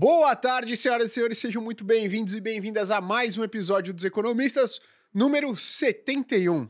Boa tarde, senhoras e senhores, sejam muito bem-vindos e bem-vindas a mais um episódio dos Economistas, número 71.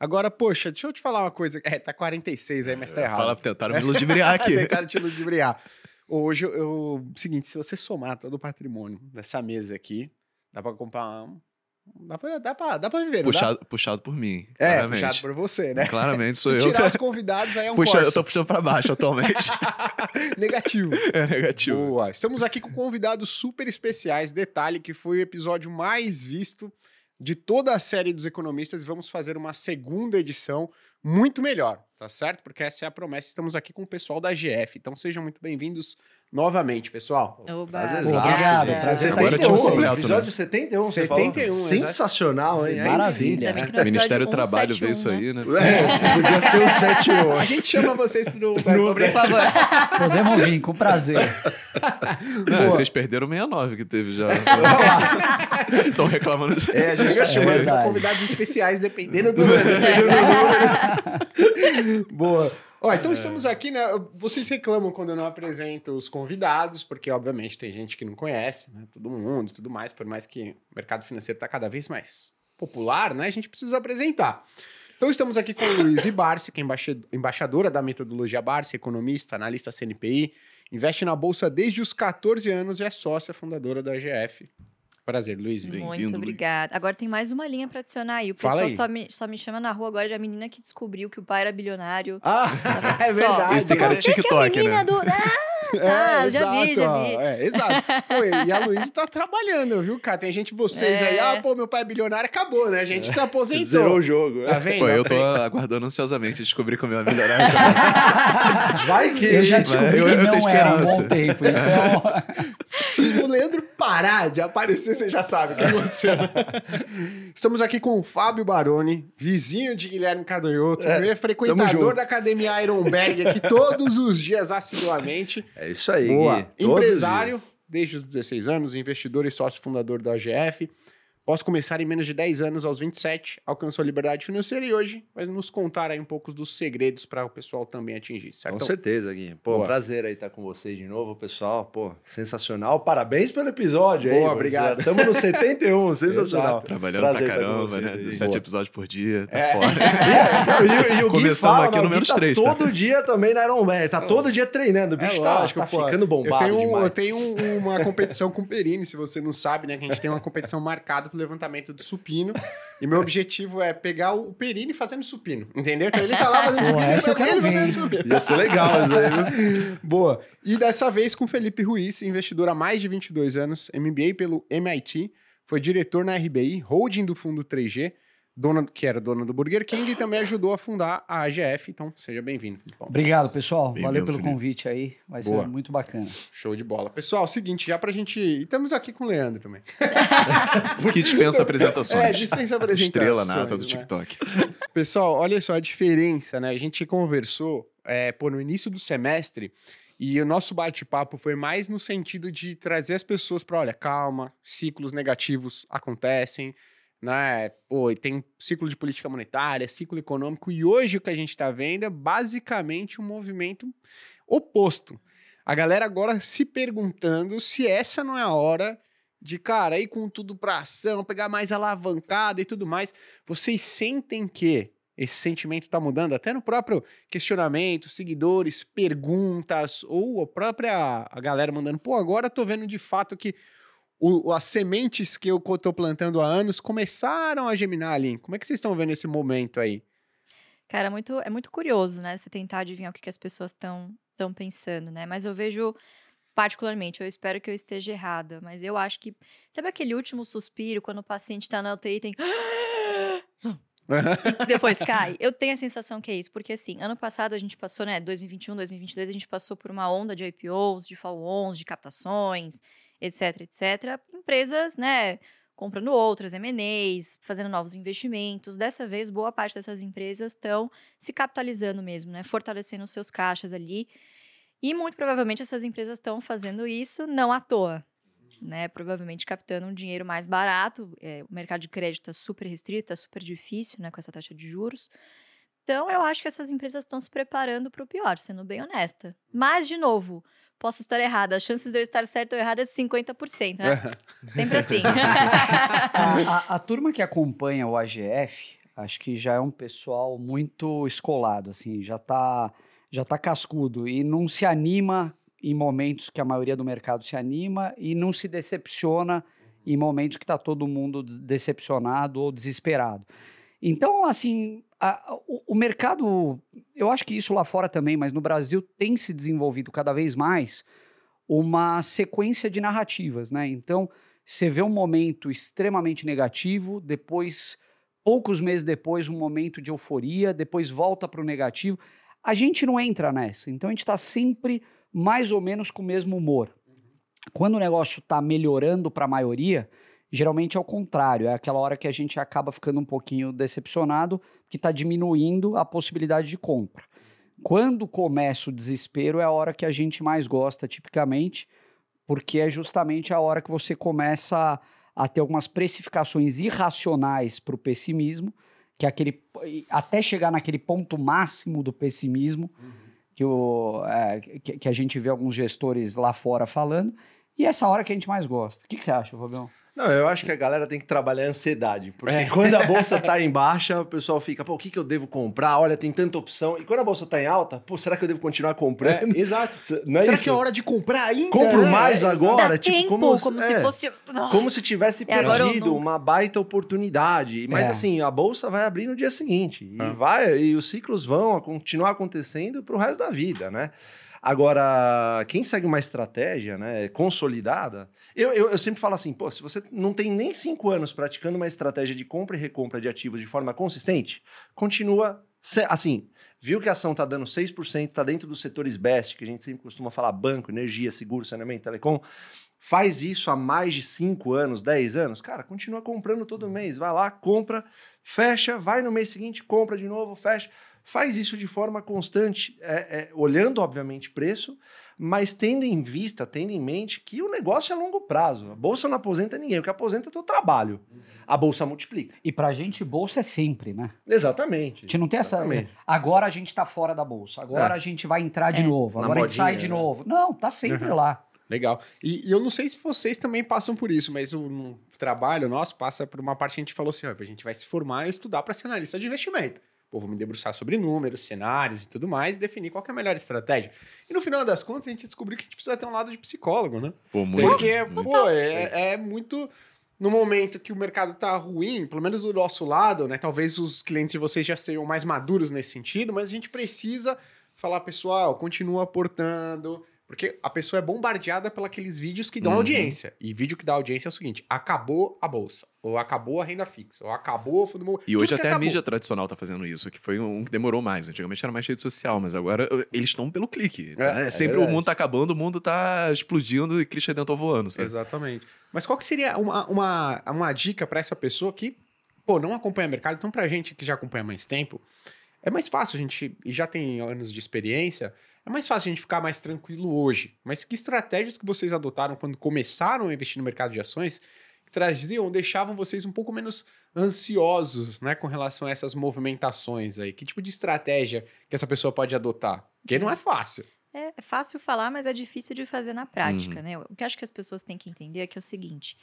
Agora, poxa, deixa eu te falar uma coisa. É, tá 46 aí, mas tá errado. Fala, tentaram me ludibriar aqui. tentaram te ludibriar. Hoje, eu, eu, seguinte, se você somar todo o patrimônio dessa mesa aqui, dá pra comprar um Dá pra, dá pra, dá pra viver, puxado, puxado por mim. É, claramente. puxado por você, né? Claramente sou Se eu. tirar os convidados, aí é um Puxa, Eu tô puxando pra baixo atualmente. negativo. É negativo. Boa. Estamos aqui com convidados super especiais. Detalhe que foi o episódio mais visto de toda a série dos economistas vamos fazer uma segunda edição muito melhor, tá certo? Porque essa é a promessa. Estamos aqui com o pessoal da GF. Então sejam muito bem-vindos novamente, pessoal. Obrigado. É, prazer Agora tinha um completo, Episódio né? 71, 71, você Sensacional, hein? Maravilha. Aí sim, O Ministério do Trabalho 171, vê isso né? aí, né? É, podia ser o 71. A gente chama vocês pro... Por favor. Podemos vir, com prazer. Não, vocês perderam 69 que teve já. Estão reclamando. de- É, a gente tá É chamando são convidados especiais, dependendo do dependendo do número. Boa. Ó, então estamos aqui, né? Vocês reclamam quando eu não apresento os convidados, porque obviamente tem gente que não conhece, né? Todo mundo e tudo mais, por mais que o mercado financeiro está cada vez mais popular, né? A gente precisa apresentar. Então estamos aqui com o Luiz Barsi, que é embaixa- embaixadora da metodologia Barsi, economista, analista CNPI, investe na bolsa desde os 14 anos e é sócia fundadora da GF. Prazer, Luiz. Muito obrigada. Agora tem mais uma linha pra adicionar aí. O pessoal aí. só me, só me chama na rua agora de a menina que descobriu que o pai era bilionário. Ah, é Só. verdade. Isso tem cara de Você que é a TikTok, menina né? do... Ah, já vi, já ó, vi. É, exato. Pô, e a Luísa tá trabalhando, viu, cara? Tem gente, vocês É. aí, ah, pô, meu pai é bilionário, acabou, né? A gente se aposentou. Zerou o jogo. Tá vendo? Pô, eu tô aguardando ansiosamente descobrir como é melhorar. Vai que... Eu já descobri eu- que eu tenho não é há um bom esperança. tempo. Então, Se o Leandro parar de aparecer, você já sabe o que aconteceu. Estamos aqui com o Fábio Baroni, vizinho de Guilherme Cadonhoto, É, é, frequentador da Academia Ironberg aqui todos os dias assiduamente. É isso aí, Boa. Gui. Empresário, desde os 16 anos, investidor e sócio fundador da AGF. Posso começar em menos de 10 anos, aos 27, alcançou a liberdade financeira e hoje vai nos contar aí um pouco dos segredos para o pessoal também atingir, certo? Com certeza, Gui. Pô, Boa. prazer aí estar com vocês de novo, pessoal. Pô, sensacional. Parabéns pelo episódio aí. Boa, mano. obrigado. Estamos no 71, sensacional. Exato. Trabalhando Prazer pra caramba, né? aí. Sete Boa. episódios por dia, tá É. fora. E, e o Gui Começamos fala, aqui né, no o menos tá três, tá? todo dia também na Iron Man. Tá todo dia treinando. O É bicho tá, lógico, tá pô. ficando bombado eu tenho, demais. Eu tenho um- uma competição com o Perini, se você não sabe, né? Que a gente tem uma competição marcada pro levantamento do supino. E meu objetivo é pegar o Perini fazendo supino, entendeu? Então ele tá lá fazendo supino, essa eu quero ele ver, fazendo supino. Ia ser legal isso aí, viu? Boa. E dessa vez com Felipe Ruiz, investidor há mais de 22 anos, MBA pelo MIT, foi diretor na RBI, holding do fundo 3G, dona, que era dona do Burger King e também ajudou a fundar a AGF. Então, seja bem-vindo. Obrigado, pessoal. Bem-vindo, Valeu pelo Felipe. convite aí. Vai Boa. ser muito bacana. Show de bola. Pessoal, seguinte, já pra gente... E estamos aqui com o Leandro também. que dispensa apresentações. É, dispensa apresentações. Estrela nata do né? TikTok. Pessoal, olha só a diferença, né? A gente conversou é, pô, no início do semestre e o nosso bate-papo foi mais no sentido de trazer as pessoas para, olha, calma, ciclos negativos acontecem, né? Pô, tem ciclo de política monetária, ciclo econômico e hoje o que a gente está vendo é basicamente um movimento oposto. A galera agora se perguntando se essa não é a hora de, cara, ir com tudo para ação, pegar mais alavancada e tudo mais. Vocês sentem que esse sentimento está mudando até no próprio questionamento, seguidores, perguntas, ou a própria a galera mandando, pô, agora tô vendo de fato que o- as sementes que eu tô plantando há anos começaram a germinar ali. Como é que vocês estão vendo esse momento aí? Cara, muito, é muito curioso, né? Você tentar adivinhar o que, que as pessoas estão estão pensando, né? Mas eu vejo, particularmente, eu espero que eu esteja errada, mas eu acho que. Sabe aquele último suspiro quando o paciente tá na UTI e tem. e depois cai? Eu tenho a sensação que é isso, porque assim, ano passado a gente passou, né? 2021, 2022, a gente passou por uma onda de IPOs, de follow-ons, de captações, etc, etc. Empresas, né? comprando outras, M&As, fazendo novos investimentos. Dessa vez, boa parte dessas empresas estão se capitalizando mesmo, né? Fortalecendo seus caixas ali. E muito provavelmente essas empresas estão fazendo isso não à toa. Né, provavelmente captando um dinheiro mais barato. É, o mercado de crédito está super restrito, está super difícil né, com essa taxa de juros. Então, eu acho que essas empresas estão se preparando para o pior, sendo bem honesta. Mas, de novo, posso estar errada. As chances de eu estar certo ou errada é de 50%, né? Sempre assim. a, a- a turma que acompanha o AGF, acho que já é um pessoal muito escolado, assim, já tá, já tá cascudo e não se anima em momentos que a maioria do mercado se anima e não se decepciona em momentos que está todo mundo decepcionado ou desesperado. Então, assim, a- o, o mercado, eu acho que isso lá fora também, mas no Brasil tem se desenvolvido cada vez mais uma sequência de narrativas, né? Então, você vê um momento extremamente negativo, depois, poucos meses depois, um momento de euforia, depois volta para o negativo. A gente não entra nessa, então a gente está sempre mais ou menos com o mesmo humor. Quando o negócio está melhorando para a maioria, geralmente é o contrário, é aquela hora que a gente acaba ficando um pouquinho decepcionado, que está diminuindo a possibilidade de compra. Quando começa o desespero, é a hora que a gente mais gosta, tipicamente, porque é justamente a hora que você começa a, ter algumas precificações irracionais para o pessimismo, que é aquele até chegar naquele ponto máximo do pessimismo que, o, é, que, que a gente vê alguns gestores lá fora falando, e essa hora que a gente mais gosta. O que, que você acha, Fabião? Não, eu acho que a galera tem que trabalhar a ansiedade. Porque É. quando a bolsa tá em baixa, o pessoal fica, pô, o que, que eu devo comprar? Olha, tem tanta opção. E quando a bolsa tá em alta, pô, será que eu devo continuar comprando? exato. Não é Será isso? que é hora de comprar ainda? Compro né? mais É, agora? Dá tipo, tempo, como- como, é. se fosse... Como se tivesse É perdido uma baita oportunidade. Mas É. assim, a bolsa vai abrir no dia seguinte. E, vai, e os ciclos vão continuar acontecendo pro resto da vida, né? Agora, quem segue uma estratégia né, consolidada, eu, eu, eu sempre falo assim, pô, se você não tem nem cinco anos praticando uma estratégia de compra e recompra de ativos de forma consistente, continua assim, viu que a ação está dando 6%, está dentro dos setores best, que a gente sempre costuma falar banco, energia, seguro, saneamento, telecom, faz isso há mais de 5 anos, 10 anos, cara, continua comprando todo mês, vai lá, compra, fecha, vai no mês seguinte, compra de novo, fecha. Faz isso de forma constante, é, é, olhando, obviamente, preço, mas tendo em vista, tendo em mente que o negócio é a longo prazo. A bolsa não aposenta ninguém, o que aposenta é o teu trabalho. A bolsa multiplica. E pra gente, bolsa é sempre, né? Exatamente. A gente não tem essa. Exatamente. Agora a gente tá fora da bolsa, agora É. a gente vai entrar de É. novo, agora a gente sai modinha, de né? novo. Não, tá sempre Uhum. lá. Legal. E, e eu não sei se vocês também passam por isso, mas o no trabalho nosso passa por uma parte que a gente falou assim: ó, a gente vai se formar e estudar para ser analista de investimento. Pô, vou me debruçar sobre números, cenários e tudo mais, e definir qual é a melhor estratégia. E no final das contas, a gente descobriu que a gente precisa ter um lado de psicólogo, né? Pô, muito. Porque, muito. pô, é, é muito. No momento que o mercado tá ruim, pelo menos do nosso lado, né? Talvez os clientes de vocês já sejam mais maduros nesse sentido, mas a gente precisa falar, pessoal, continua aportando. Porque a pessoa é bombardeada pelos aqueles vídeos que dão Uhum. audiência. E vídeo que dá audiência é o seguinte: acabou a bolsa, ou acabou a renda fixa, ou acabou o fundo imobiliário. E hoje até a acabou. mídia tradicional tá fazendo isso, que foi um que demorou mais. Antigamente era mais rede social, mas agora uh, eles estão pelo clique. tá? É, É, sempre o mundo tá acabando, o mundo tá explodindo e Cristo Redentor voando, sabe? Exatamente. Mas qual que seria uma, uma, uma dica para essa pessoa que, pô, não acompanha mercado? Então, pra gente que já acompanha mais tempo, é mais fácil a gente, e já tem anos de experiência, é mais fácil a gente ficar mais tranquilo hoje. Mas que estratégias que vocês adotaram quando começaram a investir no mercado de ações que traziam, deixavam vocês um pouco menos ansiosos, né, com relação a essas movimentações aí? Que tipo de estratégia que essa pessoa pode adotar? Porque não é fácil. É, é fácil falar, mas é difícil de fazer na prática, Uhum. né? O que acho que as pessoas têm que entender é que é o seguinte.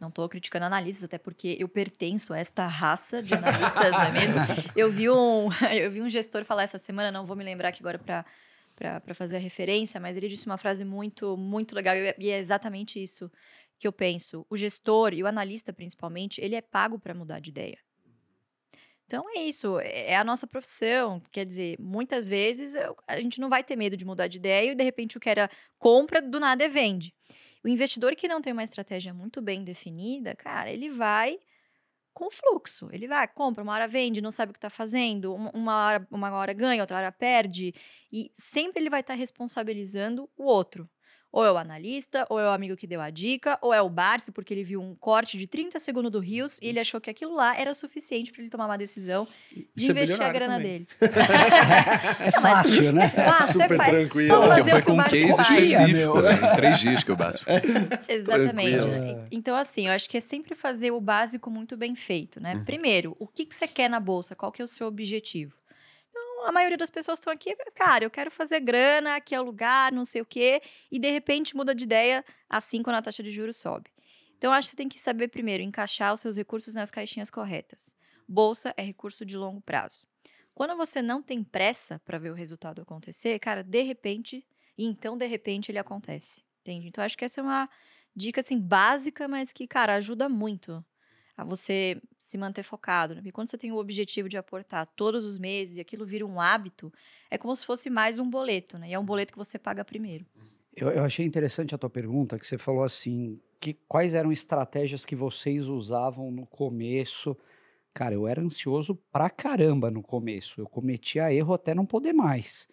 Não estou criticando analistas, até porque eu pertenço a esta raça de analistas, não é mesmo? Eu vi um, eu vi um gestor falar essa semana, não vou me lembrar aqui agora para para fazer a referência, mas ele disse uma frase muito muito legal e é- e é exatamente isso que eu penso. O gestor e o analista principalmente, ele é pago para mudar de ideia. Então é isso, é é a nossa profissão. Quer dizer, muitas vezes a gente não vai ter medo de mudar de ideia e de repente o que era compra, do nada é vende. O investidor que não tem uma estratégia muito bem definida, cara, ele vai com fluxo. Ele vai, compra, uma hora vende, não sabe o que está fazendo, uma- hora, uma hora ganha, outra hora perde. E sempre ele vai estar responsabilizando o outro. Ou é o analista, ou é o amigo que deu a dica, ou é o Barsi, porque ele viu um corte de 30 segundos do Rios e ele achou que aquilo lá era suficiente para ele tomar uma decisão de Isso é investir a bilionário grana também. dele. É fácil, né? É fácil, Super é fácil. tranquilo. Só fazer foi o que com o um case específico, né? Em três dias que o Basso Exatamente. Né? Então, assim, eu acho que é sempre fazer o básico muito bem feito, né? Uhum. Primeiro, o que, que você quer na bolsa? Qual que é o seu objetivo? A maioria das pessoas estão aqui, cara, eu quero fazer grana, aqui é o lugar, não sei o quê, e de repente muda de ideia assim quando a taxa de juros sobe. Então, acho que você tem que saber primeiro encaixar os seus recursos nas caixinhas corretas. Bolsa é recurso de longo prazo. Quando você não tem pressa para ver o resultado acontecer, cara, de repente, e então de repente ele acontece. Entende? Então, acho que essa é uma dica assim básica, mas que, cara, ajuda muito a você se manter focado. Né? Porque quando você tem o objetivo de aportar todos os meses e aquilo vira um hábito, é como se fosse mais um boleto, né? E é um boleto que você paga primeiro. Eu, eu achei interessante a tua pergunta, que você falou assim, que quais eram estratégias que vocês usavam no começo? Cara, eu era ansioso pra caramba no começo. Eu cometia erro até não poder mais.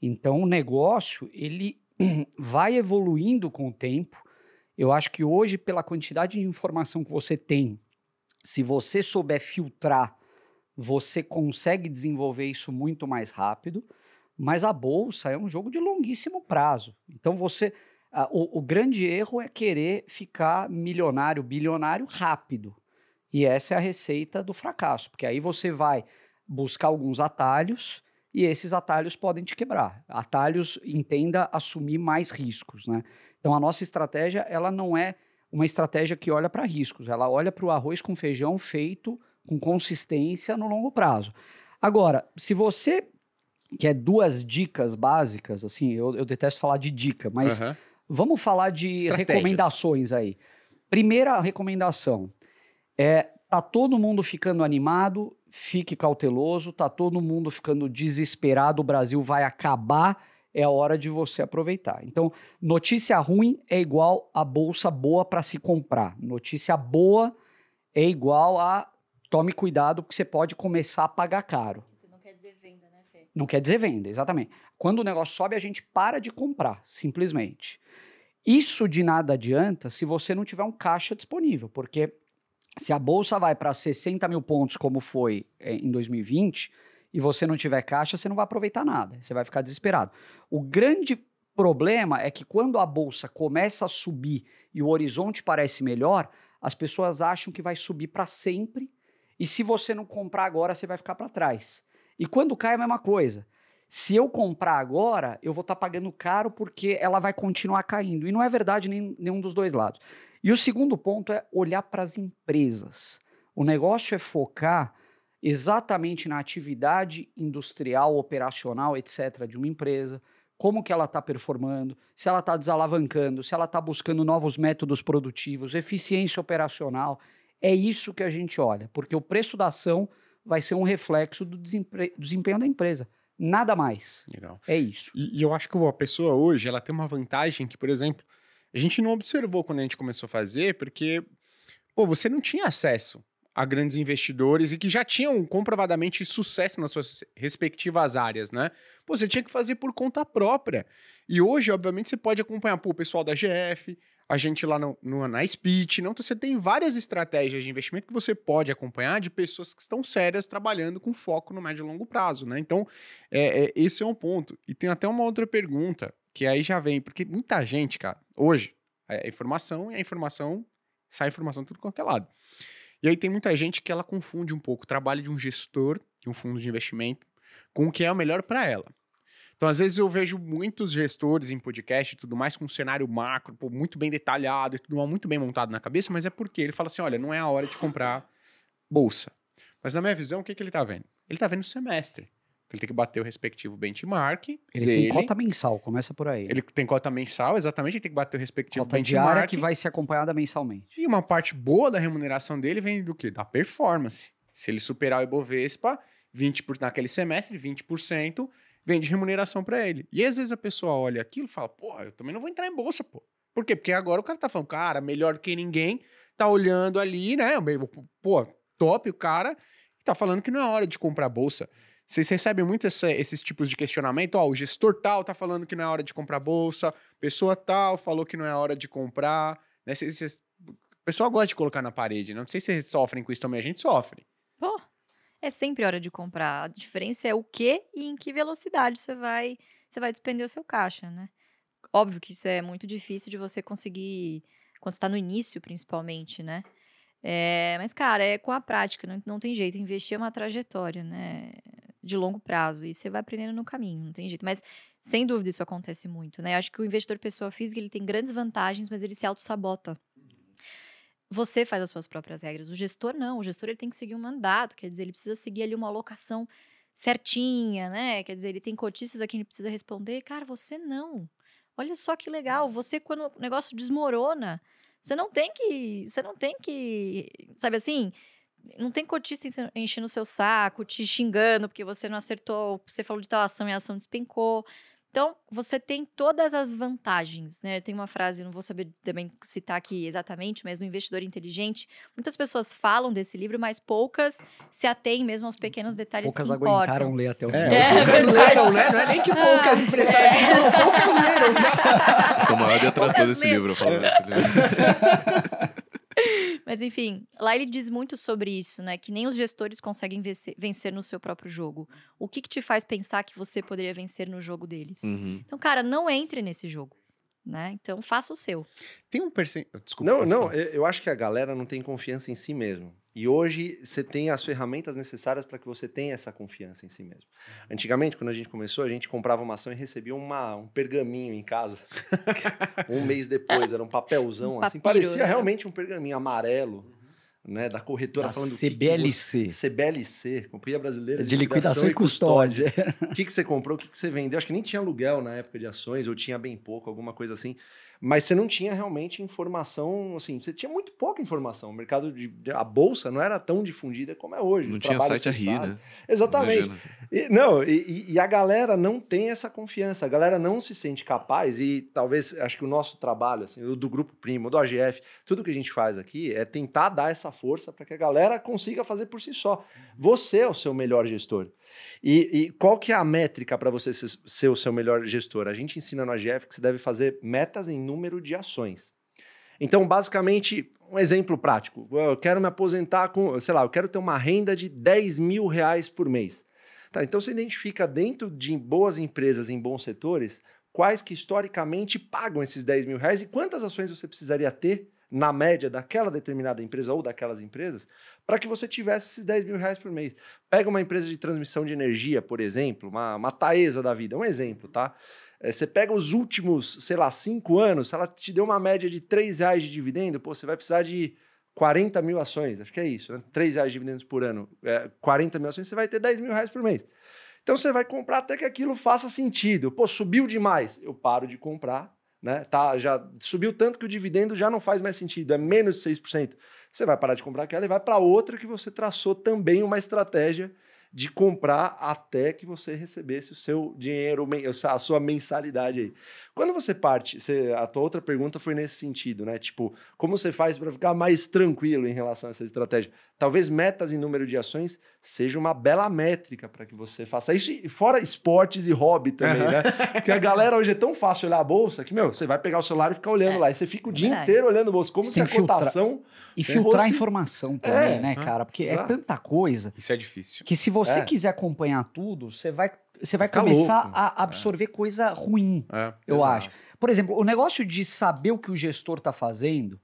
Então, o negócio, ele vai evoluindo com o tempo eu acho que hoje, pela quantidade de informação que você tem, se você souber filtrar, você consegue desenvolver isso muito mais rápido. Mas a bolsa é um jogo de longuíssimo prazo. Então você. o, o grande erro é querer ficar milionário, bilionário rápido. E essa é a receita do fracasso, porque aí você vai buscar alguns atalhos e esses atalhos podem te quebrar. Atalhos, entenda, assumir mais riscos, né? Então a nossa estratégia, ela não é uma estratégia que olha para riscos, ela olha para o arroz com feijão feito com consistência no longo prazo. Agora, se você quer duas dicas básicas, assim, eu, eu detesto falar de dica, mas uhum. vamos falar de recomendações aí. Primeira recomendação é tá todo mundo ficando animado, fique cauteloso, tá todo mundo ficando desesperado, o Brasil vai acabar é a hora de você aproveitar. Então, notícia ruim é igual a bolsa boa para se comprar. Notícia boa é igual a tome cuidado porque você pode começar a pagar caro. Você não quer dizer venda, né, Fê? Não quer dizer venda, exatamente. Quando o negócio sobe, a gente para de comprar, simplesmente. Isso de nada adianta se você não tiver um caixa disponível, porque se a bolsa vai para 60 mil pontos, como foi é, em 2020 e você não tiver caixa, você não vai aproveitar nada, você vai ficar desesperado. O grande problema é que quando a bolsa começa a subir e o horizonte parece melhor, as pessoas acham que vai subir para sempre e se você não comprar agora, você vai ficar para trás. E quando cai é a mesma coisa. Se eu comprar agora, eu vou estar tá pagando caro porque ela vai continuar caindo. E não é verdade nem, nenhum dos dois lados. E o segundo ponto é olhar para as empresas. O negócio é focar exatamente na atividade industrial, operacional, etc., de uma empresa, como que ela está performando, se ela está desalavancando, se ela está buscando novos métodos produtivos, eficiência operacional. É isso que a gente olha, porque o preço da ação vai ser um reflexo do desempenho da empresa. Nada mais. Legal. É isso. E, e eu acho que a pessoa hoje ela tem uma vantagem que, por exemplo, a gente não observou quando a gente começou a fazer, porque pô, você não tinha acesso a grandes investidores e que já tinham comprovadamente sucesso nas suas respectivas áreas, né? Pô, você tinha que fazer por conta própria. E hoje, obviamente, você pode acompanhar pô, o pessoal da GF, a gente lá no, no, na Speech. Não? Então, você tem várias estratégias de investimento que você pode acompanhar de pessoas que estão sérias trabalhando com foco no médio e longo prazo, né? Então, é, é, esse é um ponto. E tem até uma outra pergunta, que aí já vem, porque muita gente, cara, hoje, a informação e a informação, sai informação tudo qualquer lado. E aí tem muita gente que ela confunde um pouco o trabalho de um gestor de um fundo de investimento com o que é o melhor para ela. Então, às vezes, eu vejo muitos gestores em podcast e tudo mais com um cenário macro, pô, muito bem detalhado e tudo muito bem montado na cabeça, mas é porque ele fala assim: olha, não é a hora de comprar bolsa. Mas na minha visão, o que, que ele está vendo? Ele está vendo o semestre. Ele tem que bater o respectivo benchmark. Ele dele. tem cota mensal, começa por aí. Ele tem cota mensal, exatamente, ele tem que bater o respectivo cota benchmark. diária que vai ser acompanhada mensalmente. E uma parte boa da remuneração dele vem do quê? Da performance. Se ele superar o Ibovespa, 20% por, naquele semestre, 20% vem de remuneração para ele. E às vezes a pessoa olha aquilo e fala, pô, eu também não vou entrar em bolsa, pô. Por quê? Porque agora o cara tá falando, cara, melhor que ninguém, tá olhando ali, né? Pô, top o cara, tá falando que não é hora de comprar bolsa. Vocês recebem muito essa, esses tipos de questionamento? Ó, o gestor tal tá falando que não é hora de comprar bolsa, pessoa tal falou que não é hora de comprar. Né? Cês, cês, o pessoal gosta de colocar na parede, né? não sei se vocês sofrem com isso também, a gente sofre. Pô, é sempre hora de comprar. A diferença é o que e em que velocidade você vai, você vai despender o seu caixa, né? Óbvio que isso é muito difícil de você conseguir, quando está no início, principalmente, né? É, mas, cara, é com a prática, não, não tem jeito. Investir é uma trajetória, né? De longo prazo e você vai aprendendo no caminho, não tem jeito. Mas, sem dúvida, isso acontece muito, né? Acho que o investidor pessoa física, ele tem grandes vantagens, mas ele se auto-sabota. Você faz as suas próprias regras. O gestor não. O gestor ele tem que seguir um mandato, quer dizer, ele precisa seguir ali uma alocação certinha, né? Quer dizer, ele tem cotistas a quem ele precisa responder. Cara, você não. Olha só que legal. Você, quando o negócio desmorona, você não tem que. Você não tem que. Sabe assim? Não tem cotista enchendo o seu saco, te xingando porque você não acertou, você falou de tal ação e a ação despencou. Então, você tem todas as vantagens, né? Tem uma frase, não vou saber também citar aqui exatamente, mas no Investidor Inteligente, muitas pessoas falam desse livro, mas poucas se atêm mesmo aos pequenos detalhes poucas que importam. aguentaram ler até o É, final. É, poucas verdade. leram, né? Não é nem que poucas prestaram atenção, poucas leram. Eu sou o maior detrator Poucas desse livro, eu falo desse livro. Mas enfim, lá ele diz muito sobre isso, né? Que nem os gestores conseguem vencer, vencer no seu próprio jogo. O que, que te faz pensar que você poderia vencer no jogo deles? Uhum. Então, cara, não entre nesse jogo, né? Então, faça o seu. Tem um percentual. Desculpa. Não, não, eu eu acho que a galera não tem confiança em si mesmo. E hoje você tem as ferramentas necessárias para que você tenha essa confiança em si mesmo. Antigamente, quando a gente começou, a gente comprava uma ação e recebia uma, um pergaminho em casa. um mês depois, era um papelzão, Um assim. papiro, Parecia né? realmente um pergaminho amarelo, né? Da corretora Da falando o que que CBLC. você- CBLC, Companhia Brasileira De liquidação e custódia. o que, que você comprou, o que, que você vendeu. Acho que nem tinha aluguel na época de ações, ou tinha bem pouco, alguma coisa assim. Mas você não tinha realmente informação, assim, você tinha muito pouca informação. O mercado de. a bolsa não era tão difundida como é hoje. Não tinha site a rir, né? Exatamente. Imagina, assim. E, não, e- e, a galera não tem essa confiança, a galera não se sente capaz, e talvez, acho que o nosso trabalho, assim, o do Grupo Primo, do AGF, tudo que a gente faz aqui é tentar dar essa força para que a galera consiga fazer por si só. Você é o seu melhor gestor. E, e qual que é a métrica para você ser, ser o seu melhor gestor? A gente ensina no AGF que você deve fazer metas em número de ações. Então, basicamente, um exemplo prático. Eu quero me aposentar com, sei lá, eu quero ter uma renda de 10 mil reais por mês. Tá, então você identifica dentro de boas empresas em bons setores quais que historicamente pagam esses 10 mil reais e quantas ações você precisaria ter na média daquela determinada empresa ou daquelas empresas para que você tivesse esses 10 mil reais por mês. Pega uma empresa de transmissão de energia, por exemplo, uma, uma Taesa da vida, um exemplo, tá? É, você pega os últimos, sei lá, cinco anos, se ela te deu uma média de 3 reais de dividendo, pô, você vai precisar de 40 mil ações, acho que é isso, né? 3 reais de dividendos por ano, é, 40 mil ações, você vai ter 10 mil reais por mês. Então você vai comprar até que aquilo faça sentido. Pô, subiu demais, eu paro de comprar, né? Tá, já subiu tanto que o dividendo já não faz mais sentido, é menos de 6%. Você vai parar de comprar aquela e vai para outra que você traçou também uma estratégia de comprar até que você recebesse o seu dinheiro, a sua mensalidade aí. Quando você parte, você- a tua outra pergunta foi nesse sentido, né? Tipo, como você faz para ficar mais tranquilo em relação a essa estratégia? Talvez metas em número de ações seja uma bela métrica para que você faça isso, e fora esportes e hobby também, Aham. né? Porque a galera hoje é tão fácil olhar a bolsa que, meu, você vai pegar o celular e ficar olhando É, lá, e você fica o dia verdade. inteiro olhando a bolsa, como Você se a filtrar. cotação... E filtrar fosse- informação também, É, né, cara? Porque é tanta coisa Isso é difícil. que se você É. quiser acompanhar tudo, você vai, você vai Fica começar louco. a absorver coisa ruim, É. eu Exato. acho. Por exemplo, o negócio de saber o que o gestor está fazendo,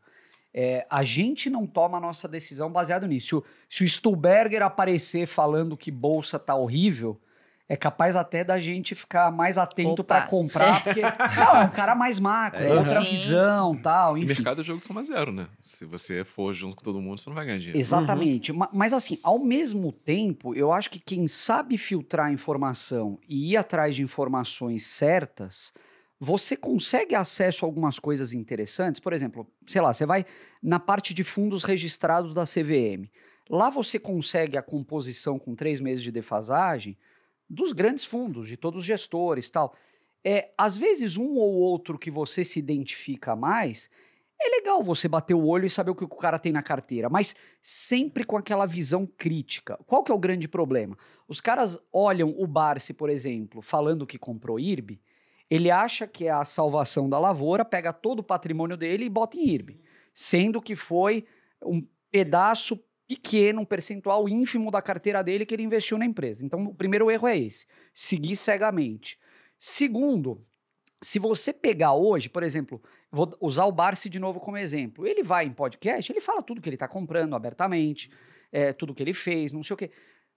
é, a gente não toma a nossa decisão baseado nisso. Se o, se o Stuhlberger aparecer falando que bolsa tá horrível, é capaz até da gente ficar mais atento para comprar, porque não, é um cara mais macro, é, É, outra sim, visão, tal, E enfim. mercado é jogo de soma zero, né? Se você for junto com todo mundo, você não vai ganhar dinheiro. Exatamente. Ma- Mas assim, ao mesmo tempo, eu acho que quem sabe filtrar a informação e ir atrás de informações certas, você consegue acesso a algumas coisas interessantes. Por exemplo, sei lá, você vai na parte de fundos registrados da CVM. Lá você consegue a composição com três meses de defasagem dos grandes fundos, de todos os gestores tal. É, às vezes, um ou outro que você se identifica mais, é legal você bater o olho e saber o que o cara tem na carteira, mas sempre com aquela visão crítica. Qual que é o grande problema? Os caras olham o Barsi, por exemplo, falando que comprou IRB, ele acha que é a salvação da lavoura, pega todo o patrimônio dele e bota em IRB, sendo que foi um pedaço pequeno, um percentual ínfimo da carteira dele que ele investiu na empresa. Então, o primeiro erro é esse, seguir cegamente. Segundo, se você pegar hoje, por exemplo, vou usar o Barsi de novo como exemplo. Ele vai em podcast, ele fala tudo que ele está comprando abertamente, é, tudo que ele fez, não sei o quê.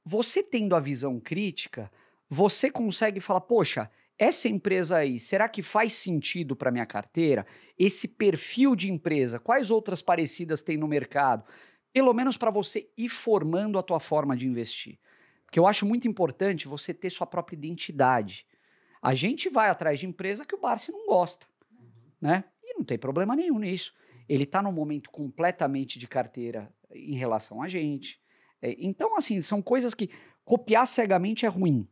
você tendo a visão crítica, você consegue falar, poxa, essa empresa aí, será que faz sentido para minha carteira? Esse perfil de empresa, quais outras parecidas tem no mercado? Pelo menos para você ir formando a tua forma de investir. Porque eu acho muito importante você ter sua própria identidade. A gente vai atrás de empresa que o Barsi não gosta, né? E não tem problema nenhum nisso. Ele está num momento completamente de carteira em relação a gente. É, então, assim, são coisas que copiar cegamente é ruim.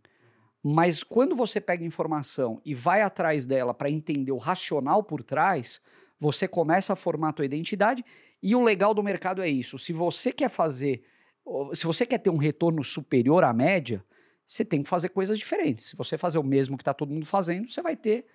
Mas quando você pega informação e vai atrás dela para entender o racional por trás, você começa a formar a tua identidade. E o legal do mercado é isso. Se você quer fazer, se você quer ter um retorno superior à média, você tem que fazer coisas diferentes. Se você fazer o mesmo que está todo mundo fazendo, você vai ter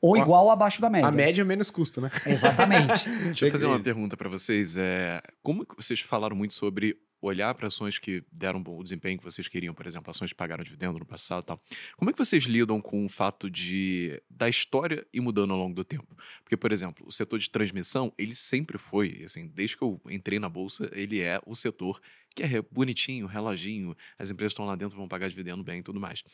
ou igual ou abaixo da média. A média é menos custo, né? Exatamente. Deixa eu fazer uma pergunta para vocês. É, como vocês falaram muito sobre olhar para ações que deram bom, o desempenho que vocês queriam, por exemplo, ações que pagaram dividendo no passado tal. Como é que vocês lidam com o fato de da história ir mudando ao longo do tempo? Porque, por exemplo, o setor de transmissão, ele sempre foi, assim, desde que eu entrei na bolsa, ele é o setor que é bonitinho, reloginho, as empresas estão lá dentro, vão pagar dividendo bem e tudo mais.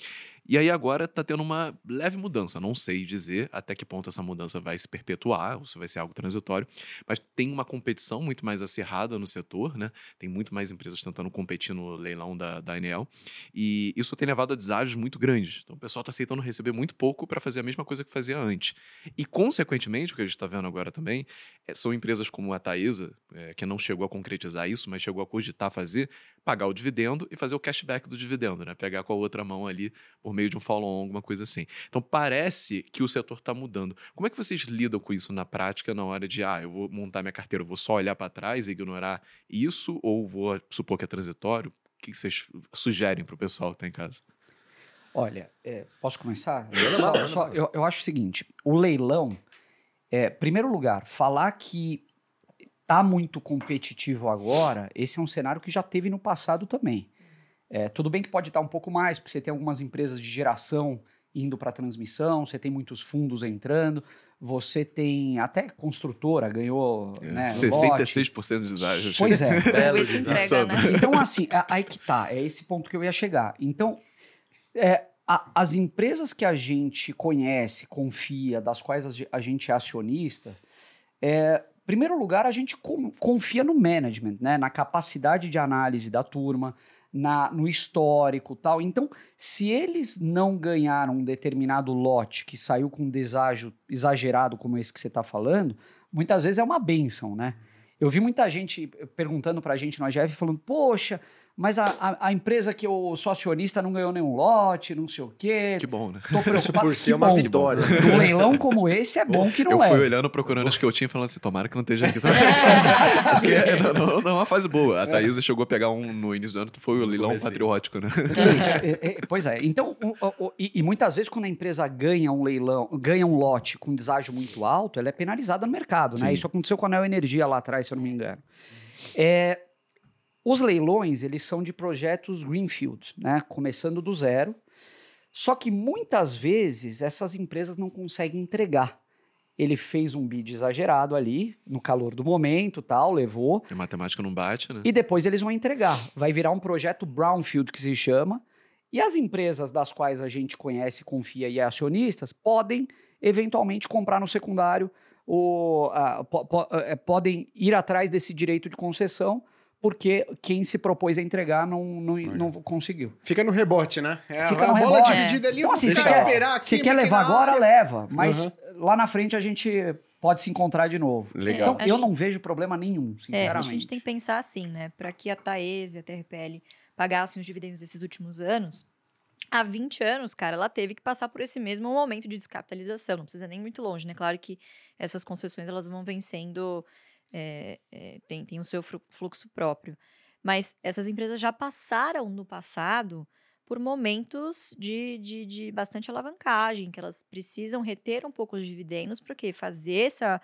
E aí agora está tendo uma leve mudança, não sei dizer até que ponto essa mudança vai se perpetuar, ou se vai ser algo transitório, mas tem uma competição muito mais acirrada no setor, né? Tem muito mais empresas tentando competir no leilão da, da Enel, e isso tem levado a deságios muito grandes. Então o pessoal está aceitando receber muito pouco para fazer a mesma coisa que fazia antes. E, consequentemente, o que a gente está vendo agora também, é, são empresas como a Taesa, é, que não chegou a concretizar isso, mas chegou a cogitar fazer fazer, pagar o dividendo e fazer o cashback do dividendo, né? Pegar com a outra mão ali por meio de um follow-on, alguma coisa assim. Então parece que o setor está mudando. Como é que vocês lidam com isso na prática na hora de, ah, eu vou montar minha carteira, eu vou só olhar para trás e ignorar isso ou vou supor que é transitório? O que vocês sugerem para o pessoal que está em casa? Olha, é, posso começar? Só, só, eu, eu acho o seguinte: o leilão, é, primeiro lugar, falar que tá muito competitivo agora, esse é um cenário que já teve no passado também. É, tudo bem que pode estar um pouco mais, porque você tem algumas empresas de geração indo para transmissão, você tem muitos fundos entrando, você tem até construtora ganhou é, né, 66% de deságio. Pois é. esse entrega, né? Então, assim, aí que tá, é esse ponto que eu ia chegar. Então, é, a, as empresas que a gente conhece, confia, das quais a gente é acionista, é, primeiro lugar, a gente confia no management, né? na capacidade de análise da turma, na, no histórico tal. Então, se eles não ganharam um determinado lote que saiu com um deságio exagerado como esse que você está falando, muitas vezes é uma benção, né? Eu vi muita gente perguntando para a gente no AGF, falando, poxa, mas a, a, a, empresa que eu sou acionista não ganhou nenhum lote, não sei o quê. Que bom, né? Tô preocupado. Por ser uma vitória. Um leilão como esse é bom que não eu é. Eu fui olhando, procurando as que eu tinha, falando assim, tomara que não esteja aqui também. Porque não, não, não é uma fase boa. A Thaisa chegou a pegar um no início do ano, foi o leilão patriótico, né? É isso. É, é, pois é. Então, um, um, e, e, muitas vezes quando a empresa ganha um leilão, ganha um lote com deságio muito alto, ela é penalizada no mercado, né? Sim. Isso aconteceu com a Neo Energia lá atrás, se eu não me engano. É, os leilões, eles são de projetos greenfield, né? Começando do zero. Só que muitas vezes essas empresas não conseguem entregar. Ele fez um bid exagerado ali, no calor do momento, tal, levou. A matemática não bate, né? E depois eles vão entregar. Vai virar um projeto brownfield que se chama. E as empresas das quais a gente conhece, confia e é acionistas podem eventualmente comprar no secundário ou uh, po po uh, podem ir atrás desse direito de concessão porque quem se propôs a entregar não, não, não conseguiu. Fica no rebote, né? É Fica a, no a bola dividida ali, então, assim, você quer, esperar aqui, você quer levar agora, leva. Mas uhum. lá na frente a gente pode se encontrar de novo. Legal. Então, eu gente... não vejo problema nenhum, sinceramente. É, a gente tem que pensar assim, né? Para que a Taese e a TRPL pagassem os dividendos desses últimos anos, há 20 anos, cara, ela teve que passar por esse mesmo momento de descapitalização. Não precisa nem muito longe, né? Claro que essas concessões elas vão vencendo é, é, tem, tem o seu fluxo próprio. Mas essas empresas já passaram no passado por momentos de, de, de bastante alavancagem, que elas precisam reter um pouco os dividendos para quê? Fazer essa,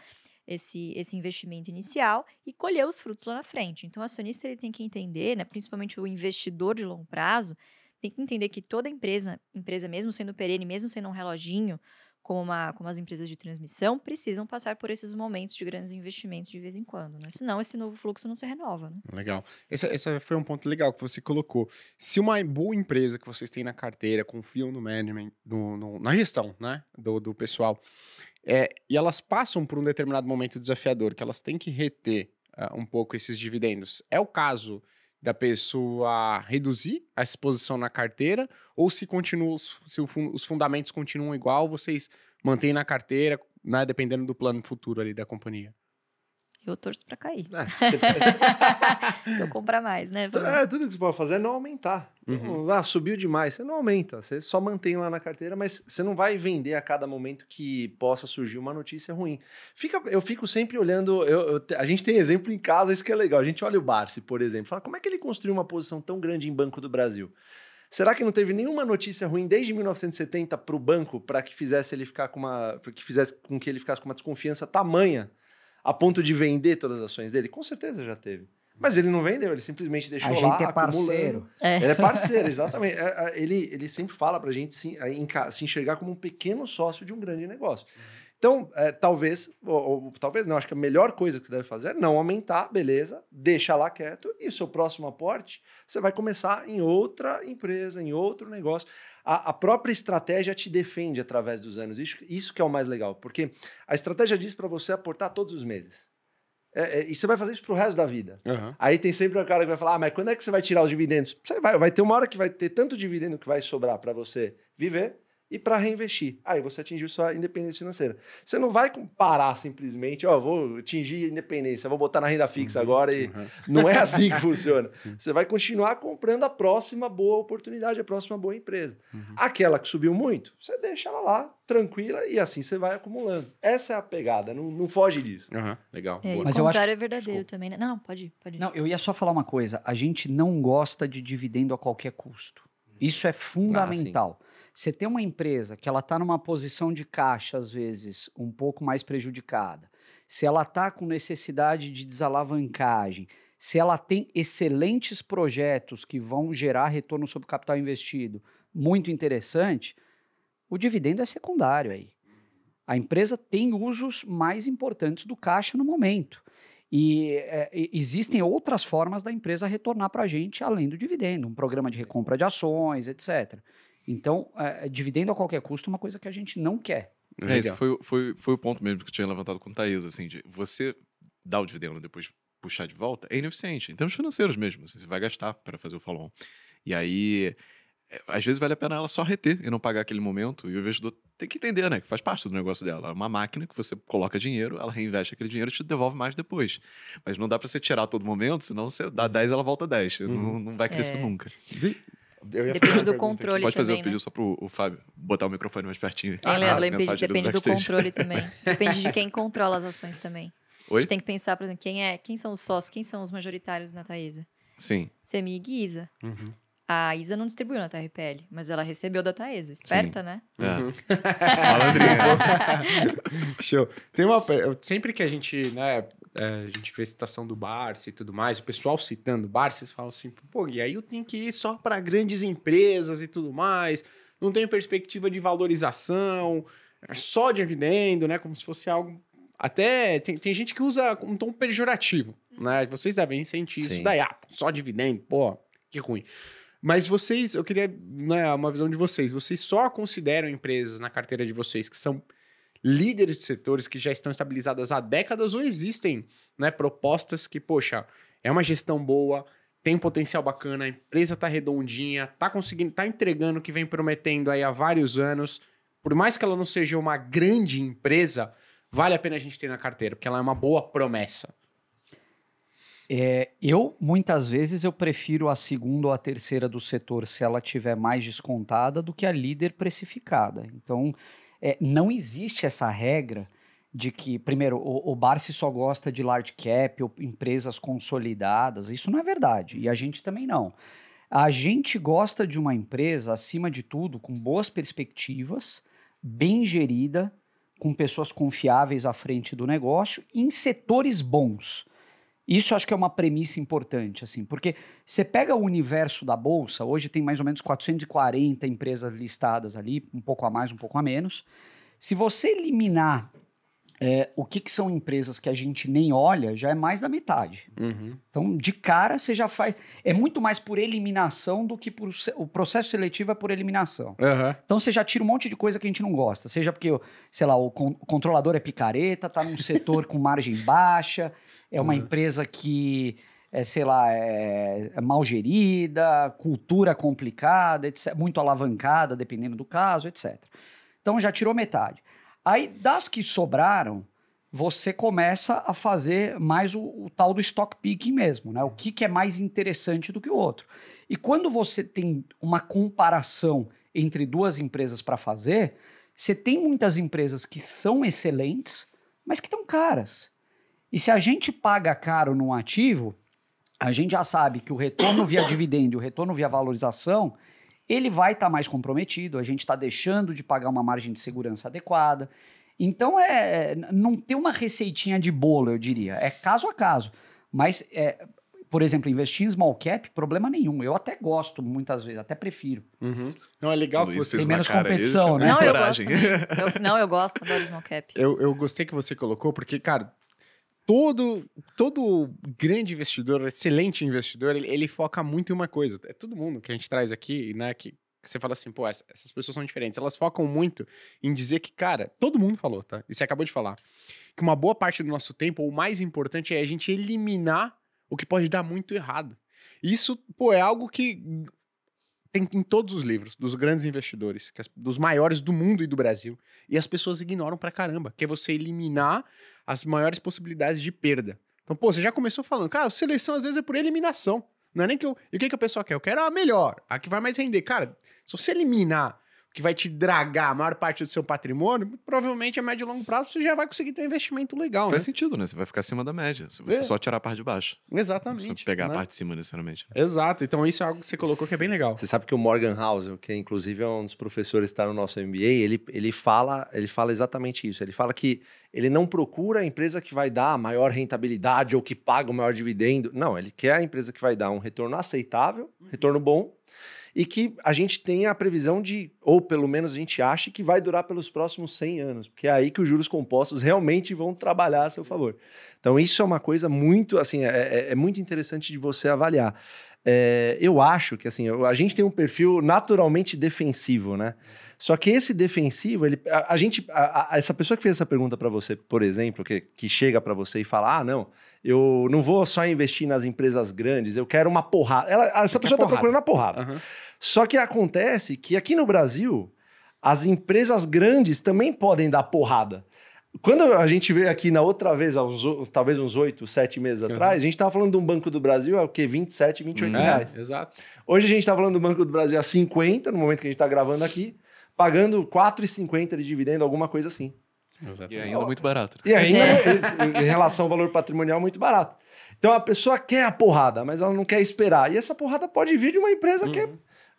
esse, esse investimento inicial e colher os frutos lá na frente. Então, o acionista ele tem que entender, né, principalmente o investidor de longo prazo, tem que entender que toda empresa, empresa mesmo sendo perene, mesmo sendo um reloginho, como, uma, como as empresas de transmissão, precisam passar por esses momentos de grandes investimentos de vez em quando, né? Senão esse novo fluxo não se renova, né? Legal. Esse, esse foi um ponto legal que você colocou. Se uma boa empresa que vocês têm na carteira confiam no management, no, no- na gestão, né, do, do pessoal, é, e elas passam por um determinado momento desafiador, que elas têm que reter ah, um pouco esses dividendos, é o caso da pessoa reduzir a exposição na carteira, ou se continua, se os fundamentos continuam igual, vocês mantêm na carteira, né, dependendo do plano futuro ali da companhia. Eu torço pra cair. É, Eu comprar mais, né? É, tudo que você pode fazer é não aumentar. Então, ah, subiu demais, você não aumenta, você só mantém lá na carteira, mas você não vai vender a cada momento que possa surgir uma notícia ruim. Fica, eu fico sempre olhando, eu- eu a gente tem exemplo em casa, isso que é legal. A gente olha o Barsi, por exemplo, fala como é que ele construiu uma posição tão grande em Banco do Brasil? Será que não teve nenhuma notícia ruim desde 1970 para o banco para que fizesse ele ficar com uma, que fizesse com que ele ficasse com uma desconfiança tamanha a ponto de vender todas as ações dele? Com certeza já teve. Mas ele não vendeu, ele simplesmente deixou A lá. gente é acumulando. parceiro. É. Ele é parceiro, exatamente. É, é, Ele, ele sempre fala pra gente se, é, enca- se enxergar como um pequeno sócio de um grande negócio. Então, é, talvez, ou, ou talvez não, acho que a melhor coisa que você deve fazer é não aumentar, beleza, deixa lá quieto, e o seu próximo aporte, você vai começar em outra empresa, em outro negócio. A, a própria estratégia te defende através dos anos. Isso, isso que é o mais legal, porque a estratégia diz para você aportar todos os meses. É, é, e você vai fazer isso pro resto da vida. Aí tem sempre o cara que vai falar, ah, mas quando é que você vai tirar os dividendos? Você vai, vai ter uma hora que vai ter tanto dividendo que vai sobrar para você viver e para reinvestir. Aí você atingiu sua independência financeira. Você não vai parar simplesmente, ó, vou atingir a independência, vou botar na renda fixa agora e Uhum. não é assim que funciona. Você vai continuar comprando a próxima boa oportunidade, a próxima boa empresa. Uhum. Aquela que subiu muito, você deixa ela lá, tranquila, e assim você vai acumulando. Essa é a pegada, não, não foge disso. Legal. É, boa. o Mas eu acho contrário é verdadeiro também, né? Não, não, pode ir, pode ir. Não, eu ia só falar uma coisa. A gente não gosta de dividendo a qualquer custo. Isso é fundamental. Você tem uma empresa que ela está numa posição de caixa, às vezes, um pouco mais prejudicada. Se ela está com necessidade de desalavancagem, se ela tem excelentes projetos que vão gerar retorno sobre o capital investido muito interessante, o dividendo é secundário aí. A empresa tem usos mais importantes do caixa no momento. E é, existem outras formas da empresa retornar para a gente além do dividendo, um programa de recompra de ações, etc. Então, é, dividendo a qualquer custo é uma coisa que a gente não quer. É, esse foi, o- foi, foi o ponto mesmo que eu tinha levantado com o Thaís, assim, de você dar o dividendo e depois puxar de volta, é ineficiente, em termos financeiros mesmo, assim, você vai gastar para fazer o follow-on. E aí, é, às vezes vale a pena ela só reter e não pagar aquele momento, e o investidor tem que entender, né, que faz parte do negócio dela. É uma máquina que você coloca dinheiro, ela reinveste aquele dinheiro e te devolve mais depois. Mas não dá para você tirar a todo momento, senão você dá 10, ela volta 10. Não, Uhum. não vai crescer É. nunca. Depende do controle. Pode fazer também, o pedido né? só pro o Fábio botar o microfone mais pertinho. Ah, Leandro? Depende, mensagem depende do backstage. controle também. Depende de quem controla as ações também. A Oi? gente tem que pensar, por exemplo, quem, é, quem são os sócios, quem são os majoritários na Taesa? Sim. Semig e Isa. Uhum. A Isa não distribuiu na TRPL, mas ela recebeu da Taesa. Esperta, né? É. Uhum. Show. Tem uma. Sempre que a gente, né, é, a gente vê citação do Barça e tudo mais, o pessoal citando o Barça, eles falam assim, pô, e aí eu tenho que ir só para grandes empresas e tudo mais, não tenho perspectiva de valorização, é só dividendo, né? Como se fosse algo. Até tem, tem gente que usa um tom pejorativo, né? Vocês devem sentir isso Sim. daí, ah, só dividendo, pô, que ruim. Mas vocês, eu queria, né, uma visão de vocês. Vocês só consideram empresas na carteira de vocês que são líderes de setores que já estão estabilizadas há décadas ou existem né, propostas que, poxa, é uma gestão boa, tem potencial bacana, a empresa tá redondinha, tá conseguindo, tá entregando o que vem prometendo aí há vários anos. Por mais que ela não seja uma grande empresa, vale a pena a gente ter na carteira, porque ela é uma boa promessa. É, eu, muitas vezes, eu prefiro a segunda ou a terceira do setor se ela tiver mais descontada do que a líder precificada. Então, é, não existe essa regra de que, primeiro, o, o Barsi só gosta de large cap ou empresas consolidadas. Isso não é verdade. E a gente também não. A gente gosta de uma empresa, acima de tudo, com boas perspectivas, bem gerida, com pessoas confiáveis à frente do negócio, em setores bons. Isso acho que é uma premissa importante, assim, porque você pega o universo da bolsa, hoje tem mais ou menos 440 empresas listadas ali, um pouco a mais, um pouco a menos. Se você eliminar é, o que, que são empresas que a gente nem olha, já é mais da metade. Uhum. Então, de cara, você já faz. É muito mais por eliminação do que por. O processo seletivo é por eliminação. Aham. Então, você já tira um monte de coisa que a gente não gosta. Seja porque, sei lá, o con- o controlador é picareta, tá num setor com margem baixa, é uma empresa que. É, sei lá, é, é mal gerida, cultura complicada, etc, muito alavancada, dependendo do caso, etc. Então já tirou metade. Aí, das que sobraram, você começa a fazer mais o, o tal do stock picking mesmo, né? O que, que é mais interessante do que o outro. E quando você tem uma comparação entre duas empresas para fazer, você tem muitas empresas que são excelentes, mas que estão caras. E se a gente paga caro num ativo, a gente já sabe que o retorno via dividendo e o retorno via valorização, ele vai estar mais comprometido, a gente está deixando de pagar uma margem de segurança adequada. Então, é, é, não tem uma receitinha de bolo, eu diria. É caso a caso. Mas, é, por exemplo, investir em small cap, problema nenhum. Eu até gosto, muitas vezes, até prefiro. Uhum. Não, é legal que você... tem menos competição, né? Não, eu gosto também. Eu- não, eu gosto, adoro small cap. Eu, eu gostei que você colocou, porque, cara, todo, todo grande investidor, excelente investidor, ele, ele foca muito em uma coisa. É todo mundo que a gente traz aqui, né? Que, que você fala assim, pô, essa- essas pessoas são diferentes. Elas focam muito em dizer que, cara, todo mundo falou, tá? E você acabou de falar. Que uma boa parte do nosso tempo, o mais importante, é a gente eliminar o que pode dar muito errado. Isso, pô, é algo que tem em todos os livros dos grandes investidores, as- dos maiores do mundo e do Brasil. E as pessoas ignoram pra caramba, que é você eliminar as maiores possibilidades de perda. Então, pô, você já começou falando, cara, seleção às vezes é por eliminação. Não é nem que eu. E o que, que a pessoa quer? Eu quero a melhor, a que vai mais render. Cara, se você eliminar que vai te dragar a maior parte do seu patrimônio, provavelmente a médio e longo prazo você já vai conseguir ter um investimento legal, Faz né? sentido, né? Você vai ficar acima da média. Se você É. só tirar a parte de baixo. Não Exatamente. precisa pegar né? a parte de cima, necessariamente. Exato. Então, isso é algo que você colocou que é bem legal. Você sabe que o Morgan Housel, que inclusive é um dos professores que está no nosso MBA, ele, ele, fala, ele fala exatamente isso. Ele fala que ele não procura a empresa que vai dar a maior rentabilidade ou que paga o maior dividendo. Não, ele quer a empresa que vai dar um retorno aceitável, retorno bom, e que a gente tenha a previsão de, ou pelo menos a gente ache que vai durar pelos próximos 100 anos, porque é aí que os juros compostos realmente vão trabalhar a seu favor. Então, isso é uma coisa muito, assim, é, é- é muito interessante de você avaliar. É, eu acho que, assim, a gente tem um perfil naturalmente defensivo, né? Só que esse defensivo, ele, a, a gente, a- a- essa pessoa que fez essa pergunta para você, por exemplo, que, que chega para você e fala, ah, não, eu não vou só investir nas empresas grandes, eu quero uma porrada. Ela, essa pessoa está procurando a porrada. Aham. Só que acontece que aqui no Brasil, as empresas grandes também podem dar porrada. Quando a gente veio aqui na outra vez, uns talvez uns oito, sete meses Uhum. atrás, a gente estava falando de um Banco do Brasil, é o quê? 27, 28 Hum. reais. É, exato. Hoje a gente está falando do Banco do Brasil a 50, no momento que a gente está gravando aqui, pagando 4,50 de dividendo, alguma coisa assim. E ainda muito barato. E ainda, É. em- em relação ao valor patrimonial, muito barato. Então a pessoa quer a porrada, mas ela não quer esperar. E essa porrada pode vir de uma empresa que é,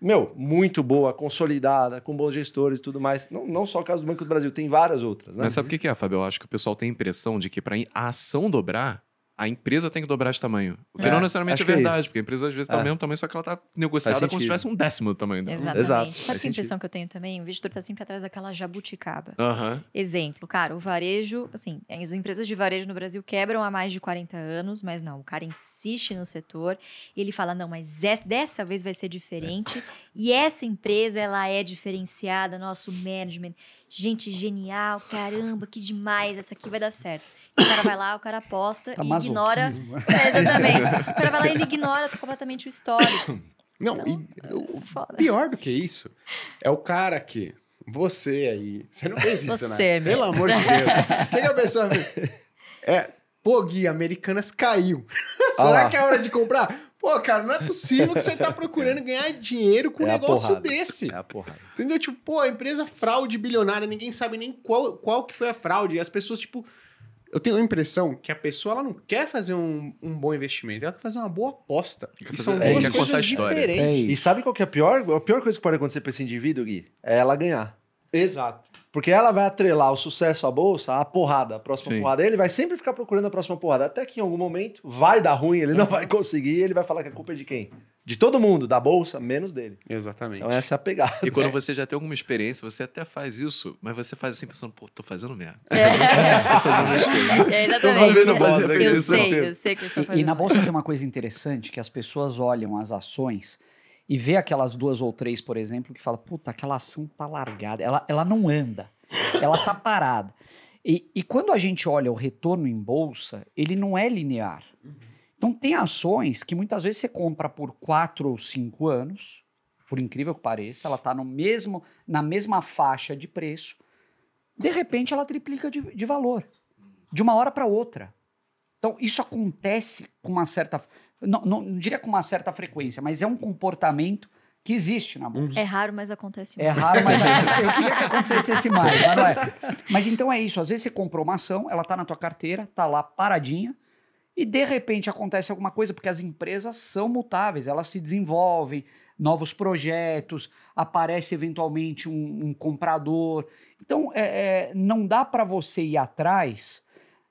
meu, muito boa, consolidada, com bons gestores e tudo mais. Não, não só o caso do Banco do Brasil, tem várias outras, né? Mas sabe o que é, Fábio? Eu acho que o pessoal tem a impressão de que para a ação dobrar, a empresa tem que dobrar de tamanho. O que É, não necessariamente é que é verdade, porque a empresa às vezes tá É. o mesmo tamanho, só que ela tá negociada como se tivesse um décimo do tamanho dela. Exatamente. Exato, Sabe faz que sentido. impressão que eu tenho também? O investidor está sempre atrás daquela jabuticaba. Aham. Exemplo, cara, o varejo, assim, as empresas de varejo no Brasil quebram há mais de 40 anos, mas não, o cara insiste no setor e ele fala, não, mas es- dessa vez vai ser diferente e essa empresa, ela é diferenciada, nosso management, gente genial, caramba, que demais, essa aqui vai dar certo. E o cara vai lá, o cara aposta Tá e ignora... É, exatamente. O cara vai lá e ele ignora completamente o histórico. Não, Então, e o foda. pior do que isso é o cara que. Você aí. Você não fez isso, Você, né? Pelo amor de Deus. O que, que a pessoa? É, pô, Gui, Americanas caiu. Ah Será lá. que é hora de comprar? Pô, cara, não é possível que você tá procurando ganhar dinheiro com um É a negócio porrada. desse. É a porrada. Entendeu? Tipo, pô, a empresa fraude bilionária, ninguém sabe nem qual, qual que foi a fraude. E as pessoas, tipo. Eu tenho a impressão que a pessoa ela não quer fazer um, um bom investimento, ela quer fazer uma boa aposta. Quer E fazer- são é, duas coisas história. É diferentes. E sabe qual que é a pior? A pior coisa que pode acontecer para esse indivíduo, Gui, é ela ganhar. Exato. Porque ela vai atrelar o sucesso à bolsa à porrada, a próxima Sim. porrada. Ele vai sempre ficar procurando a próxima porrada, até que em algum momento vai dar ruim, ele não vai conseguir, e ele vai falar que a culpa é de quem? De todo mundo, da bolsa, menos dele. Exatamente. Então essa é a pegada. E quando você já tem alguma experiência, você até faz isso, mas você faz assim pensando, pô, tô fazendo merda. É. Tô fazendo besteira. É, Tô exatamente. fazendo eu, bosta, eu sei, eu sei que você está E, fazendo. e na bolsa tem uma coisa interessante, que as pessoas olham as ações e vê aquelas duas ou três, por exemplo, que fala, puta, aquela ação tá largada, ela, ela não anda, ela tá parada. E, e quando a gente olha o retorno em bolsa, ele não é linear. Então tem ações que muitas vezes você compra por quatro ou cinco anos, por incrível que pareça, ela tá no mesmo, na mesma faixa de preço, de repente ela triplica de, de valor, de uma hora para outra. Então, isso acontece com uma certa. Não, não, não diria com uma certa frequência, mas é um comportamento que existe na bolsa. É raro, mas acontece É muito. raro, mas eu queria que acontecesse mais, mas não é. Mas então é isso. Às vezes você comprou uma ação, ela tá na tua carteira, tá lá paradinha, e de repente acontece alguma coisa, porque as empresas são mutáveis, elas se desenvolvem, novos projetos, aparece eventualmente um, um comprador. Então, é, é, não dá para você ir atrás.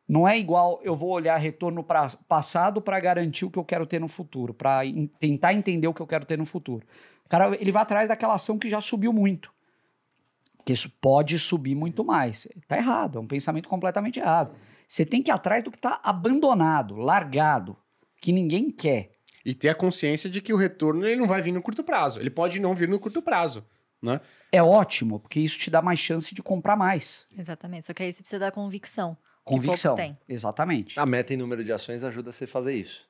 Não é igual eu vou olhar retorno pra, passado para garantir o que eu quero ter no futuro, para tentar entender o que eu quero ter no futuro. O cara ele vai atrás daquela ação que já subiu muito. Porque isso pode subir muito mais. Tá errado, é um pensamento completamente errado. Você tem que ir atrás do que está abandonado, largado, que ninguém quer. E ter a consciência de que o retorno ele não vai vir no curto prazo. Ele pode não vir no curto prazo. Né? É ótimo, porque isso te dá mais chance de comprar mais. Exatamente. Só que aí você precisa dar convicção. Convicção. Exatamente. A meta em número de ações ajuda você a fazer isso.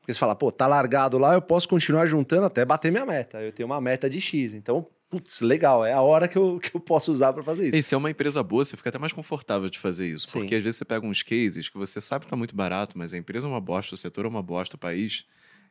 Porque você fala, pô, tá largado lá, eu posso continuar juntando até bater minha meta. Eu tenho uma meta de X. Então, putz, legal, é a hora que eu, que eu posso usar para fazer isso. E se é uma empresa boa, você fica até mais confortável de fazer isso. Sim. Porque às vezes você pega uns cases que você sabe que tá muito barato, mas a empresa é uma bosta, o setor é uma bosta, o país.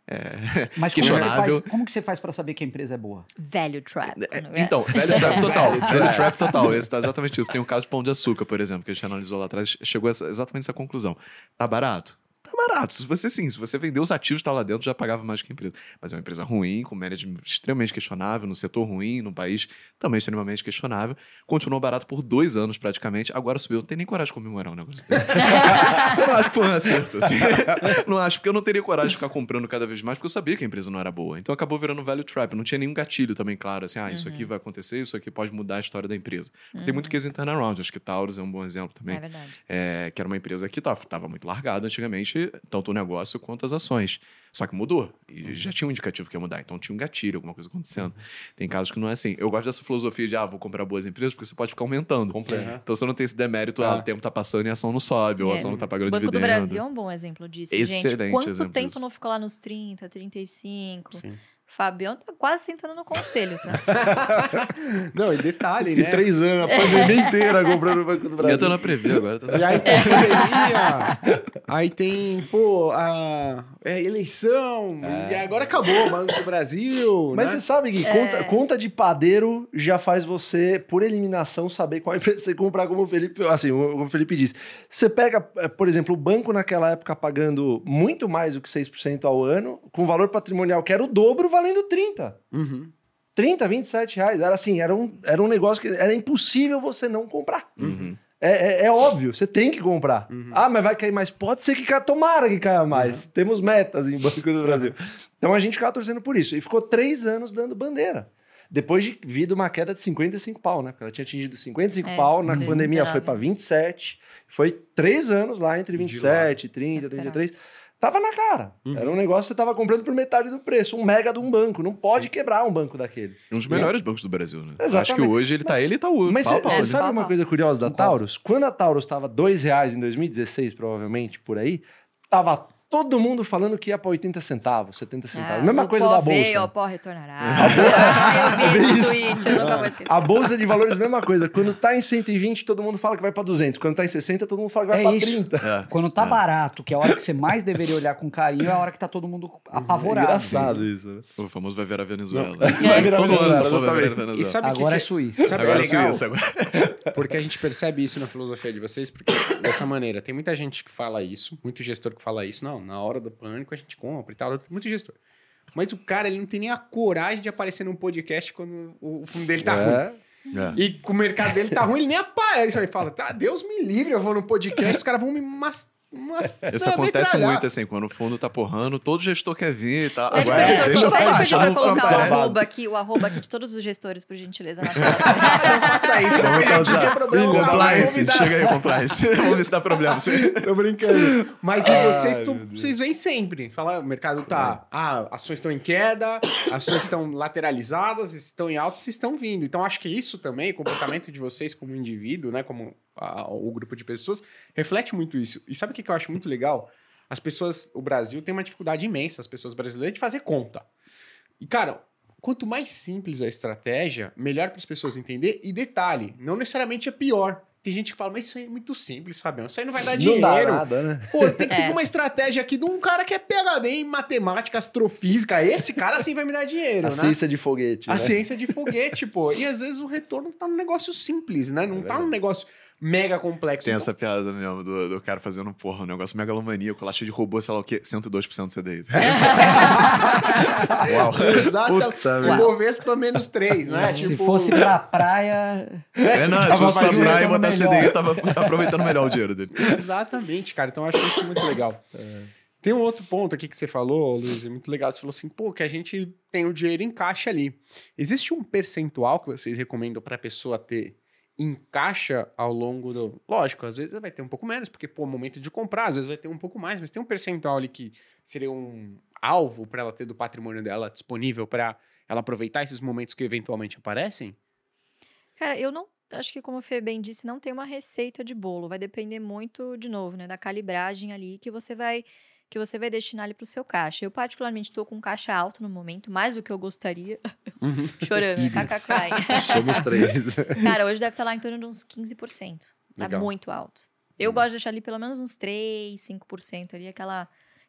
É... Mas como, você faz, como que você faz para saber que a empresa é boa? Value trap. não é? Então, velho trap total. Value velho trap. total. Esse tá exatamente isso. Tem o caso de Pão de Açúcar, por exemplo, que a gente analisou lá atrás, chegou a essa- exatamente essa conclusão. Tá barato? Tá barato. Se você sim, se você vender os ativos que tá lá dentro, já pagava mais que a empresa. Mas é uma empresa ruim, com management extremamente questionável, no setor ruim, num país também extremamente questionável. Continuou barato por dois anos praticamente. Agora subiu. Não tem nem coragem de comemorar um negócio desse. eu não acho que foi um acerto. Assim. Não acho, porque eu não teria coragem de ficar comprando cada vez mais, porque eu sabia que a empresa não era boa. Então acabou virando value trap. Não tinha nenhum gatilho também, claro. Assim, ah, isso aqui vai acontecer, isso aqui pode mudar a história da empresa. Tem muito case em turnaround. Acho que Taurus é um bom exemplo também. É verdade. É, que era uma empresa que estava muito largada antigamente, tanto o negócio quanto as ações. Só que mudou. E já tinha um indicativo que ia mudar. Então tinha um gatilho, alguma coisa acontecendo. Tem casos que não é assim. Eu gosto dessa filosofia de, ah, vou comprar boas empresas, porque você pode ficar aumentando. Uhum. Então você não tem esse demérito, ah, Ah. o tempo tá passando e a ação não sobe, ou a É. ação não tá pagando O Banco do dividendo. Brasil é um bom exemplo disso, Excelente gente. Quanto tempo disso. não ficou lá nos 30, 35? Sim. Fabião tá quase sentando no conselho, tá? Não, e detalhe, E né? três anos, a pandemia inteira comprando o Banco do E eu Brasil. tô na Previ agora. Tá... E aí tem pandemia, aí tem, pô, a é, eleição, e agora acabou o Banco do Brasil, Mas né? você sabe que conta, conta de padeiro já faz você, por eliminação, saber qual empresa você comprar, como o Felipe, assim, como o Felipe disse. Você pega, eh, por exemplo, o banco naquela época pagando muito mais do que 6% ao ano, com valor patrimonial que era o dobro, valendo 30. Uhum. 30, 27 reais. Era assim, era um, era um negócio que era impossível você não comprar. Uhum. É, é- é óbvio, você tem que comprar. Ah, mas vai cair mais? Pode ser que caia, tomara que caia mais. Temos metas em Banco do Brasil. Então a gente ficava torcendo por isso. E ficou três anos dando bandeira. Depois de vir de uma queda de 55 pau, né? Porque ela tinha atingido 55 É, pau, na 2019. pandemia foi para 27. Foi três anos lá entre 27, 30, 33. Tava na cara. Era um negócio que você tava comprando por metade do preço. Um mega de um banco. Não pode quebrar um banco daquele. Um dos melhores bancos do Brasil, né? Exatamente. Acho que hoje ele tá ele e tá o Mas pau a você né? sabe Pau uma pau. coisa curiosa da. Taurus? Quando a Taurus estava dois reais em 2016, provavelmente, por aí, tava todo mundo falando que ia para 80 centavos, 70 centavos. Ah, Mesma o coisa pó da bolsa. Veio, o pó retornará. ah, eu vi esse tweet, eu nunca vou esquecer. A bolsa de valores, mesma coisa. Quando tá em 120, todo mundo fala que vai para 200. Quando tá em 60, todo mundo fala que vai É para isso. 30. É. Quando tá É. barato, que é a hora que você mais deveria olhar com carinho, é a hora que tá todo mundo apavorado. Engraçado isso, né? O famoso vai ver a Venezuela. Vai virar Todo ano Venezuela, porra vai virar exatamente. E Venezuela. sabe Agora que é Suíça. Sabe Agora é é? Suíça. Agora. Porque a gente percebe isso na filosofia de vocês, porque dessa maneira, tem muita gente que fala isso, muito gestor que fala isso, não, na hora do pânico a gente compra e tal, muito gestor. Mas o cara, ele não tem nem a coragem de aparecer num podcast quando o fundo dele tá ruim. É. É. E com o mercado dele tá ruim, ele nem aparece. Ele fala, tá, Deus me livre, eu vou no podcast, os caras vão me mas- Umas- Isso Não, acontece muito, assim, quando o fundo tá porrando, todo gestor quer vir e tal. Pede Agora, editor, deixa pede pro editor colocar o arroba aqui, o arroba aqui de todos os gestores, por gentileza, na tela. não faça isso, não causar. problema. Compliance, chega aí, compliance. Vamos ver se dá problema. Tô brincando. Mas e Ai, vocês, Deus. vocês vêm sempre. Fala, o mercado tá. Ah, ações estão em queda, ações estão lateralizadas, estão em alta, vocês estão vindo. Então, acho que isso também, o comportamento de vocês como indivíduo, né? Como a- o grupo de pessoas, reflete muito isso. E sabe o que, que eu acho muito legal? As pessoas, o Brasil tem uma dificuldade imensa, as pessoas brasileiras, de fazer conta. E, cara, quanto mais simples a estratégia, melhor para as pessoas entender. E detalhe, não necessariamente é pior. Tem gente que fala, mas isso aí é muito simples, Fabião. Isso aí não vai dar Não dinheiro. dá nada, né? Pô, tem que É. seguir uma estratégia aqui de um cara que é PHD em matemática, astrofísica. Esse cara sim vai me dar dinheiro, A né? ciência de foguete. A né? ciência de foguete, pô. E às vezes o retorno tá num negócio simples, né? Não É tá num negócio mega complexo. Tem Então, essa piada mesmo do, do cara fazendo, porra, um negócio megalomaníaco, lá cheio de robô, sei lá o quê, 102% CDI. Uau. Exato. Puta O. Bovespa menos 3, né? Se Tipo, fosse pra praia. É, não, se Tava fosse pra praia e botar melhor. CDI, tava aproveitando melhor o dinheiro dele. Exatamente, cara. Então eu acho isso muito legal. Tem um outro ponto aqui que você falou, Luiz, é muito legal. Você falou assim, pô, que a gente tem o dinheiro em caixa ali. Existe um percentual que vocês recomendam para a pessoa ter em caixa ao longo do. Lógico, às vezes vai ter um pouco menos, porque, pô, momento de comprar, às vezes vai ter um pouco mais, mas tem um percentual ali que seria um alvo para ela ter do patrimônio dela disponível para ela aproveitar esses momentos que eventualmente aparecem? Cara, eu não. Acho que, como o Fê bem disse, não tem uma receita de bolo. Vai depender muito, de novo, né, da calibragem ali que você vai que você vai destinar ali para o seu caixa. Eu, particularmente, estou com caixa alto no momento, mais do que eu gostaria. Chorando, né? Kaka crying. Somos três. Cara, hoje deve estar lá em torno de uns 15%. Tá Legal. muito alto. Eu gosto de deixar ali pelo menos uns 3, 5% ali, aquela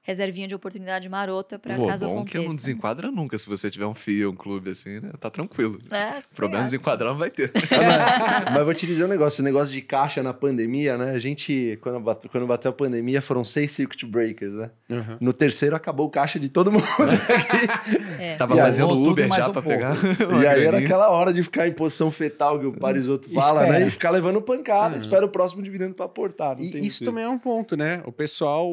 reservinha de oportunidade marota para caso bom que não desenquadra nunca se você tiver um FIA, um clube assim, né? Tá tranquilo. É, O problema lá. desenquadrar não vai ter. mas, mas vou te dizer um negócio, esse negócio de caixa na pandemia, né? A gente, quando, bate- quando bateu a pandemia, foram seis circuit breakers, né? Uhum. No terceiro acabou o caixa de todo mundo. É. Tava E aí, fazendo tudo Uber já um pra pouco. pegar. E aí era aquela hora de ficar em posição fetal que o Parisotto fala, Espera. né? E ficar levando pancada, Uhum. espera o próximo dividendo pra aportar. E tem isso também é um ponto, né? O pessoal.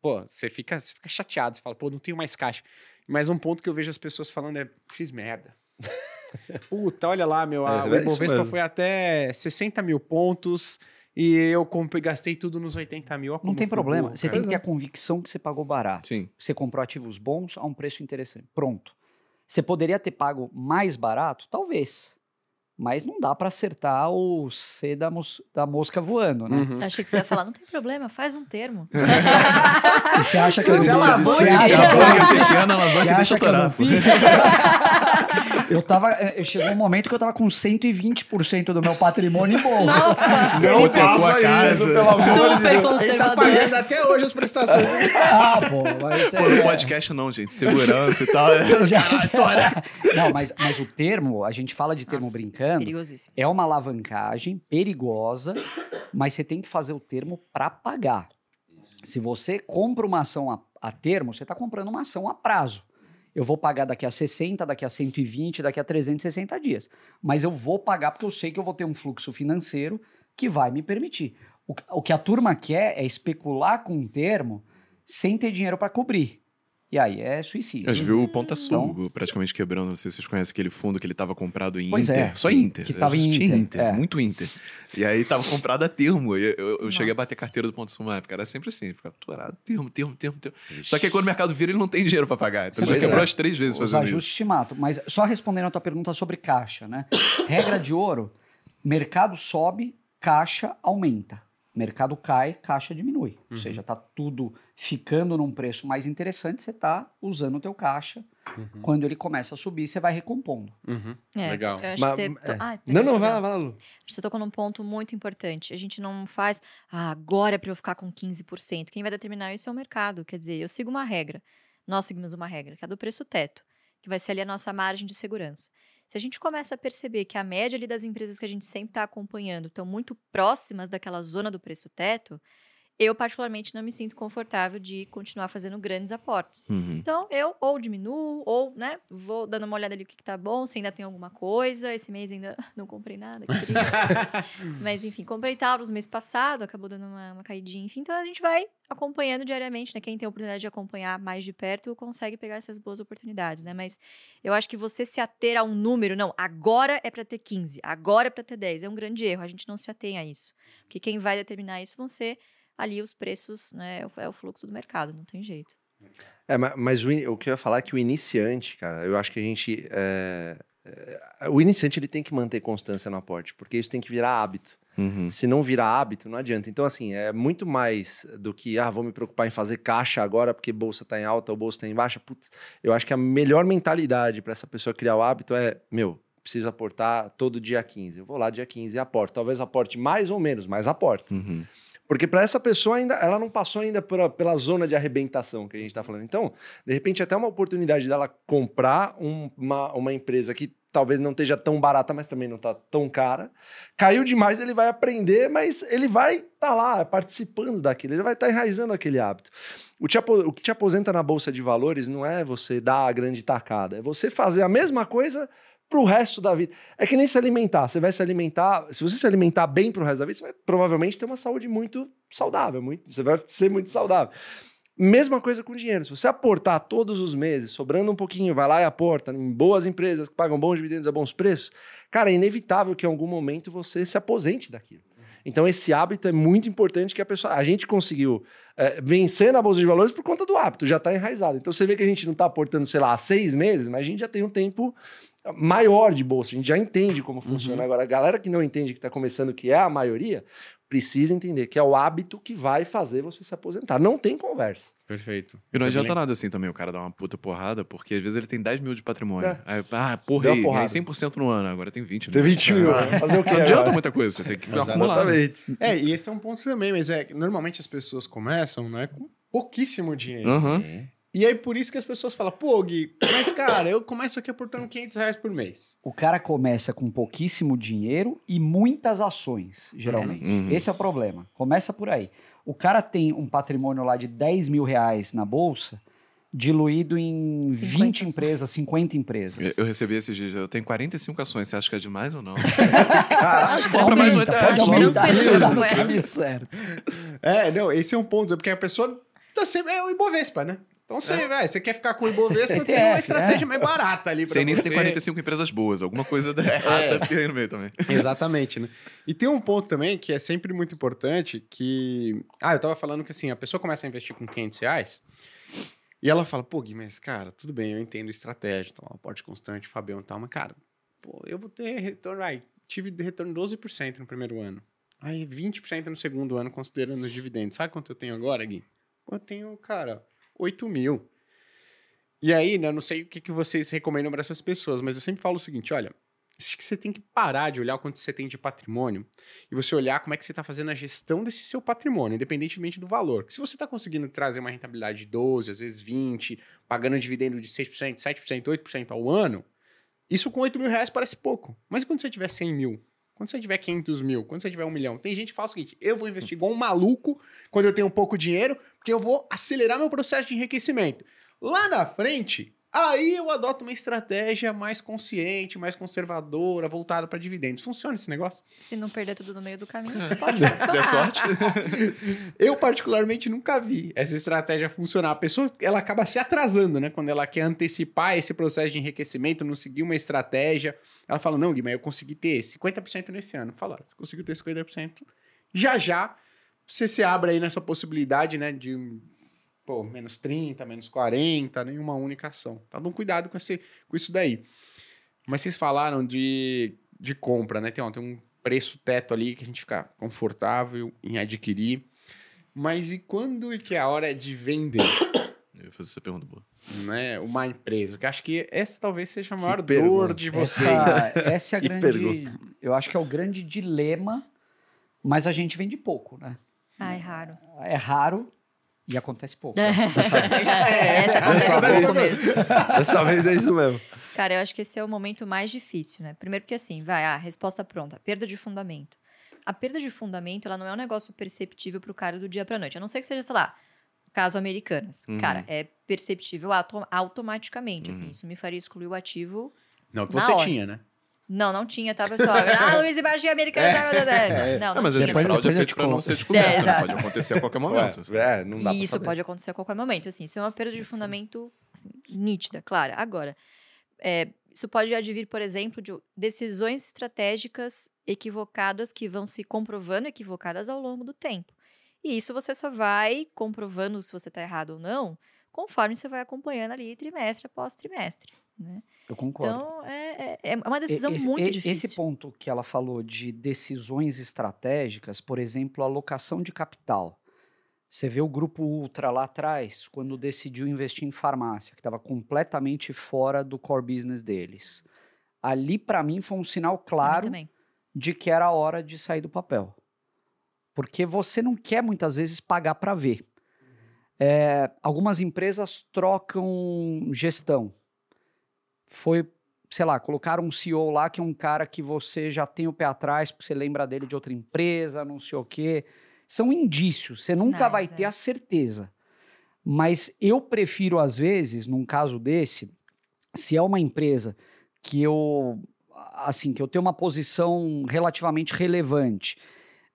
Pô, você fica, você fica chateado, você fala, pô, não tenho mais caixa. Mas um ponto que eu vejo as pessoas falando é: fiz merda. Puta, olha lá, meu. A, É, o é isso Ibovespa foi até 60 mil pontos e eu comprei, gastei tudo nos 80 mil. Ó, Não tem problema. Você cara. tem que ter a convicção que você pagou barato. Sim. Você comprou ativos bons a um preço interessante. Pronto. Você poderia ter pago mais barato? Talvez. Mas não dá para acertar o C da, mos- da mosca voando, né? Uhum. Achei que você ia falar, não tem problema, faz um termo. E você acha que Mas eu a é pequena, ela você deixa acha que eu não torar. fiz? Eu tava. Eu chegou um momento que eu tava com 120% do meu patrimônio em bolsa. Não Não trocou a faça casa. isso, pelo amor de Super Deus. Ele tá pagando até hoje as prestações. Ah, pô, mas Pô, no é- podcast não, gente. Segurança e tal. Já- já- Não, mas, mas o termo, a gente fala de termo Nossa, brincando, É uma alavancagem perigosa, mas você tem que fazer o termo para pagar. Se você compra uma ação a, a termo, você está comprando uma ação a prazo. Eu vou pagar daqui a 60, daqui a 120, daqui a 360 dias. Mas eu vou pagar porque eu sei que eu vou ter um fluxo financeiro que vai me permitir. O, que- o que a turma quer é especular com um termo sem ter dinheiro para cobrir. E aí é suicídio. A gente viu o Ponta Então- Sul praticamente quebrando. Não sei se vocês conhecem aquele fundo que ele tava comprado em Pois Inter. é, Só Inter. que tava em Tinha Inter, é. muito Inter. E aí tava comprado a termo. E eu, eu cheguei a bater carteira do Ponta Sul uma época. Era sempre assim. Ficava torado, termo, termo, termo, termo. Só que aí quando o mercado vira, ele não tem dinheiro pra pagar. Então Você ele já quebrou né? as três vezes Os fazendo ajustes isso. te matam. Mas só respondendo a tua pergunta sobre caixa, né? Regra de ouro: mercado sobe, caixa aumenta. Mercado cai, caixa diminui. Ou seja, tá tudo ficando num preço mais interessante, você tá usando o teu caixa. Uhum. Quando ele começa a subir, você vai recompondo. Uhum. É, Legal. Eu acho Mas- que você. é. Ah, Não, não, vai lá, vai lá, Lu. Você tocou num ponto muito importante. A gente não faz, ah, agora é para eu ficar com 15%. Quem vai determinar isso é o mercado. Quer dizer, eu sigo uma regra. Nós seguimos uma regra, que é a do preço teto, que vai ser ali a nossa margem de segurança. Se a gente começa a perceber que a média ali das empresas que a gente sempre está acompanhando estão muito próximas daquela zona do preço teto, eu particularmente não me sinto confortável de continuar fazendo grandes aportes. Uhum. Então, eu ou diminuo, ou, né, vou dando uma olhada ali o que, que tá bom, se ainda tem alguma coisa. Esse mês ainda não comprei nada. Mas, enfim, comprei Taurus mês passado, acabou dando uma, uma caidinha. Enfim, então a gente vai acompanhando diariamente, né? Quem tem a oportunidade de acompanhar mais de perto consegue pegar essas boas oportunidades, né? Mas eu acho que você se ater a um número, não, agora é para ter 15, agora é para ter 10, é um grande erro. A gente não se atém a isso. Porque quem vai determinar isso vão ser ali os preços, né? É o fluxo do mercado, não tem jeito. É, ma- mas o, o que eu ia falar é que o iniciante, cara, eu acho que a gente. é, é, o iniciante ele tem que manter constância no aporte, porque isso tem que virar hábito. Uhum. Se não virar hábito, não adianta. Então, assim, é muito mais do que, ah, vou me preocupar em fazer caixa agora porque bolsa tá em alta ou bolsa tá em baixa. Putz, eu acho que a melhor mentalidade para essa pessoa criar o hábito é, meu, preciso aportar todo dia 15. Eu vou lá dia 15 e aporto. Talvez aporte mais ou menos, mas aporto. Uhum. Porque para essa pessoa ainda, ela não passou ainda por a- pela zona de arrebentação que a gente está falando. Então, de repente, até uma oportunidade dela comprar um- uma, uma empresa que talvez não esteja tão barata, mas também não está tão cara. Caiu demais, ele vai aprender, mas ele vai estar lá participando daquilo, ele vai estar enraizando aquele hábito. O, te o que te aposenta na bolsa de valores não é você dar a grande tacada, é você fazer a mesma coisa pro resto da vida. É que nem se alimentar. Você vai se alimentar. Se você se alimentar bem pro resto da vida, você vai provavelmente ter uma saúde muito saudável. Muito, você vai ser muito saudável. Mesma coisa com dinheiro. Se você aportar todos os meses, sobrando um pouquinho, vai lá e aporta em boas empresas que pagam bons dividendos a bons preços, cara, é inevitável que em algum momento você se aposente daquilo. Então, esse hábito é muito importante que a pessoa. A gente conseguiu é, vencer na Bolsa de Valores por conta do hábito, já está enraizado. Então, você vê que a gente não está aportando, sei lá, seis meses, mas a gente já tem um tempo maior de bolsa, a gente já entende como funciona. Agora, a galera que não entende, que está começando, que é a maioria, precisa entender que é o hábito que vai fazer você se aposentar. Não tem conversa. Perfeito. E não adianta nada assim também o cara dar uma puta porrada, porque às vezes ele tem 10 mil de patrimônio. É. Aí, ah, porra, aí, ganhei 100% no ano, agora tem 20 Tem 20 mil. É. Fazer o quê? Não adianta agora? muita coisa, você tem que acumular. né? Exatamente. É, e esse é um ponto também, mas é que normalmente as pessoas começam, né, com pouquíssimo dinheiro. Aham. E aí por isso que as pessoas falam, pô, Gui, mas cara, eu começo aqui aportando 500 reais por mês. O cara começa com pouquíssimo dinheiro e muitas ações, geralmente. Uhum. Esse é o problema. Começa por aí. O cara tem um patrimônio lá de 10 mil reais na bolsa, diluído em 50 20 ações. empresas, 50 empresas. Eu- Eu recebi esses dias, eu tenho 45 ações, você acha que é demais ou não? Acho compra mais aumenta, oito pode aumentar, tá no é. caminho certo. É, não, esse é um ponto, é porque a pessoa tá sempre. É o Ibovespa, né? Então você, vai, você quer ficar com o Ibovespa, tem uma ETF, estratégia é. mais barata ali pra Sem nem se você. tem 45 empresas boas, alguma coisa errada É. deve ter aí no meio também. Exatamente, né? E tem um ponto também que é sempre muito importante, que... Ah, eu tava falando que assim, a pessoa começa a investir com 500 reais e ela fala, pô, Gui, mas cara, tudo bem, eu entendo estratégia, então, aporte constante, Fabião e tal, mas cara, pô, eu vou ter retorno, ai, tive de retorno 12% no primeiro ano, aí 20% no segundo ano, considerando os dividendos. Sabe quanto eu tenho agora, Gui? Pô, eu tenho, cara, 8 mil. E aí, né, não sei o que, que vocês recomendam para essas pessoas, mas eu sempre falo o seguinte, olha, acho que você tem que parar de olhar o quanto você tem de patrimônio e você olhar como é que você está fazendo a gestão desse seu patrimônio, independentemente do valor. Se você está conseguindo trazer uma rentabilidade de 12, às vezes 20, pagando um dividendo de 6%, 7%, 8% ao ano, isso com 8 mil reais parece pouco. Mas quando você tiver 100 mil? Quando você tiver 500 mil? Quando você tiver um milhão? Tem gente que fala o seguinte, eu vou investir igual um maluco quando eu tenho pouco dinheiro, porque eu vou acelerar meu processo de enriquecimento. Lá na frente, aí eu adoto uma estratégia mais consciente, mais conservadora, voltada para dividendos. Funciona esse negócio? Se não perder tudo no meio do caminho, É. pode Se der funcionar. sorte. Eu, particularmente, nunca vi essa estratégia funcionar. A pessoa, ela acaba se atrasando, né? Quando ela quer antecipar esse processo de enriquecimento, não seguir uma estratégia. Ela fala, não, Gui, mas eu consegui ter 50% nesse ano. Fala, você conseguiu ter 50%. Já, já, você se abre aí nessa possibilidade, né? De, pô, menos 30, menos 40, nenhuma única ação. Então, dá um cuidado com, esse, com isso daí. Mas vocês falaram de, de compra, né? Tem, ó, tem um preço teto ali que a gente fica confortável em adquirir. Mas e quando que é a hora de vender, Eu ia fazer essa pergunta boa. né? Uma empresa? Porque acho que essa talvez seja a maior dor de vocês. Essa, essa é a Que grande. pergunta. Eu acho que é o grande dilema, mas a gente vende pouco, né? Ai, raro. É raro e acontece pouco. É, essa essa acontece vez- pouco mesmo. Dessa vez é isso mesmo. Cara, eu acho que esse é o momento mais difícil, né? Primeiro porque assim, vai, ah, resposta pronta, perda de fundamento. a perda de fundamento, ela não é um negócio perceptível para o cara do dia para noite. A não ser que seja, sei lá, caso Americanas. Uhum. Cara, é perceptível auto- automaticamente, assim. Uhum. Isso me faria excluir o ativo. Não que você hora. tinha, né? Não, não tinha, tá, pessoal? ah, Luiz e Baixinho blá, blá. É. Não, Ah, não mas tinha. assim, Depois- fraude é feito pra não ser descoberto, É, né? Pode acontecer a qualquer momento. Ué, é, não dá isso pode acontecer a qualquer momento, assim. Isso é uma perda de fundamento assim, nítida, clara. Agora, é, isso pode advir, por exemplo, de decisões estratégicas equivocadas que vão se comprovando equivocadas ao longo do tempo. E isso você só vai comprovando se você está errado ou não, conforme você vai acompanhando ali trimestre após trimestre. Né? Eu concordo. Então, é, é, é uma decisão esse, muito difícil. Esse ponto que ela falou de decisões estratégicas, por exemplo, alocação de capital. Você vê o grupo Ultra lá atrás, quando decidiu investir em farmácia, que estava completamente fora do core business deles. Ali, para mim, foi um sinal claro de que era a hora de sair do papel. Porque você não quer muitas vezes pagar para ver. É, algumas empresas trocam gestão. Foi, sei lá, colocaram um CEO lá que é um cara que você já tem o pé atrás, porque você lembra dele de outra empresa, não sei o quê. São indícios, você nunca Sinais, vai é. ter a certeza. Mas eu prefiro, às vezes, num caso desse, se é uma empresa que eu assim que eu tenho uma posição relativamente relevante,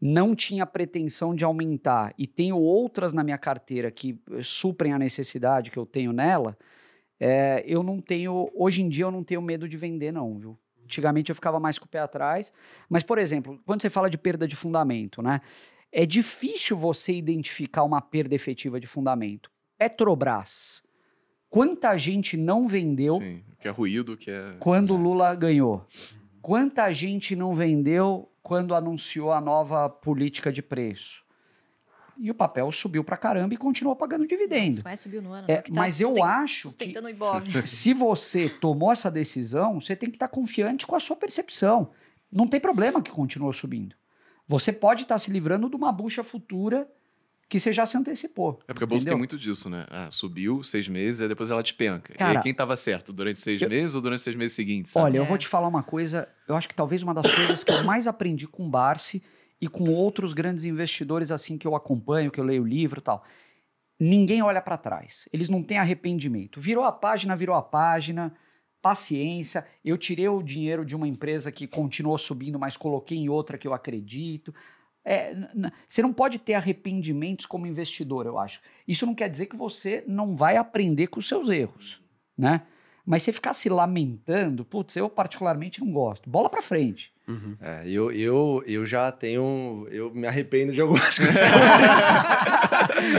não tinha pretensão de aumentar e tenho outras na minha carteira que eh, suprem a necessidade que eu tenho nela, é, eu não tenho hoje em dia eu não tenho medo de vender não, viu? Antigamente eu ficava mais com o pé atrás, mas por exemplo, quando você fala de perda de fundamento, né? É difícil você identificar uma perda efetiva de fundamento. Petrobras. Quanta gente não vendeu Sim, que é ruído, que é... quando o Lula ganhou? Quanta gente não vendeu quando anunciou a nova política de preço? E o papel subiu pra caramba e continuou pagando dividendo. Mas subiu no ano. É, né? Tá mas eu acho que se você tomou essa decisão, você tem que estar confiante com a sua percepção. Não tem problema que continue subindo. Você pode estar se livrando de uma bucha futura que você já se antecipou. É porque a bolsa tem muito disso, né? Ah, subiu seis meses, aí depois ela despenca. e Cara, aí quem tava certo? Durante seis eu- meses ou durante seis meses seguintes? sabe? Olha, eu É. vou te falar uma coisa, eu acho que talvez uma das coisas que eu mais aprendi com o Barsi e com outros grandes investidores assim que eu acompanho, que eu leio livro e tal. Ninguém olha para trás. Eles não têm arrependimento. Virou a página, virou a página. Paciência. Eu tirei o dinheiro de uma empresa que continuou subindo, mas coloquei em outra que eu acredito. É, você não pode ter arrependimentos como investidor, eu acho. Isso não quer dizer que você não vai aprender com os seus erros, né? Mas você ficar se lamentando, putz, eu particularmente não gosto. Bola pra frente. É, eu, eu, eu já tenho. Eu me arrependo de algumas coisas.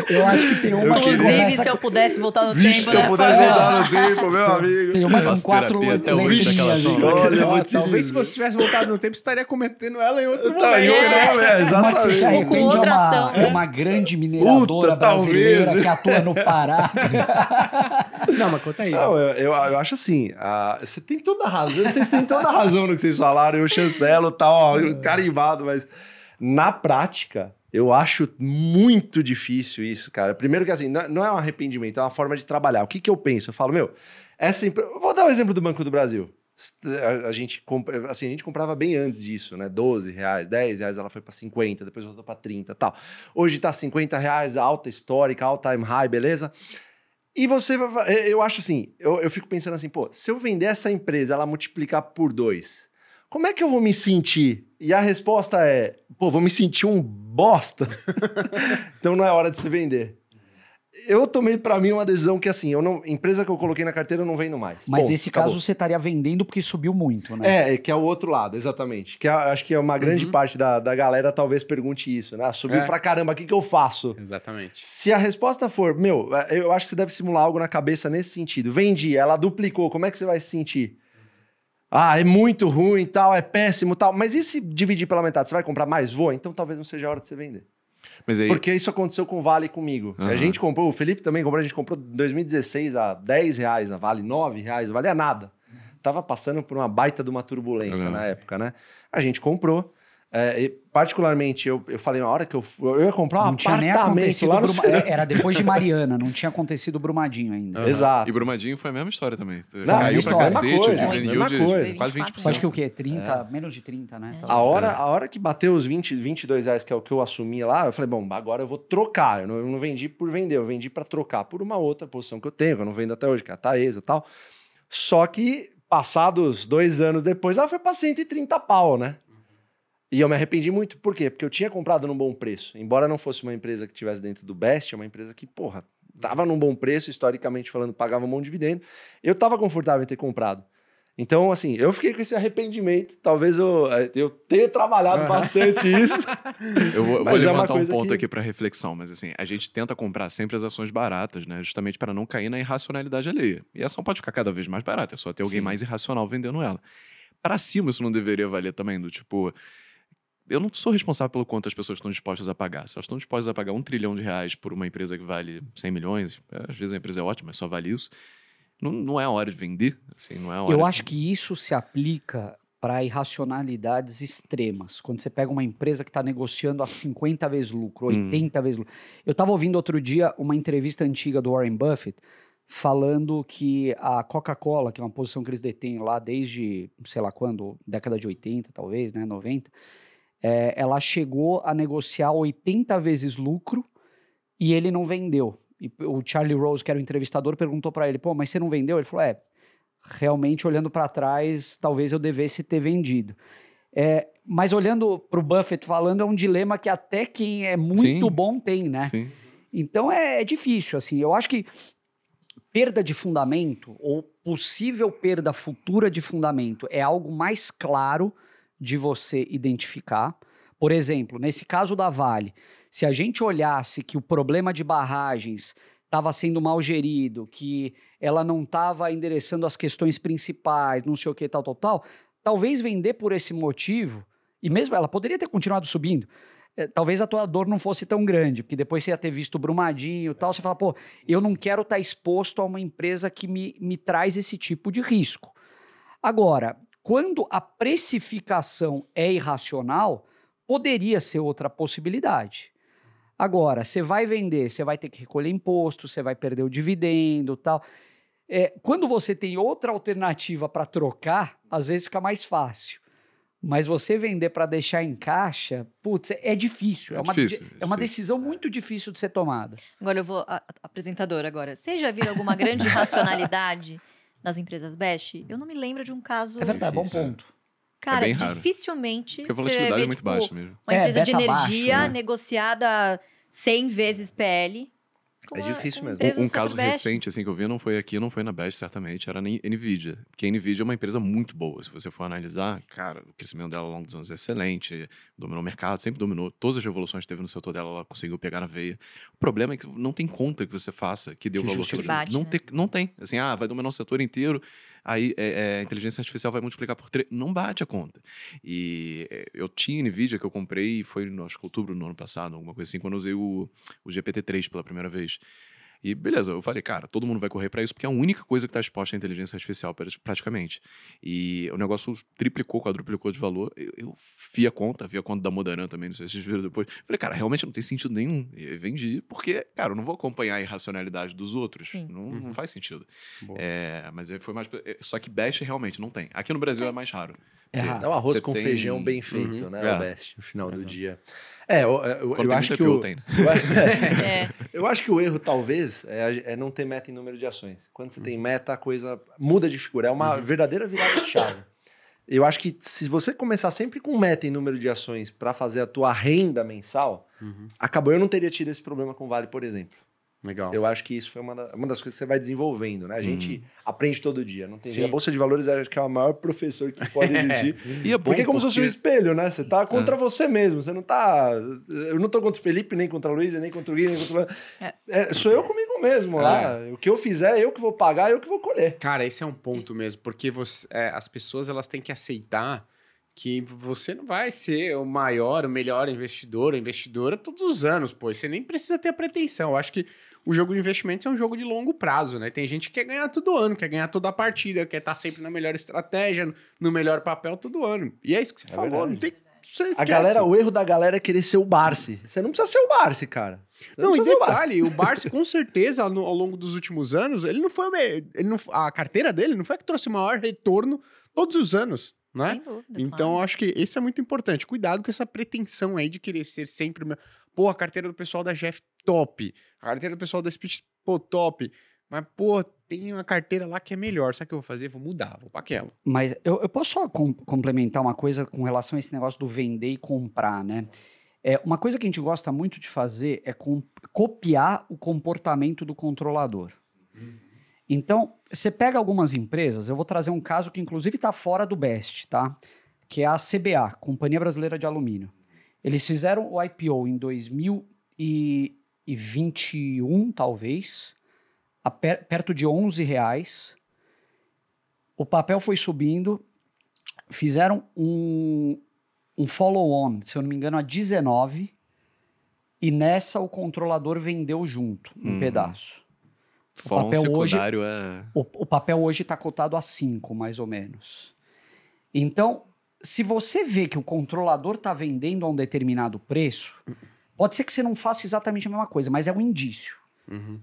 Eu acho que tem uma que Inclusive, começa se eu pudesse voltar no Vixe, tempo, se eu né? pudesse voltar no tempo, meu amigo. Tem uma com quatro sombra. Olha, muito talvez se você tivesse voltado no tempo, estaria cometendo ela em outro Tá momento. né? É, Mas você se exatamente. Ou com arrepende, é outra uma, ação, é uma grande mineradora Puta, brasileira talvez. que atua no Pará. Não, mas conta aí. Não, eu, eu, eu acho assim, ah, você tem toda a razão, vocês têm toda a razão no que vocês falaram, eu chancelo e tal, ó, carimbado, mas na prática, eu acho muito difícil isso, cara. Primeiro que assim, não, é um arrependimento, é uma forma de trabalhar. O que que eu penso? Eu falo, meu, essa empre... eu Vou dar o exemplo do Banco do Brasil. A, gente compra, assim, a gente comprava bem antes disso, né? 12 reais, 10 reais, ela foi para 50, depois voltou para 30 e tal. Hoje tá 50 reais, alta histórica, all time high, beleza? E você, eu acho assim, eu, eu fico pensando assim, pô, se eu vender essa empresa, ela multiplicar por dois, como é que eu vou me sentir? E a resposta é, pô, vou me sentir um bosta. então não é hora de se vender. Eu tomei pra mim uma decisão que assim, eu não, empresa que eu coloquei na carteira eu não vendo mais. Mas Ponto, nesse acabou. caso você estaria vendendo porque subiu muito, né? É, que é o outro lado, exatamente. Que é- acho que é uma grande Uhum. parte da, da galera talvez pergunte isso, né? Ah, Subiu É. pra caramba, o que, que eu faço? Exatamente. Se a resposta for, meu, eu acho que você deve simular algo na cabeça nesse sentido. Vendi, ela duplicou, como é que você vai se sentir? Ah, é muito ruim, tal, é péssimo, tal. Mas e se dividir pela metade? Você vai comprar mais? Vou? Então talvez não seja a hora de você vender. Mas aí, Porque isso aconteceu com o Vale comigo. A Aham. gente comprou, o Felipe também comprou, a gente comprou em 2016 a 10 reais, a Vale 9 reais, não valia nada. Tava passando por uma baita de uma turbulência Aham. na época, né? A gente comprou. É, e, particularmente, eu, eu falei, na hora que eu, eu ia comprar um não tinha nem apartamento acontecido lá no Bruma- é, Era depois de Mariana, não tinha acontecido o Brumadinho ainda. Aham. Exato. E Brumadinho foi a mesma história também. Não, Caiu mesma pra cacete, coisa, vendeu de coisa. quase 20%. Foi Acho que o quê? 30? Menos de 30, né? É. A hora, a hora que bateu os 20, 22 reais, que é o que eu assumi lá, eu falei, bom, agora eu vou trocar. Eu não, eu não vendi por vender, eu vendi para trocar por uma outra posição que eu tenho, que eu não vendo até hoje, que é a Taesa e tal. Só que, passados dois anos depois, ela foi para 130 pau, né? E eu me arrependi muito. Por quê? Porque eu tinha comprado num bom preço. Embora não fosse uma empresa que estivesse dentro do Best, é uma empresa que, porra, tava num bom preço, historicamente falando, pagava um bom dividendo. Eu tava confortável em ter comprado. Então, assim, eu fiquei com esse arrependimento. Talvez eu, eh, eu tenha trabalhado Aham. bastante isso. Eu vou, vou é levantar um coisa ponto que- aqui para reflexão, mas assim, a gente tenta comprar sempre as ações baratas, né? Justamente para não cair na irracionalidade alheia. E a ação pode ficar cada vez mais barata, é só ter alguém Sim. mais irracional vendendo ela. Para cima, isso não deveria valer também, do tipo. Eu não sou responsável pelo quanto as pessoas estão dispostas a pagar. Se elas estão dispostas a pagar um trilhão de reais por uma empresa que vale 100 milhões, é, às vezes a empresa é ótima, mas só vale isso. Não, não é a hora de vender, assim, não é hora Eu de- acho que isso se aplica para irracionalidades extremas. Quando você pega uma empresa que está negociando a 50 vezes lucro, Hum. 80 vezes lucro. Eu estava ouvindo outro dia uma entrevista antiga do Warren Buffett falando que a Coca-Cola, que é uma posição que eles detêm lá desde, sei lá quando, década de 80 talvez, né, 90, é, ela chegou a negociar 80 vezes lucro e ele não vendeu. E o Charlie Rose, que era o entrevistador, perguntou para ele: pô, mas você não vendeu? Ele falou: é, realmente olhando para trás, talvez eu devesse ter vendido. É, mas olhando para o Buffett falando, é um dilema que até quem é muito Sim. bom tem, né? Sim. Então é, é difícil, assim. Eu acho que perda de fundamento ou possível perda futura de fundamento é algo mais claro de você identificar. Por exemplo, nesse caso da Vale, se a gente olhasse que o problema de barragens estava sendo mal gerido, que ela não estava endereçando as questões principais, não sei o que, tal, tal, tal, talvez vender por esse motivo, e mesmo ela poderia ter continuado subindo, eh, talvez a tua dor não fosse tão grande, porque depois você ia ter visto Brumadinho e tal, você fala, pô, eu não quero estar exposto a uma empresa que me, me traz esse tipo de risco. Agora, quando a precificação é irracional, poderia ser outra possibilidade. Agora, você vai vender, você vai ter que recolher imposto, você vai perder o dividendo tal. É, quando você tem outra alternativa para trocar, às vezes fica mais fácil. Mas você vender para deixar em caixa, putz, é é difícil. É É, uma, difícil, de- é é uma difícil. decisão muito difícil de ser tomada. Agora eu vou. A, apresentadora agora. Vocês já viram alguma grande racionalidade nas empresas Best? Eu não me lembro de um caso. É verdade, bom Difícil, é. ponto. Cara, bem raro. dificilmente. Porque a você volatilidade vai ver, é muito tipo, baixa mesmo. Uma É, empresa de beta baixo, energia né? negociada 100 vezes PL. Com É a- difícil mesmo. Um, um caso Best. recente, assim, que eu vi, não foi aqui, não foi na Best, certamente, era na Nvidia. Porque a Nvidia é uma empresa muito boa. Se você for analisar, cara, o crescimento dela ao longo dos anos é excelente, dominou o mercado, sempre dominou. Todas as revoluções que teve no setor dela, ela conseguiu pegar na veia. O problema é que não tem conta que você faça que dê o Que valor Bate, não, né? tem, não tem. Assim, ah, vai dominar o setor inteiro, aí é, é, a inteligência artificial vai multiplicar por três. Não bate a conta. E é, eu tinha Nvidia que eu comprei, foi, no, acho que outubro do ano passado, alguma coisa assim, quando eu usei o, o GPT-3 pela primeira vez. E beleza, eu falei, cara, todo mundo vai correr para isso, porque é a única coisa que está exposta à inteligência artificial, pra- praticamente. E o negócio triplicou, quadruplicou de valor. Eu, eu vi a conta, vi a conta da Modaran também, não sei se vocês viram depois. Falei, cara, realmente não tem sentido nenhum. E eu vendi, porque, cara, eu não vou acompanhar a irracionalidade dos outros. Não, não Uhum. faz sentido. É, mas aí foi mais. é, Só que Best realmente não tem. Aqui no Brasil é mais raro. É. É um arroz você com tem- feijão bem feito, Uhum. né? É. O best, no final do Exato. dia. É, eu, eu, eu acho que o, tem, né? É. eu acho que o erro, talvez, é, é não ter meta em número de ações. Quando você tem meta, a coisa muda de figura. É uma verdadeira virada de chave. Eu acho que se você começar sempre com meta em número de ações para fazer a tua renda mensal, Uhum. acabou. Eu não teria tido esse problema com o Vale, por exemplo. Legal. Eu acho que isso foi uma, da- uma das coisas que você vai desenvolvendo, né? A gente aprende todo dia. Não tem Sim. A Bolsa de Valores acho que é o maior professor que pode existir. E é bom Porque é como se fosse um espelho, né? Você tá contra você mesmo. Você não tá. Eu não tô contra o Felipe, nem contra a Luísa, nem contra o Gui, nem contra o. É. É, sou eu comigo mesmo lá. O que eu fizer, eu que vou pagar, eu que vou colher. Cara, esse é um ponto mesmo, porque você, é, as pessoas elas têm que aceitar que você não vai ser o maior, o melhor investidor investidora todos os anos, pô. Você nem precisa ter a pretensão. Eu acho que o jogo de investimentos é um jogo de longo prazo, né? Tem gente que quer ganhar todo ano, quer ganhar toda a partida, quer estar sempre na melhor estratégia, no melhor papel todo ano. E é isso que você É falou, verdade. não tem. A galera, o erro da galera é querer ser o Barsi. Você não precisa ser o Barsi, cara. Você Não, e precisa ser o Barsi. detalhe, o Barsi, com certeza, no- ao longo dos últimos anos, ele não foi. Ele não, a carteira dele não foi a que trouxe o maior retorno todos os anos, né? Sem dúvida. Então, claro. acho que esse é muito importante. Cuidado com essa pretensão aí de querer ser sempre. o Pô, a carteira do pessoal da Jeff top. A carteira do pessoal da Speech, pô, top. Mas, pô, tem uma carteira lá que é melhor. Sabe o que eu vou fazer? Vou mudar, vou pra aquela. Mas eu, eu posso só com- complementar uma coisa com relação a esse negócio do vender e comprar, né? É, uma coisa que a gente gosta muito de fazer é com- copiar o comportamento do controlador. Então, você pega algumas empresas, eu vou trazer um caso que inclusive está fora do BEST, tá? Que é a CBA, Companhia Brasileira de Alumínio. Eles fizeram o IPO em 2021, talvez, per- perto de 11 reais. O papel foi subindo, fizeram um, um follow-on, se eu não me engano, a 19, e nessa o controlador vendeu junto, um Uhum. pedaço. Follow papel hoje- é. O, o papel hoje está cotado a 5, mais ou menos. Então, se você vê que o controlador está vendendo a um determinado preço, pode ser que você não faça exatamente a mesma coisa, mas é um indício.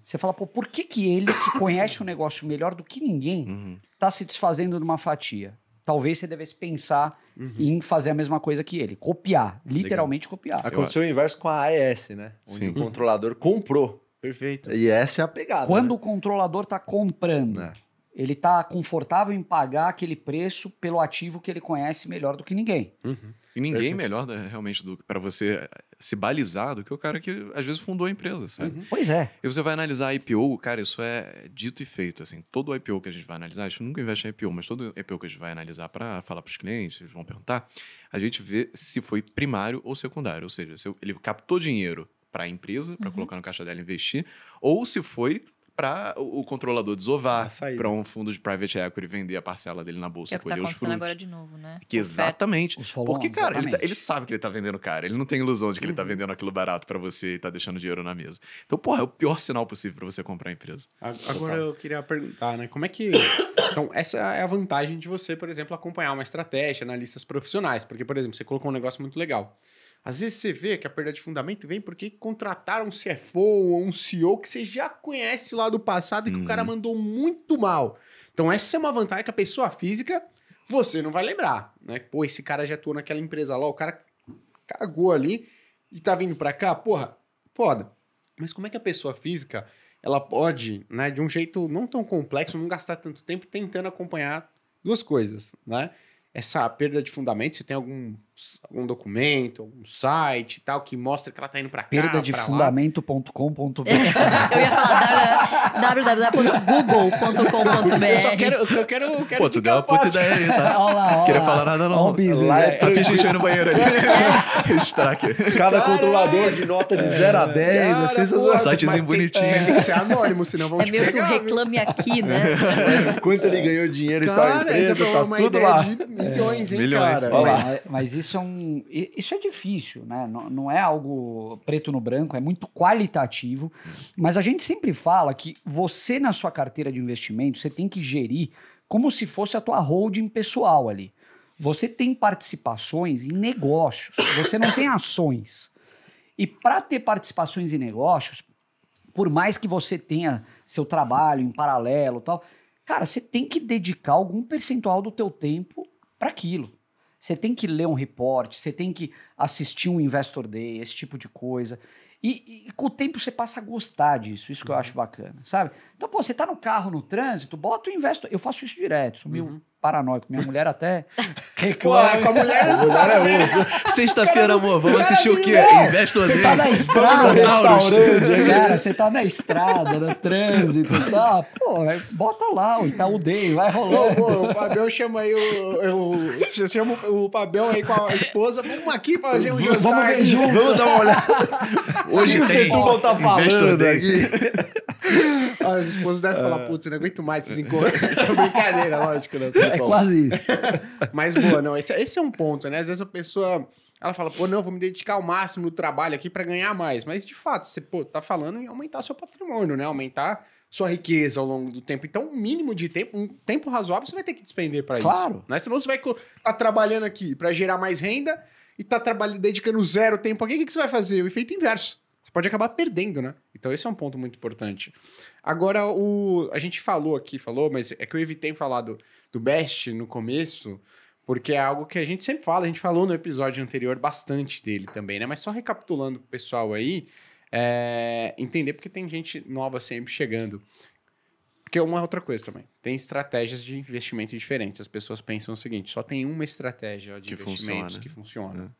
Você fala, pô, por que, que ele, que conhece o negócio melhor do que ninguém, Uhum. está se desfazendo de uma fatia? Talvez você devesse pensar em fazer a mesma coisa que ele. Copiar. Literalmente copiar. Aconteceu o inverso com a AES, né? Onde Sim. o controlador comprou. Perfeito. E essa é a pegada. Quando né? o controlador está comprando, É. ele está confortável em pagar aquele preço pelo ativo que ele conhece melhor do que ninguém. E ninguém Perfeito. melhor né, realmente do para você se balizar do que o cara que às vezes fundou a empresa, sabe? Pois é. E você vai analisar a IPO, cara, isso é dito e feito, assim. Todo IPO que a gente vai analisar, a gente nunca investe em IPO, mas todo IPO que a gente vai analisar para falar para os clientes, eles vão perguntar, a gente vê se foi primário ou secundário, ou seja, se ele captou dinheiro para a empresa, para Uhum. colocar no caixa dela e investir, ou se foi para o controlador desovar, para um fundo de private equity vender a parcela dele na Que bolsa é o que tá os acontecendo agora de novo, né? Que exatamente. Porque, cara, ele, tá- exatamente. ele sabe que ele tá vendendo caro. Ele não tem ilusão de que ele tá vendendo aquilo barato pra você e tá deixando dinheiro na mesa. Então, porra, é o pior sinal possível pra você comprar a empresa. Agora eu queria perguntar, né? Como é que. Então, essa é a vantagem de você, por exemplo, acompanhar uma estratégia, analistas profissionais. Porque, por exemplo, você colocou um negócio muito legal. Às vezes você vê que a perda de fundamento vem porque contrataram um CFO ou um CEO que você já conhece lá do passado e que o Uhum. cara mandou muito mal. Então, essa é uma vantagem que a pessoa física você não vai lembrar, né? Pô, esse cara já atuou naquela empresa lá, o cara cagou ali e tá vindo pra cá, porra, foda. Mas como é que a pessoa física ela pode, né, de um jeito não tão complexo, não gastar tanto tempo tentando acompanhar duas coisas, né? Essa perda de fundamento, se tem algum, algum documento, algum site e tal, que mostra que ela tá indo pra cá, Perda de fundamento.com.br. Eu ia falar www.google.com.br. Eu só quero, eu quero, eu quero Pô, tu deu uma puta ideia aí, tá? Olha lá, olha Queria falar nada, não. Olha o business. Lá é é. Tá fingindo xixi no banheiro ali. Registrar aqui. Cada controlador de nota de 0 a 10 é Cara, sensacional. porra, Sitezinho tem- bonitinho. Você tem que ser anônimo, senão vão É te meio que o viu? reclame aqui, né? Quanto ele ganhou dinheiro e tal Cara, empresa, isso é tá uma tudo ideia lá. de milhões, hein, milhões. cara? Olha lá. Mas, mas isso i- Isso é difícil, né? Não, não é algo preto no branco, é muito qualitativo. Mas a gente sempre fala que você, na sua carteira de investimento, você tem que gerir como se fosse a tua holding pessoal ali. Você tem participações em negócios, você não tem ações. E para ter participações em negócios, por mais que você tenha seu trabalho em paralelo tal, cara, você tem que dedicar algum percentual do teu tempo para aquilo. Você tem que ler um report, você tem que assistir um Investor Day, esse tipo de coisa. E, e com o tempo você passa a gostar disso, isso que eu acho bacana, sabe? Então, pô, você tá no carro, no trânsito, bota o Investor. Eu faço isso direto, sou meio paranoico. Minha mulher até Pô, reclama. com a mulher não dá também. Sexta-feira, amor, vamos cara assistir o quê? Investor Você tá na estrada, restaurante, cara, você tá na estrada, no trânsito, tá? Pô, aí bota lá o Itaú Day, vai Pô, rolando. pô, o Fabião chama aí o. você chama o Fabião aí com a esposa. Vamos aqui fazer um jantar. Vamos ver junto. Vamos dar uma olhada. Hoje O que tem o Setúbal tá Investor falando Day. aqui? As esposas devem É. falar, putz, eu não aguento mais esses encontros. Brincadeira, lógico, né? É quase isso. Mas boa, não, esse, esse é um ponto, né? Às vezes a pessoa. Ela fala, pô, não, vou me dedicar ao máximo no trabalho aqui pra ganhar mais. Mas de fato, você, pô, tá falando em aumentar seu patrimônio, né? Aumentar sua riqueza ao longo do tempo. Então, um mínimo de tempo, um tempo razoável, você vai ter que despender pra Claro. isso. Né? Senão você vai co- tá trabalhando aqui pra gerar mais renda e tá trabalhando, dedicando zero tempo aqui, o que, que você vai fazer? O efeito inverso. Você pode acabar perdendo, né? Então esse é um ponto muito importante. Agora, o, a gente falou aqui, falou, mas é que eu evitei falar do, do Best no começo, porque é algo que a gente sempre fala, a gente falou no episódio anterior bastante dele também, né? Mas só recapitulando pro pessoal aí, é, entender porque tem gente nova sempre chegando. Porque é uma outra coisa também. Tem estratégias de investimento diferentes. As pessoas pensam o seguinte: só tem uma estratégia de Que investimentos funciona. que funciona.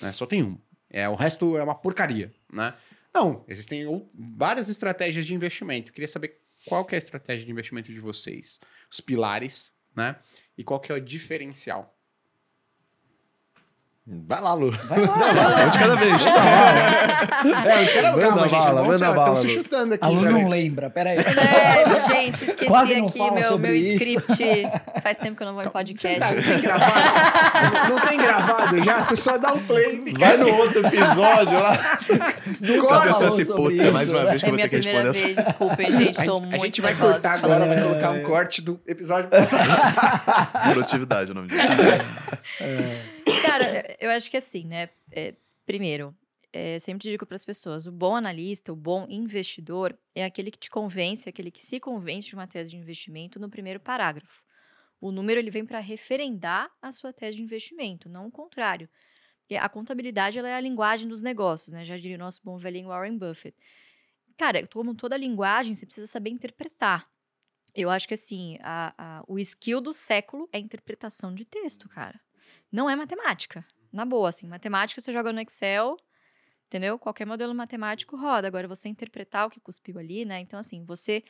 Né? Só tem uma. É, o resto é uma porcaria, né? Não, existem várias estratégias de investimento. Queria saber qual que é a estratégia de investimento de vocês. Os pilares, né? E qual que é o diferencial. Vai lá, Lu. Vai lá, vai lá. Um de cada vez. É, onde quero... Manda Calma, gente. bala, Estão bala, se chutando aqui. A Lu não lembra, peraí. É, gente, esqueci Quase aqui meu, meu isso. script. Faz tempo que eu não vou em Você podcast. tá, não tem gravado? não, não tem gravado já? Você só dá um play. Vai no outro episódio lá. A falou pessoa se puta, isso, mais uma vez que É eu vou minha ter que primeira responder essa. vez, desculpem, gente. A Tô gente, muito a gente vai cortar agora isso. colocar um corte do episódio passado. Produtividade, o nome disso. Cara, eu acho que assim, né? é, primeiro, é, sempre digo para as pessoas: o bom analista, o bom investidor é aquele que te convence, aquele que se convence de uma tese de investimento no primeiro parágrafo. O número ele vem para referendar a sua tese de investimento, não o contrário. Porque a contabilidade ela é a linguagem dos negócios, né? Já diria o nosso bom velhinho Warren Buffett. Cara, como toda linguagem, você precisa saber interpretar. Eu acho que assim, a- a- o skill do século é a interpretação de texto, cara. Não é matemática. Na boa, assim, matemática você joga no Excel, entendeu? Qualquer modelo matemático roda. Agora, você interpretar o que cuspiu ali, né? Então, assim, você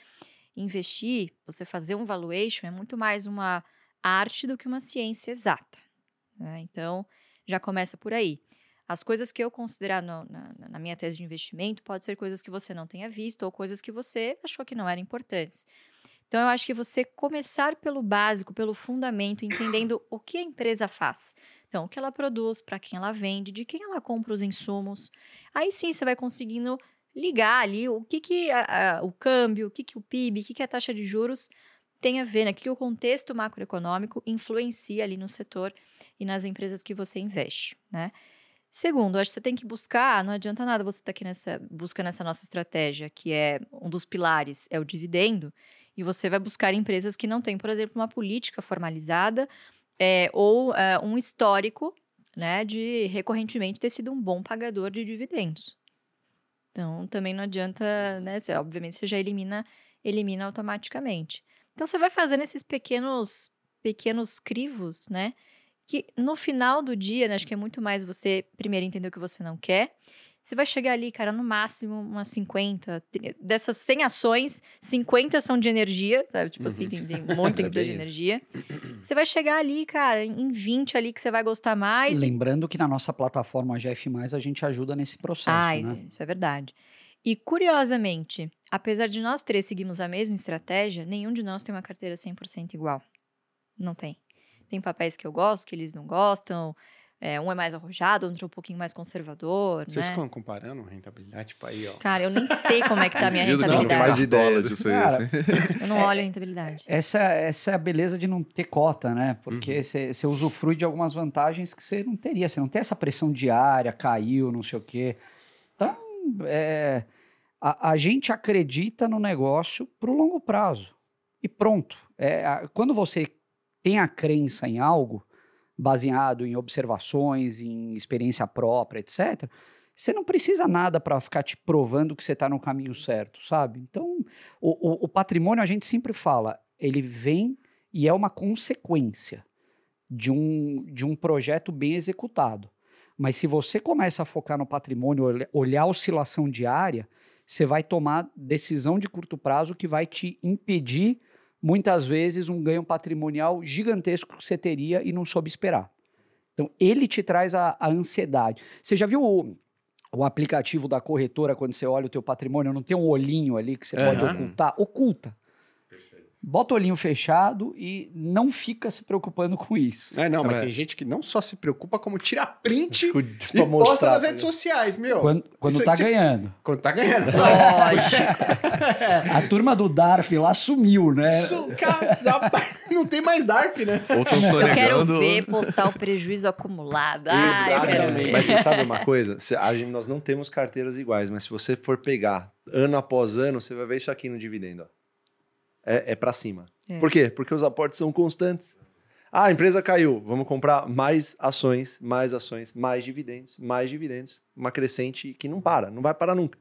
investir, você fazer um valuation é muito mais uma arte do que uma ciência exata. né? Então, já começa por aí. As coisas que eu considerar no- na, na minha tese de investimento pode ser coisas que você não tenha visto ou coisas que você achou que não eram importantes. Então, eu acho que você começar pelo básico, pelo fundamento, entendendo o que a empresa faz. Então, o que ela produz, para quem ela vende, de quem ela compra os insumos. Aí sim você vai conseguindo ligar ali o que, que a- a- o câmbio, o que, que o PIB, o que, que a taxa de juros tem a ver, né? O que, que o contexto macroeconômico influencia ali no setor e nas empresas que você investe, né? Segundo, acho que você tem que buscar, não adianta nada você estar aqui nessa, buscando essa nossa estratégia, que é um dos pilares, é o dividendo, e você vai buscar empresas que não têm, por exemplo, uma política formalizada é, ou é, um histórico né, de recorrentemente ter sido um bom pagador de dividendos. Então, também não adianta, né? Você, obviamente, você já elimina, elimina automaticamente. Então, você vai fazendo esses pequenos, pequenos crivos, né? Que no final do dia, né, acho que é muito mais você primeiro entender o que você não quer. Você vai chegar ali, cara, no máximo umas 50. tri- Dessas 100 ações, 50 são de energia, sabe? Tipo assim, tem, tem muita É empresa de energia. Você vai chegar ali, cara, em 20 ali que você vai gostar mais. Lembrando que na nossa plataforma GF, a gente ajuda nesse processo, Ai, né? isso é verdade. E curiosamente, apesar de nós três seguirmos a mesma estratégia, nenhum de nós tem uma carteira 100% igual. Não tem. Tem papéis que eu gosto, que eles não gostam. É, um é mais arrojado, outro é um pouquinho mais conservador, Vocês né? ficam comparando rentabilidade? Tipo aí, ó. Cara, eu nem sei como é que tá a minha que não rentabilidade. faz ideia disso aí. Assim. Eu não olho a rentabilidade. Essa, essa é a beleza de não ter cota, né? Uhum. Porque você você usufrui de algumas vantagens que você não teria. Você não tem essa pressão diária, caiu, não sei o quê. Então, é, a, a gente acredita no negócio para o longo prazo. E pronto. É, a- quando você tem a crença em algo, baseado em observações, em experiência própria, etc., você não precisa nada para ficar te provando que você está no caminho certo, sabe? Então, o, o- o patrimônio, a gente sempre fala, ele vem e é uma consequência de um, de um projeto bem executado. Mas se você começa a focar no patrimônio, olha- olhar a oscilação diária, você vai tomar decisão de curto prazo que vai te impedir, muitas vezes, um ganho patrimonial gigantesco que você teria e não soube esperar. Então, ele te traz a, a ansiedade. Você já viu o, o aplicativo da corretora, quando você olha o teu patrimônio, não tem um olhinho ali que você pode Aham. ocultar? Oculta. Bota o olhinho fechado e não fica se preocupando com isso. É, não, mas É. tem gente que não só se preocupa, como tira print e posta mostrar, nas tá redes ligado? sociais, meu. Quando, quando Isso- tá isso- ganhando. Quando tá ganhando. Lógico. A turma do Darf lá sumiu, né? Isso, cara, não tem mais DARP, né? Eu quero ver postar o prejuízo acumulado. Ai, eu quero Exatamente. ver. Mas você sabe uma coisa? Se- nós não temos carteiras iguais, mas se você for pegar ano após ano, você vai ver isso aqui no dividendo. ó. É, é para cima. É. Por quê? Porque os aportes são constantes. Ah, a empresa caiu, vamos comprar mais ações, mais ações, mais dividendos, mais dividendos. Uma crescente que não para, não vai parar nunca.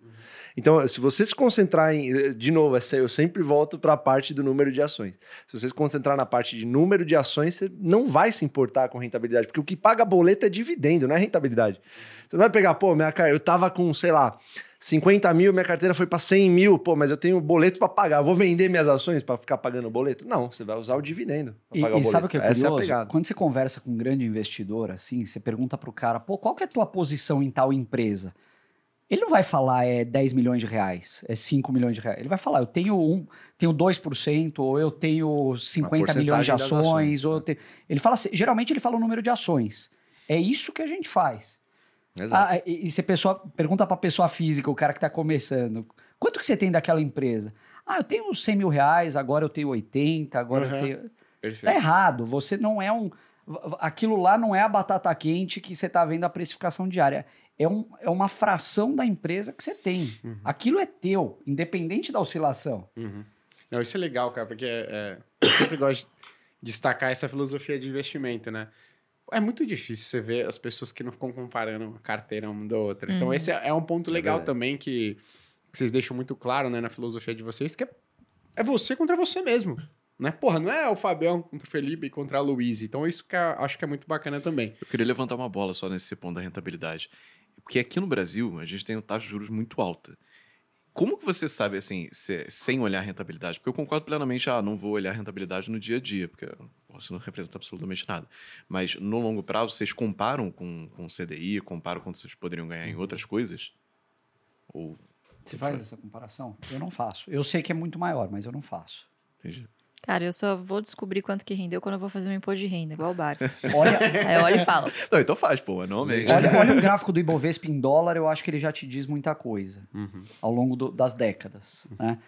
Então, se você se concentrar em. De novo, essa- eu sempre volto para a parte do número de ações. Se você se concentrar na parte de número de ações, você não vai se importar com rentabilidade, porque o que paga boleto é dividendo, não é rentabilidade. Você não vai pegar, pô, minha cara, eu tava com, sei lá, 50 mil, minha carteira foi para 100 mil, pô, mas eu tenho boleto para pagar, vou vender minhas ações para ficar pagando o boleto? Não, você vai usar o dividendo pra E, pagar o e boleto. sabe o que é é curioso? pegada. Quando você conversa com um grande investidor, assim, você pergunta pro cara, pô, qual que é a tua posição em tal empresa? Ele não vai falar é 10 milhões de reais, é 5 milhões de reais. Ele vai falar, eu tenho, um, tenho 2%, ou eu tenho 50 milhões de ações. ações, ou eu né? tenho... Ele fala, assim- geralmente ele fala o número de ações. É isso que a gente faz. Exato. Ah, e, e você pessoa, pergunta pra pessoa física, o cara que tá começando, quanto que você tem daquela empresa? Ah, eu tenho 100 mil reais, agora eu tenho 80, agora eu Uhum. tenho... Tá Perfeito. errado. Você não é um. Aquilo lá não é a batata quente que você está vendo a precificação diária. É, um, é uma fração da empresa que você tem. Uhum. Aquilo é teu, independente da oscilação. Uhum. Não, isso é legal, cara, porque é, é, eu sempre gosto de destacar essa filosofia de investimento, né? É muito difícil você ver as pessoas que não ficam comparando a carteira uma da outra. Então, Uhum. esse é, é um ponto legal verdade. também que, que vocês deixam muito claro, né, na filosofia de vocês, que é, é você contra você mesmo. Né? Porra, não é o Fabião contra o Felipe contra a Luísa. Então, isso que eu acho que é muito bacana também. Eu queria levantar uma bola só nesse ponto da rentabilidade. Porque aqui no Brasil, a gente tem uma taxa de juros muito alta. Como que você sabe, assim, se- sem olhar a rentabilidade? Porque eu concordo plenamente, ah, não vou olhar a rentabilidade no dia a dia, porque isso não representa absolutamente nada. Mas no longo prazo, vocês comparam com, com o CDI, comparam quanto vocês poderiam ganhar em outras coisas? Ou. Você faz essa comparação? Eu não faço. Eu sei que é muito maior, mas eu não faço. Entendi. Cara, eu só vou descobrir quanto que rendeu quando eu vou fazer meu imposto de renda, igual o Barça. Olha, Aí eu olho e falo. Não, então faz, pô, anualmente. olha, olha um gráfico do Ibovespa em dólar, eu acho que ele já te diz muita coisa ao longo do- das décadas. Né?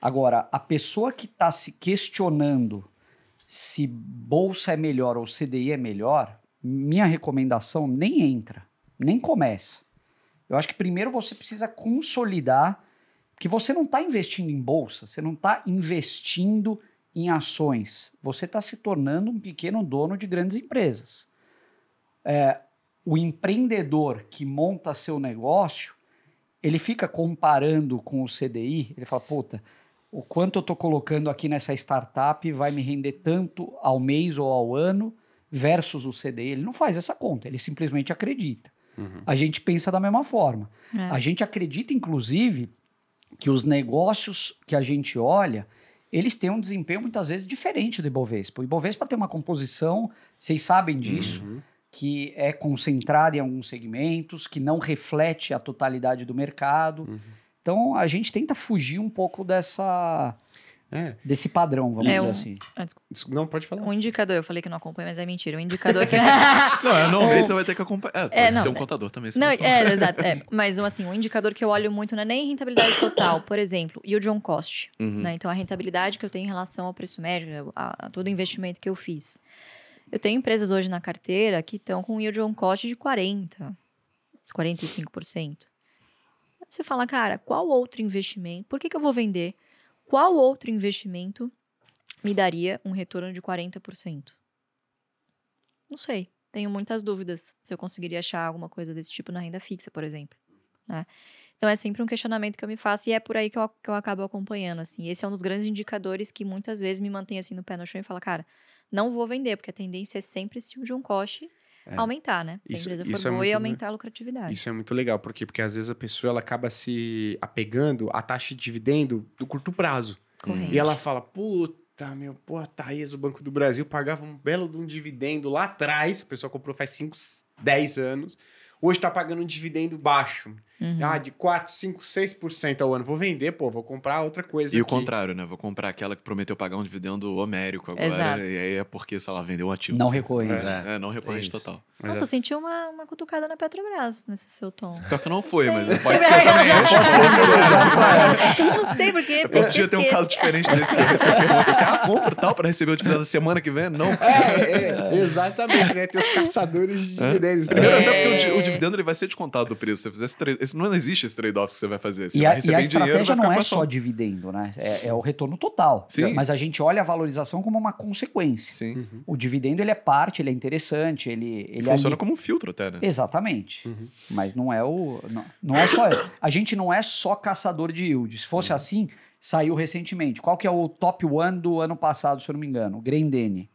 Agora, a pessoa que está se questionando se bolsa é melhor ou CDI é melhor, minha recomendação nem entra, nem começa. Eu acho que primeiro você precisa consolidar que você não está investindo em bolsa, você não está investindo em ações, você está se tornando um pequeno dono de grandes empresas. É, o empreendedor que monta seu negócio, ele fica comparando com o CDI, ele fala, puta, o quanto eu estou colocando aqui nessa startup vai me render tanto ao mês ou ao ano versus o CDI. Ele não faz essa conta, ele simplesmente acredita. A gente pensa da mesma forma. É. A gente acredita, inclusive, que os negócios que a gente olha, eles têm um desempenho muitas vezes diferente do Ibovespa. O Ibovespa tem uma composição, vocês sabem disso, Uhum. que é concentrada em alguns segmentos, que não reflete a totalidade do mercado. Uhum. Então, a gente tenta fugir um pouco dessa, É. desse padrão, vamos É dizer um- assim. Ah, Não, pode falar. Um indicador, eu falei que não acompanho, mas é mentira. Um indicador que. Não, anualmente Um- você vai ter que acompanhar. É, É, não, ter um é- contador também. você Não, é, exato. É. Mas um, assim, um indicador que eu olho muito não é nem rentabilidade total, por exemplo, yield on cost. Uhum. né? Então, a rentabilidade que eu tenho em relação ao preço médio, a, a todo investimento que eu fiz. Eu tenho empresas hoje na carteira que estão com yield on cost de 40%, 45%. Você fala, cara, qual outro investimento? Por que, que eu vou vender? Qual outro investimento me daria um retorno de 40%? Não sei. Tenho muitas dúvidas se eu conseguiria achar alguma coisa desse tipo na renda fixa, por exemplo. né? Então é sempre um questionamento que eu me faço e é por aí que eu, que eu acabo acompanhando. Assim. Esse é um dos grandes indicadores que muitas vezes me mantém assim no pé no chão e fala, cara, não vou vender, porque a tendência é sempre se o John Cost É. aumentar, né? Se Isso- a empresa isso for é boa e muito- aumentar a lucratividade. Isso é muito legal, por quê? Porque às vezes a pessoa ela acaba se apegando à taxa de dividendo do curto prazo. Corrente. E ela fala, puta, meu, pô, Thaís, o Banco do Brasil, pagava um belo de um dividendo lá atrás, a pessoa comprou faz 5, 10 anos. hoje tá pagando um dividendo baixo. Uhum. Ah, de 4, 5, 6% ao ano. Vou vender, pô, vou comprar outra coisa. E o aqui. contrário, né? Vou comprar aquela que prometeu pagar um dividendo homérico agora. Exato. E aí é porque, sei lá, vendeu um ativo. Não recorrente. É, não recorrente isso. total. Nossa, eu senti uma, uma cutucada na Petrobras nesse seu tom. Pior que não foi, mas pode ser também. Eu não sei, porque. Todo dia tem um caso diferente desse que você pergunta assim: ah, compra tal para receber o dividendo da semana que vem? Não. É, é, exatamente, né? Tem os caçadores de É. dividendos. né? Primeiro, até porque o, É. o dividendo ele vai ser descontado do preço. Se você fizer esse esse, não existe esse trade-off que você vai fazer. Você E vai a, e receber a em dinheiro, estratégia não é só dividendo, né? É, é o retorno total. Sim. Mas a gente olha a valorização como uma consequência. Sim. Uhum. O dividendo ele é parte, ele é interessante, ele, ele Funciona ali- como um filtro até, né? Exatamente. Uhum. Mas não é o. Não, não é só. A gente não é só caçador de yield. Se Uhum. fosse assim, saiu recentemente. Qual que é o top one do ano passado, se eu não me engano? O Grendene.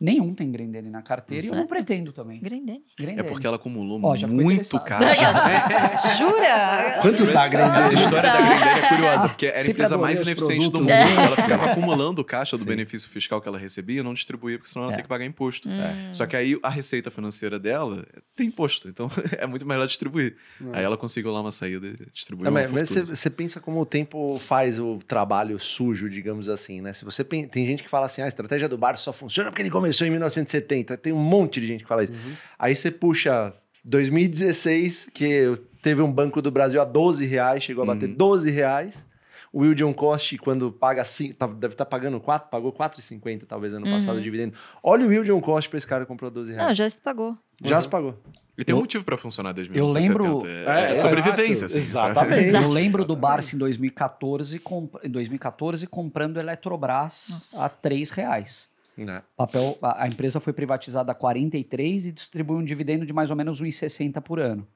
Nenhum tem Grendene na carteira e eu não Certo. pretendo também. Grandene. É Grendene. porque ela acumulou Ó, muito caixa. Jura? Quanto tá a Grendene? Essa história da Grendene é curiosa, porque era a empresa mais ineficiente do mundo. dela. Ela ficava acumulando caixa do benefício fiscal que ela recebia e não distribuía, porque senão ela É. tem que pagar imposto. Hum. Só que aí a receita financeira dela tem imposto, então é muito melhor distribuir. Aí ela conseguiu lá uma saída e distribuiu Não, uma mas mas você, você pensa como o tempo faz o trabalho sujo, digamos assim, né? Se você tem gente que fala assim, ah, a estratégia do bar só funciona porque ele começou em 1970. Tem um monte de gente que fala isso. Uhum. Aí você puxa 2016, que teve um Banco do Brasil a 12 reais, chegou a bater Uhum. 12 reais. O William Cost, quando paga, cinco, tá- deve estar pagando 4, pagou 4,50 talvez ano passado Uhum. de dividendo. Olha o William Cost para esse cara que comprou 12 reais. Não, já se pagou. Já se pagou. E tem um motivo pra funcionar desde eu 1970. lembro- É, é É, sobrevivência, exato, assim. exatamente. Eu lembro do Barça em 2014, comp- em 2014 comprando Eletrobras Nossa. a 3 reais. Né? Papel, a, a empresa foi privatizada a 43 e distribui um dividendo de mais ou menos 1,60 por ano.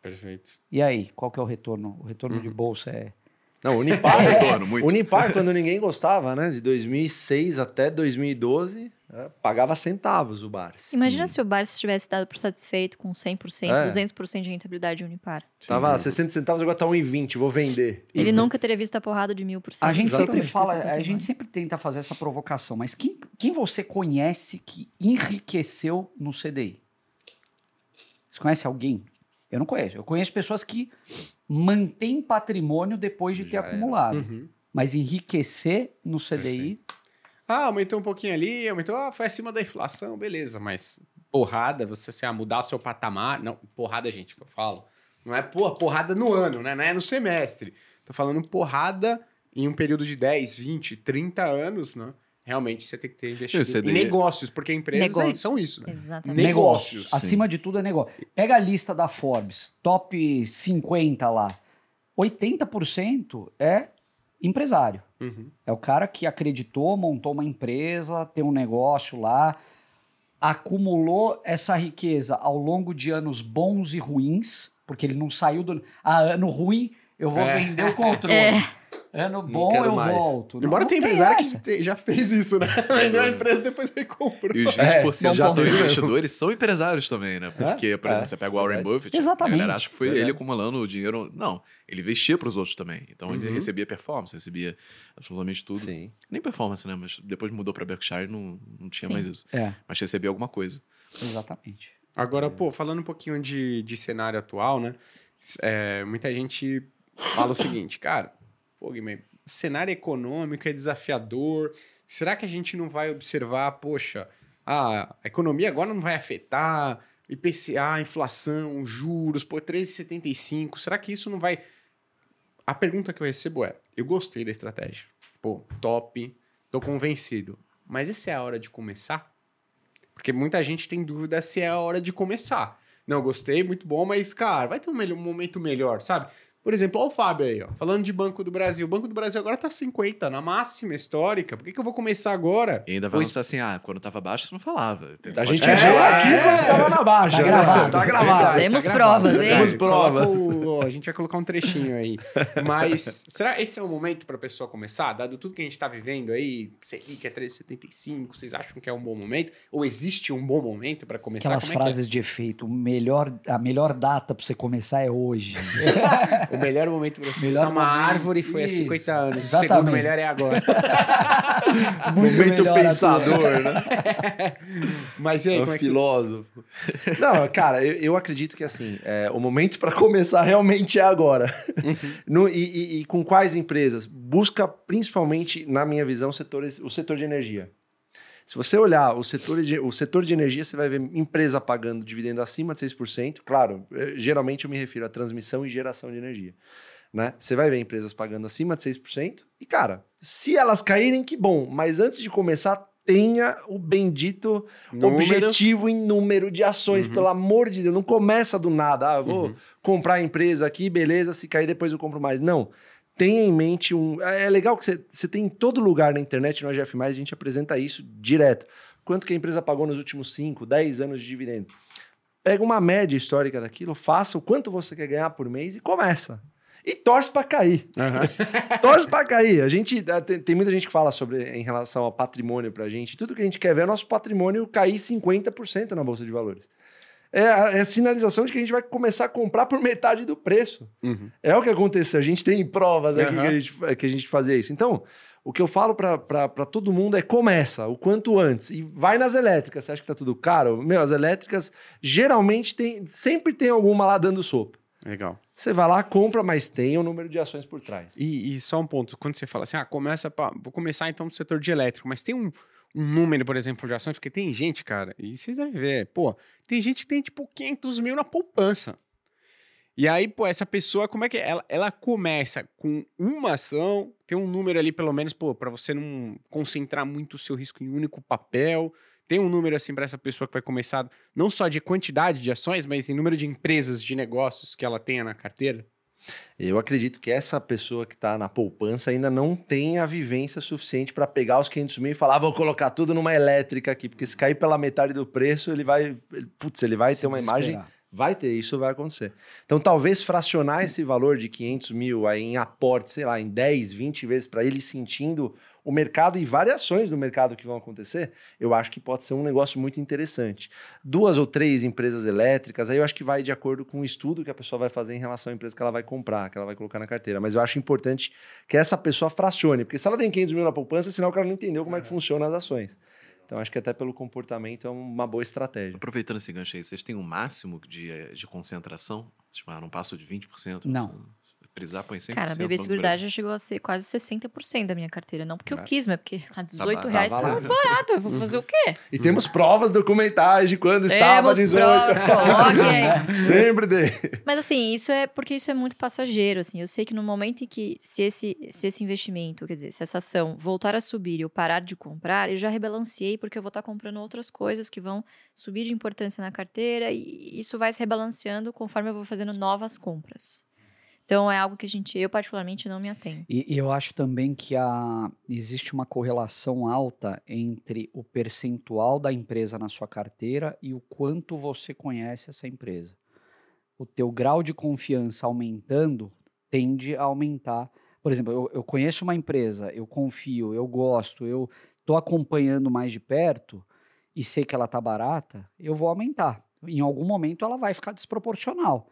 Perfeito. E aí, qual que é o retorno? O retorno Uhum. de bolsa é... Não, Unipar, É, retorno, muito. Unipar, quando ninguém gostava, né? De 2006 até 2012, é, pagava centavos o Barsi. Imagina se o Barça tivesse dado por satisfeito com 100%, É. 200% de rentabilidade de Unipar. Tava 60 centavos, agora tá 1,20, vou vender. Ele nunca teria visto a porrada de mil por cento. A gente sempre Exatamente. fala, a gente sempre tenta fazer essa provocação, mas quem, quem você conhece que enriqueceu no CDI? Você conhece alguém? Eu não conheço. Eu conheço pessoas que mantêm patrimônio depois de ter Já era. acumulado. Uhum. Mas enriquecer no CDI, Ah, aumentou um pouquinho ali, aumentou, ah, foi acima da inflação, beleza, mas porrada, você assim, ah, mudar o seu patamar. Não, porrada, gente, que eu falo. Não é porra, porrada no ano, né? Não é no semestre. Tô falando porrada em um período de 10, 20, 30 anos, né? Realmente você tem que ter investido CDI em negócios, porque empresas Negócios. são isso, né? Exatamente. Negócios, negócios. sim. Acima de tudo é negócio. Pega a lista da Forbes, top 50 lá. 80% é empresário. Uhum. É o cara que acreditou, montou uma empresa, tem um negócio lá, acumulou essa riqueza ao longo de anos bons e ruins, porque ele não saiu do. Ah, ano ruim, eu vou É. vender o controle. É. Ano bom, quero eu mais. volto. Não- Embora não tenha tem empresário essa. que já fez isso, né? Vendeu a empresa e depois recomprou. E os É, 20% já já são investidores, são empresários também, né? Porque, por É, exemplo, você pega o Warren. Buffett, Exatamente. a galera acha que foi ele acumulando o dinheiro. Não, ele investia para os outros também. Então ele Uhum. recebia performance, recebia absolutamente tudo. Sim. Nem performance, né? Mas depois mudou para Berkshire não, não tinha Sim. mais isso. É, Mas recebia alguma coisa. exatamente. Agora, pô, falando um pouquinho de, de cenário atual, né? É, muita gente fala o seguinte, cara, pô, Guilherme, cenário econômico é desafiador. Será que a gente não vai observar, poxa, a economia agora não vai afetar, IPCA, inflação, juros, pô, 13,75. Será que isso não vai. A pergunta que eu recebo é: eu gostei da estratégia. Pô, top, tô convencido. Mas essa é a hora de começar? Porque muita gente tem dúvida se é a hora de começar. Não, gostei, muito bom, mas, cara, vai ter um, melhor- um momento melhor, sabe? Por exemplo, olha o Fábio aí, ó, falando de Banco do Brasil. O Banco do Brasil agora tá 50, na máxima histórica. Por que, que eu vou começar agora? E ainda vai Pois- lançar assim, ah, quando tava baixo você não falava. Tem- A gente viu É, aqui quando tava na baixa. Tá né? gravado. Tá Verdade, gravado. Temos tá provas, hein? Temos provas. O- a gente vai colocar um trechinho aí. Mas será esse é o momento para a pessoa começar? Dado tudo que a gente está vivendo aí, Selic é 13,75, vocês acham que é um bom momento? Ou existe um bom momento para começar? Aquelas Como é que é? frases de efeito, o melhor, a melhor data para você começar é hoje. O melhor momento para você Melhor uma momento, árvore foi há isso, 50 anos. O exatamente. segundo melhor é agora. Momento pensador, né? Mas e aí, É um como é que filósofo. Não, cara, eu, eu acredito que assim, é, o momento para começar realmente é agora. No- e, e- e com quais empresas? Busca principalmente, na minha visão, setores, o setor de energia. Se você olhar o setor, de, o setor de energia, você vai ver empresa pagando dividendo acima de 6%. Claro, eh, geralmente eu me refiro à transmissão e geração de energia. Né? Você vai ver empresas pagando acima de 6%. E, cara, se elas caírem, que bom. Mas antes de começar, tenha o bendito Número. objetivo em número de ações, Uhum. pelo amor de Deus. Não começa do nada. Ah, eu vou Uhum. comprar a empresa aqui, beleza, se cair depois eu compro mais. Não. Tenha em mente um. É é legal que você, você tem em todo lugar na internet, no AGF, a gente apresenta isso direto. Quanto que a empresa pagou nos últimos 5, 10 anos de dividendo? Pega uma média histórica daquilo, faça o quanto você quer ganhar por mês e começa. E torce para cair. Aham. Torce para cair. A gente ah, tem, muita gente que fala sobre em relação ao patrimônio pra gente. Tudo que a gente quer ver é nosso patrimônio cair 50% na bolsa de valores. É a, é a sinalização de que a gente vai começar a comprar por metade do preço. Uhum. É o que aconteceu. A gente tem provas aqui Aham. que, a gente, que a gente fazia isso. Então, o que eu falo para todo mundo é começa o quanto antes. E vai nas elétricas. Você acha que tá tudo caro? Meu, as elétricas geralmente tem, sempre tem alguma lá dando sopa. Legal. Você vai lá, compra, mas tem o número de ações por trás. E, e só um ponto, quando você fala assim, ah, começa pra, vou começar então no setor de elétrico, mas tem um, um número, por exemplo, de ações, porque tem gente, cara, e vocês devem ver, pô, tem gente que tem tipo 500 mil na poupança. E aí, pô, essa pessoa, como é que é? ela, ela começa com uma ação, tem um número ali pelo menos, pô, para você não concentrar muito o seu risco em um único papel. Tem um número assim para essa pessoa que vai começar não só de quantidade de ações, mas em número de empresas, de negócios que ela tenha na carteira. Eu acredito que essa pessoa que está na poupança ainda não tem a vivência suficiente para pegar os 500 mil e falar, ah, vou colocar tudo numa elétrica aqui, porque se cair pela metade do preço, ele vai, ele- putz, ele vai Se ter uma imagem, desesperar. vai ter, isso vai acontecer. Então, talvez fracionar esse valor de 500 mil aí em aporte, sei lá, em 10, 20 vezes para ele sentindo o mercado e variações do mercado que vão acontecer, eu acho que pode ser um negócio muito interessante. Duas ou três empresas elétricas, aí eu acho que vai de acordo com o estudo que a pessoa vai fazer em relação à empresa que ela vai comprar, que ela vai colocar na carteira. Mas eu acho importante que essa pessoa fracione, porque se ela tem 500 mil na poupança, é sinal que ela não entendeu como é que funciona as ações. Então acho que até pelo comportamento é uma boa estratégia. Aproveitando esse gancho aí, vocês têm um máximo de, eh, de concentração? Tipo, ah, não passo de 20%? Não. Você- Precisar põe 100%. Cara, a BB Banco do Seguridade já chegou a ser quase 60% da minha carteira. Não porque eu Cara. quis, mas porque a 18 Tá- reais tava tá barato. Eu vou fazer o quê? E temos provas documentais de quando estava Temos 18. provas, coloquem. Sempre dei. Mas assim, isso é porque isso é muito passageiro, assim. Eu sei que no momento em que se esse, se esse investimento, quer dizer, se essa ação voltar a subir e eu parar de comprar, eu já rebalanceei porque eu vou estar comprando outras coisas que vão subir de importância na carteira e isso vai se rebalanceando conforme eu vou fazendo novas compras. Então é algo que a gente, eu particularmente não me atenho. E, e eu acho também que a, existe uma correlação alta entre o percentual da empresa na sua carteira e o quanto você conhece essa empresa. O teu grau de confiança aumentando tende a aumentar. Por exemplo, eu, eu conheço uma empresa, eu confio, eu gosto, eu estou acompanhando mais de perto e sei que ela está barata, eu vou aumentar. Em algum momento ela vai ficar desproporcional.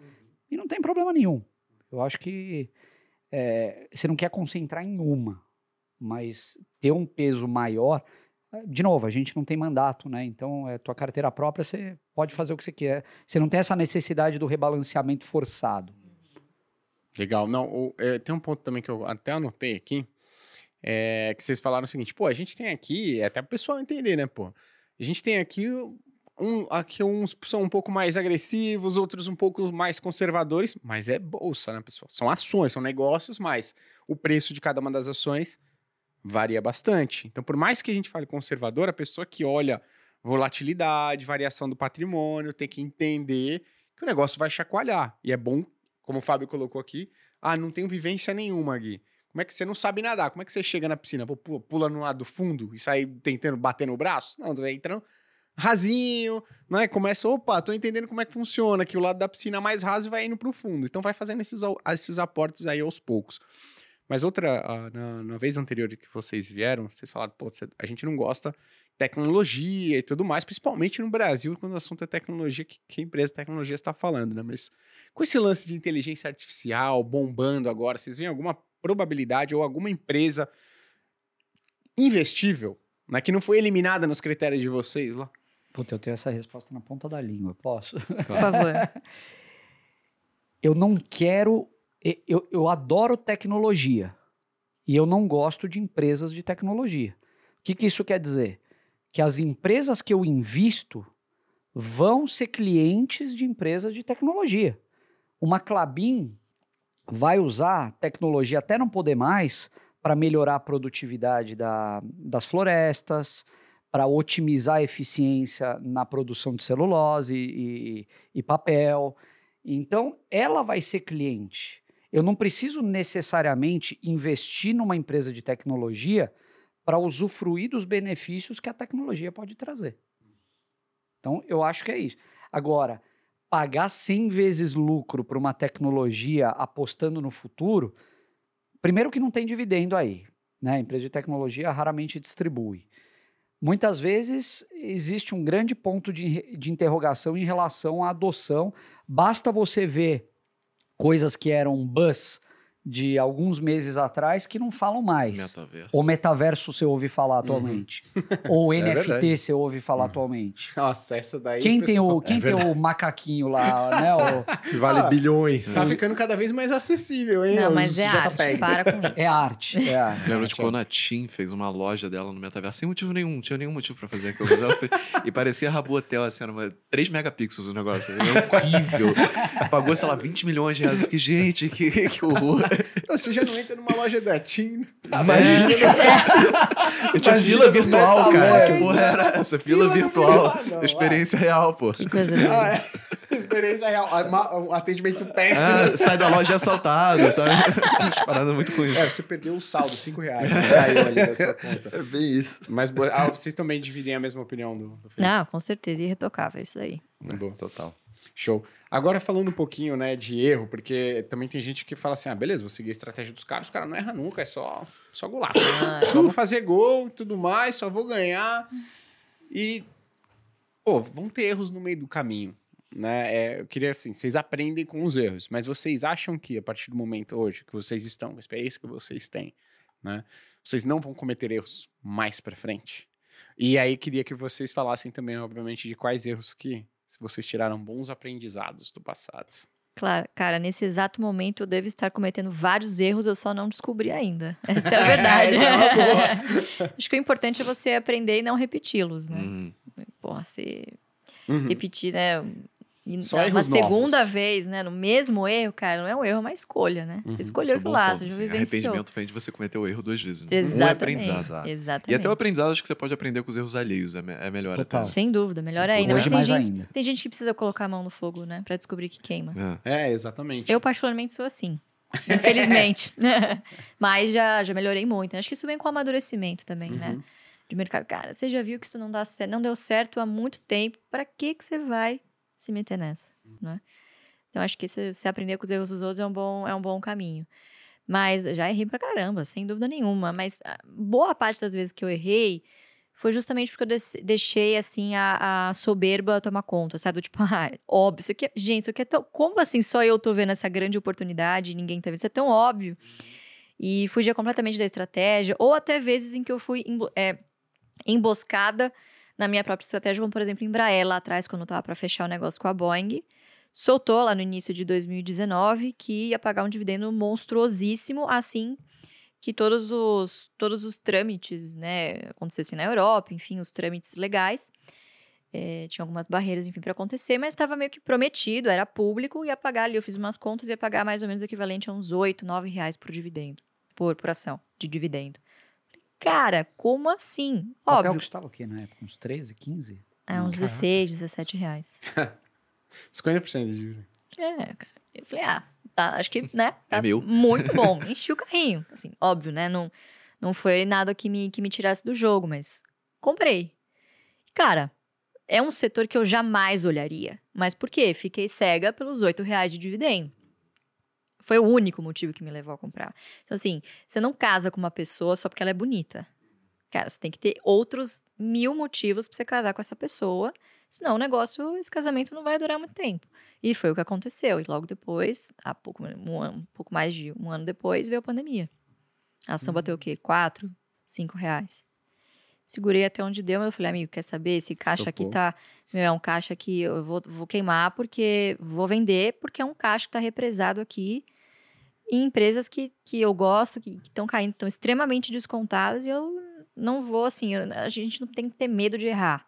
E não tem problema nenhum. Eu acho que é, você não quer concentrar em uma, mas ter um peso maior. eh, De novo, a gente não tem mandato, né? Então, é tua carteira própria, você pode fazer o que você quer. Você não tem essa necessidade do rebalanceamento forçado. Legal. Não, o- é, tem um ponto também que eu até anotei aqui, é, que vocês falaram o seguinte, pô, a gente tem aqui, é até o pessoal entender, né, pô? A gente tem aqui, um, aqui uns são um pouco mais agressivos, outros um pouco mais conservadores, mas é bolsa, né, pessoal? São ações, são negócios, mas o preço de cada uma das ações varia bastante. Então, por mais que a gente fale conservador, a pessoa que olha volatilidade, variação do patrimônio, tem que entender que o negócio vai chacoalhar. E é bom como o Fábio colocou aqui, ah, não tenho vivência nenhuma, Gui. Como é que você não sabe nadar? Como é que você chega na piscina? Pula, no lado do fundo e sai tentando bater no braço? Não, entrando rasinho, né? Começa, opa, tô entendendo como é que funciona, que o lado da piscina mais raso vai indo pro fundo. Então vai fazendo esses, esses aportes aí aos poucos. Mas outra, ah, na, na vez anterior que vocês vieram, vocês falaram, pô, a gente não gosta tecnologia e tudo mais, principalmente no Brasil, quando o assunto é tecnologia, que, que empresa de tecnologia está falando, né? Mas com esse lance de inteligência artificial bombando agora, vocês veem alguma probabilidade ou alguma empresa investível, né, que não foi eliminada nos critérios de vocês lá? Puta, eu tenho essa resposta na ponta da língua, posso? Por favor. eu não quero. Eu, eu adoro tecnologia e eu não gosto de empresas de tecnologia. O que, que isso quer dizer? Que as empresas que eu invisto vão ser clientes de empresas de tecnologia. Uma Clabin vai usar tecnologia até não poder mais para melhorar a produtividade da- das florestas, para otimizar a eficiência na produção de celulose e- e papel. Então, ela vai ser cliente. Eu não preciso necessariamente investir numa empresa de tecnologia para usufruir dos benefícios que a tecnologia pode trazer. Então, eu acho que é isso. Agora, pagar 100 vezes lucro para uma tecnologia apostando no futuro, primeiro que não tem dividendo aí. Né? A empresa de tecnologia raramente distribui. Muitas vezes existe um grande ponto de, de interrogação em relação à adoção. Basta você ver coisas que eram buzz de alguns meses atrás que não falam mais. Metaverso. O metaverso você ouve falar atualmente. Ou o É NFT verdade. você ouve falar atualmente. Nossa, essa daí. Quem tem pessoal, o, quem é tem o macaquinho lá, né? o- Que vale Ah, bilhões. Tá ficando cada vez mais acessível, hein? Não, mas é arte. JPEGs. Para com isso. é arte. É arte. Lembra de quando a TIM fez uma loja dela no metaverso sem motivo nenhum, não tinha nenhum motivo pra fazer aquilo. E parecia Rabu Hotel, assim, era uma, 3 megapixels o negócio. É horrível. Pagou, sei lá, 20 milhões de reais. Eu fiquei, gente, que, que horror. Você já não entra numa loja da TIM. Imagina. Eu tinha Imagina fila virtual, cara. Que porra era essa? Fila, virtual. não, experiência real, pô. Que coisa. Ah, é. Experiência real. Ah, Um atendimento péssimo. Ah, sai da loja assaltado, sabe? Umas paradas muito ruins. É, você perdeu o saldo, 5 reais. Caiu ali da sua conta. É bem isso. Mas ah, vocês também dividem a mesma opinião do, do Felipe? Não, com certeza. Irretocável isso daí. Boa. Total. Show. Agora falando um pouquinho, né, de erro, porque também tem gente que fala assim, ah, beleza, vou seguir a estratégia dos caras, os caras não erram nunca, é só, só golaço. Ah, só vou fazer gol e tudo mais, só vou ganhar. E, pô, vão ter erros no meio do caminho, né? É, eu queria, assim, vocês aprendem com os erros, mas vocês acham que, a partir do momento hoje que vocês estão, com a experiência que vocês têm, né? Vocês não vão cometer erros mais pra frente? E aí, queria que vocês falassem também, obviamente, de quais erros que vocês tiraram bons aprendizados do passado. Claro, cara, nesse exato momento eu devo estar cometendo vários erros, eu só não descobri ainda. Essa é a verdade. Essa é boa. Acho que o importante é você aprender e não repeti-los, né? Hum. Porra, se Uhum. repetir, né? E Só uma segunda novos. vez, né? No mesmo erro, cara, não é um erro, é uma escolha, né? Uhum. Você é escolheu aquilo bom lá, ponto, você já assim. vivenciou. Arrependimento vem de você cometer o erro duas vezes. Né? Um é Exatamente. aprendizado. Exato. Exatamente. E até o aprendizado, acho que você pode aprender com os erros alheios. É, me- é melhor Total. até. Sem dúvida, melhor Sim, ainda. Mas Hoje tem mais gente, ainda. tem gente que precisa colocar a mão no fogo, né? Pra descobrir que queima. É. É, exatamente. Eu, particularmente, sou assim. Infelizmente. Mas já, já melhorei muito. Acho que isso vem com o amadurecimento também, né? Uhum. De mercado. Cara, você já viu que isso não dá certo, não deu certo há muito tempo. Pra que que você vai se meter nessa, né? Então, acho que você, você aprender com os erros dos outros é um bom, é um bom caminho. Mas já errei pra caramba, sem dúvida nenhuma. Mas ah, boa parte das vezes que eu errei foi justamente porque eu deixei, assim, a, a soberba tomar conta, sabe? Do tipo, ah, óbvio, isso aqui é... Gente, isso aqui é tão... Como assim só eu tô vendo essa grande oportunidade e ninguém tá vendo? Isso é tão óbvio. E fugia completamente da estratégia. Ou até vezes em que eu fui é, emboscada na minha própria estratégia, como, por exemplo, Embraer, lá atrás, quando eu tava para fechar o negócio com a Boeing. Soltou lá no início de 2019 que ia pagar um dividendo monstruosíssimo, assim que todos os, todos os trâmites, né, acontecessem na Europa, enfim, os trâmites legais. É, tinha algumas barreiras, enfim, para acontecer, mas estava meio que prometido, era público, ia pagar ali, eu fiz umas contas, ia pagar mais ou menos o equivalente a uns 8, 9 reais por dividendo, por, por ação de dividendo. Cara, como assim? O papel Óbvio, custava o quê na época? Uns 13, 15? é uns Caraca. 16, 17 reais. 50% de juros. É, cara. Eu falei, ah, tá, acho que, né? É Tá meu. muito bom. Enchi o carrinho. Assim, óbvio, né? Não, não foi nada que me, que me tirasse do jogo, mas comprei. Cara, é um setor que eu jamais olharia. Mas por quê? Fiquei cega pelos R$ reais de dividendo. Foi o único motivo que me levou a comprar. Então, assim, você não casa com uma pessoa só porque ela é bonita. Cara, você tem que ter outros mil motivos para você casar com essa pessoa. Senão o negócio, esse casamento não vai durar muito tempo. E foi o que aconteceu. E logo depois, há pouco, um, ano, um pouco mais de um ano depois, veio a pandemia. A ação bateu o quê? Quatro, cinco reais. Segurei até onde deu, mas eu falei, amigo, quer saber? Esse caixa Estopou. aqui tá. Meu, é um caixa que eu vou, vou queimar porque vou vender, porque é um caixa que tá represado aqui em empresas que, que eu gosto, que estão caindo, estão extremamente descontadas, e eu não vou, assim, eu- a gente não tem que ter medo de errar.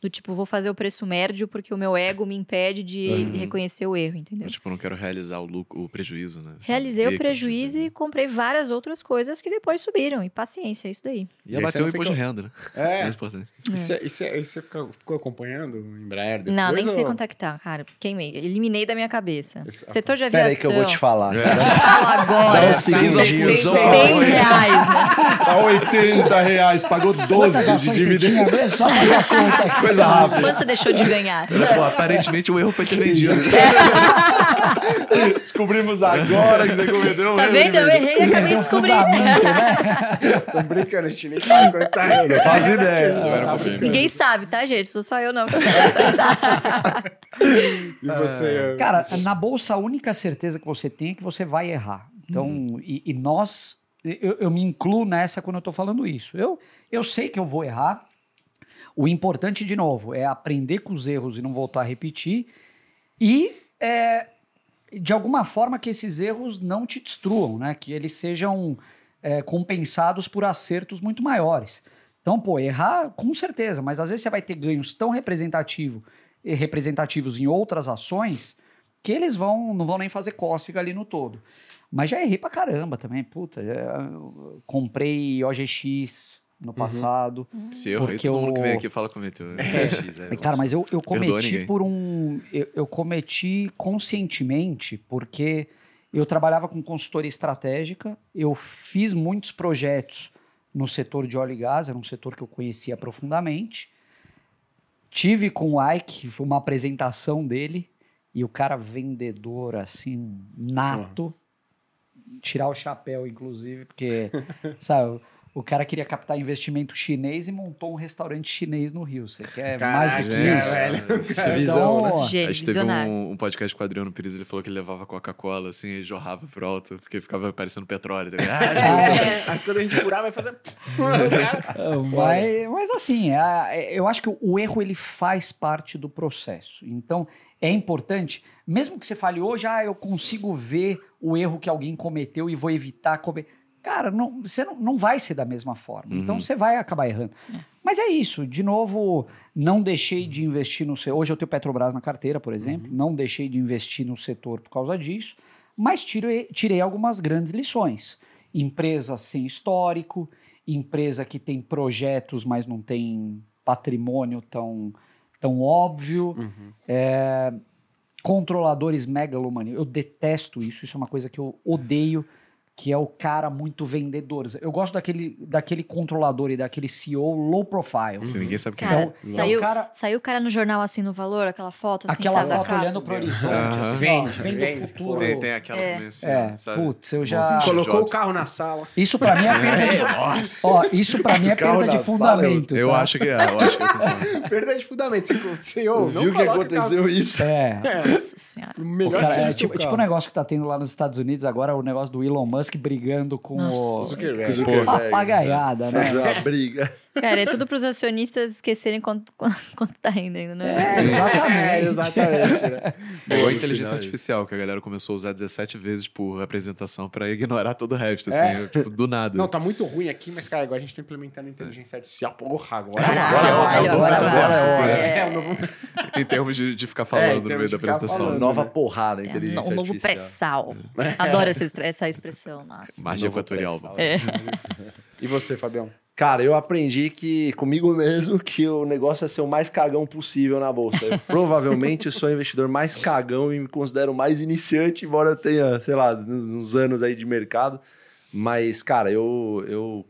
Do tipo, vou fazer o preço médio porque o meu ego me impede de Uhum. reconhecer o erro, entendeu? Eu, tipo, não quero realizar o lucro, o prejuízo, né? Assim, Realizei o prejuízo e comprei várias outras coisas que depois subiram. E paciência, é isso daí. E E abater você o imposto de renda, né? É. Mais importante. E você, você- você ficou, ficou acompanhando o Embraer depois? não, nem sei ou- contactar, cara. Queimei. Eliminei da minha cabeça. Esse- Setor de Pera aviação. aí que eu vou te falar. É. agora. Dá um Cem segundinho, reais, né? Tá 80 reais, pagou 12 Quantas de ações você dividendo. tinha mesmo? Só fazer a conta aqui. Coisa rápida. Quanto você deixou de ganhar? Pô, aparentemente o erro foi ter vendido. Descobrimos agora que você cometeu um Tá erro. vendo? Eu errei e acabei de descobrir. né? Tô brincando, a gente nem sabe quanto tá. Não faz ideia. Tá brincando. problema. Ninguém sabe, tá, gente? Sou só eu, não. E você... Cara, na bolsa a única certeza que você tem é que você vai errar. Então, e, e nós, eu, eu me incluo nessa quando eu tô falando isso. Eu, eu sei que eu vou errar. O importante, de novo, é aprender com os erros e não voltar a repetir. E, é, de alguma forma, que esses erros não te destruam, né? Que eles sejam é, compensados por acertos muito maiores. Então, pô, errar, com certeza, mas às vezes você vai ter ganhos tão representativo, eh, representativos em outras ações que eles vão não vão nem fazer cócega ali no todo. Mas já errei pra caramba também. Puta, eu comprei OGX no passado. Esse erro aí, Porque todo mundo que vem aqui fala cometeu. né? X, é, E, Cara, mas eu, eu cometi por um. Eu, eu cometi conscientemente, porque eu trabalhava com consultoria estratégica, eu fiz muitos projetos no setor de óleo e gás, era um setor que eu conhecia profundamente. Tive com o Ike, foi uma apresentação dele, e o cara vendedor, assim, nato. Tirar o chapéu, inclusive, porque, sabe, o cara queria captar investimento chinês e montou um restaurante chinês no Rio. Você quer mais do Caraca, que é, isso? velho. Visão, né? Então, A Gênio, gente teve um, um podcast com o Adriano Pires, ele falou que ele levava Coca-Cola, assim, e jorrava pro alto, porque ficava parecendo petróleo. tá ligado? Ah, Aí quando a gente furar, vai fazer... Mas, mas assim, a- eu acho que o, o erro ele faz parte do processo. Então é importante, mesmo que você fale hoje, ah, eu consigo ver o erro que alguém cometeu e vou evitar cometer. Cara, não, você não, não vai ser da mesma forma. Uhum. Então você vai acabar errando. Mas é isso. De novo, não deixei de investir no setor. Hoje eu tenho Petrobras na carteira, por exemplo. Não deixei de investir no setor por causa disso. Mas tirei, tirei algumas grandes lições. Empresa sem histórico, empresa que tem projetos, mas não tem patrimônio tão, tão óbvio. Uhum. É, controladores megalomaníacos. Eu detesto isso. Isso é uma coisa que eu odeio, que é o cara muito vendedor. Eu gosto daquele, daquele controlador e daquele CEO low profile. Assim, ninguém sabe quem Cara, é. É o saiu, cara, saiu o cara no jornal assim no valor, aquela foto assim, aquela foto olhando pro horizonte. Aham. assim, Vende, ó, vem vende, do futuro. Tem, tem aquela É. também assim, É, sabe? putz, eu já. Steve Colocou o Jobs. carro na sala. Isso pra mim é perda de, ó, isso pra mim é perda de na sala, fundamento. Eu tá? acho que é, eu acho que é. Perda de fundamento. Você, ô, não Viu que aconteceu isso? É. Nossa senhora. O O melhor cara, que é o tipo, tipo o negócio que tá tendo lá nos Estados Unidos agora, o negócio do Elon Musk brigando com Nossa. o. Zuckerberg. Zuckerberg. Papagaiada, né? Uma briga. Cara, é tudo pros acionistas esquecerem quanto, quanto tá rendendo, né? É, É, exatamente. exatamente, né? É No a inteligência final, artificial, que a galera começou a usar 17 vezes por apresentação pra ignorar todo o resto, assim, tipo, do nada. Não, tá muito ruim aqui, mas, cara, agora a gente tá implementando inteligência artificial. Porra, agora. Caralho, agora, agora, é. É, É, novo... Em termos de, de ficar É, falando no meio da apresentação. falando. Nova né? porrada, é, inteligência o novo artificial. pré-sal. Adoro essa, essa expressão, nossa. Magia equatorial. É. E você, Fabião? Cara, eu aprendi que comigo mesmo que o negócio é ser o mais cagão possível na bolsa. Eu, provavelmente eu sou o investidor mais cagão e me considero mais iniciante, embora eu tenha, sei lá, uns anos aí de mercado. Mas, cara, eu, eu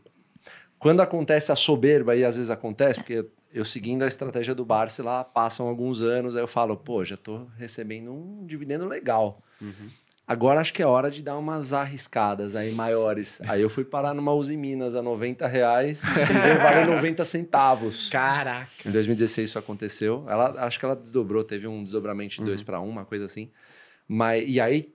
quando acontece a soberba, e às vezes acontece, porque eu seguindo a estratégia do Barça lá, passam alguns anos, aí eu falo, pô, já tô recebendo um dividendo legal. Uhum. Agora acho que é hora de dar umas arriscadas aí maiores. Aí eu fui parar numa Uzi Minas a 90 reais e valer 90 centavos. Caraca. Em 2016 isso aconteceu. Ela, acho que ela desdobrou, teve um desdobramento de Uhum. 2 para 1, uma coisa assim. Mas, e aí,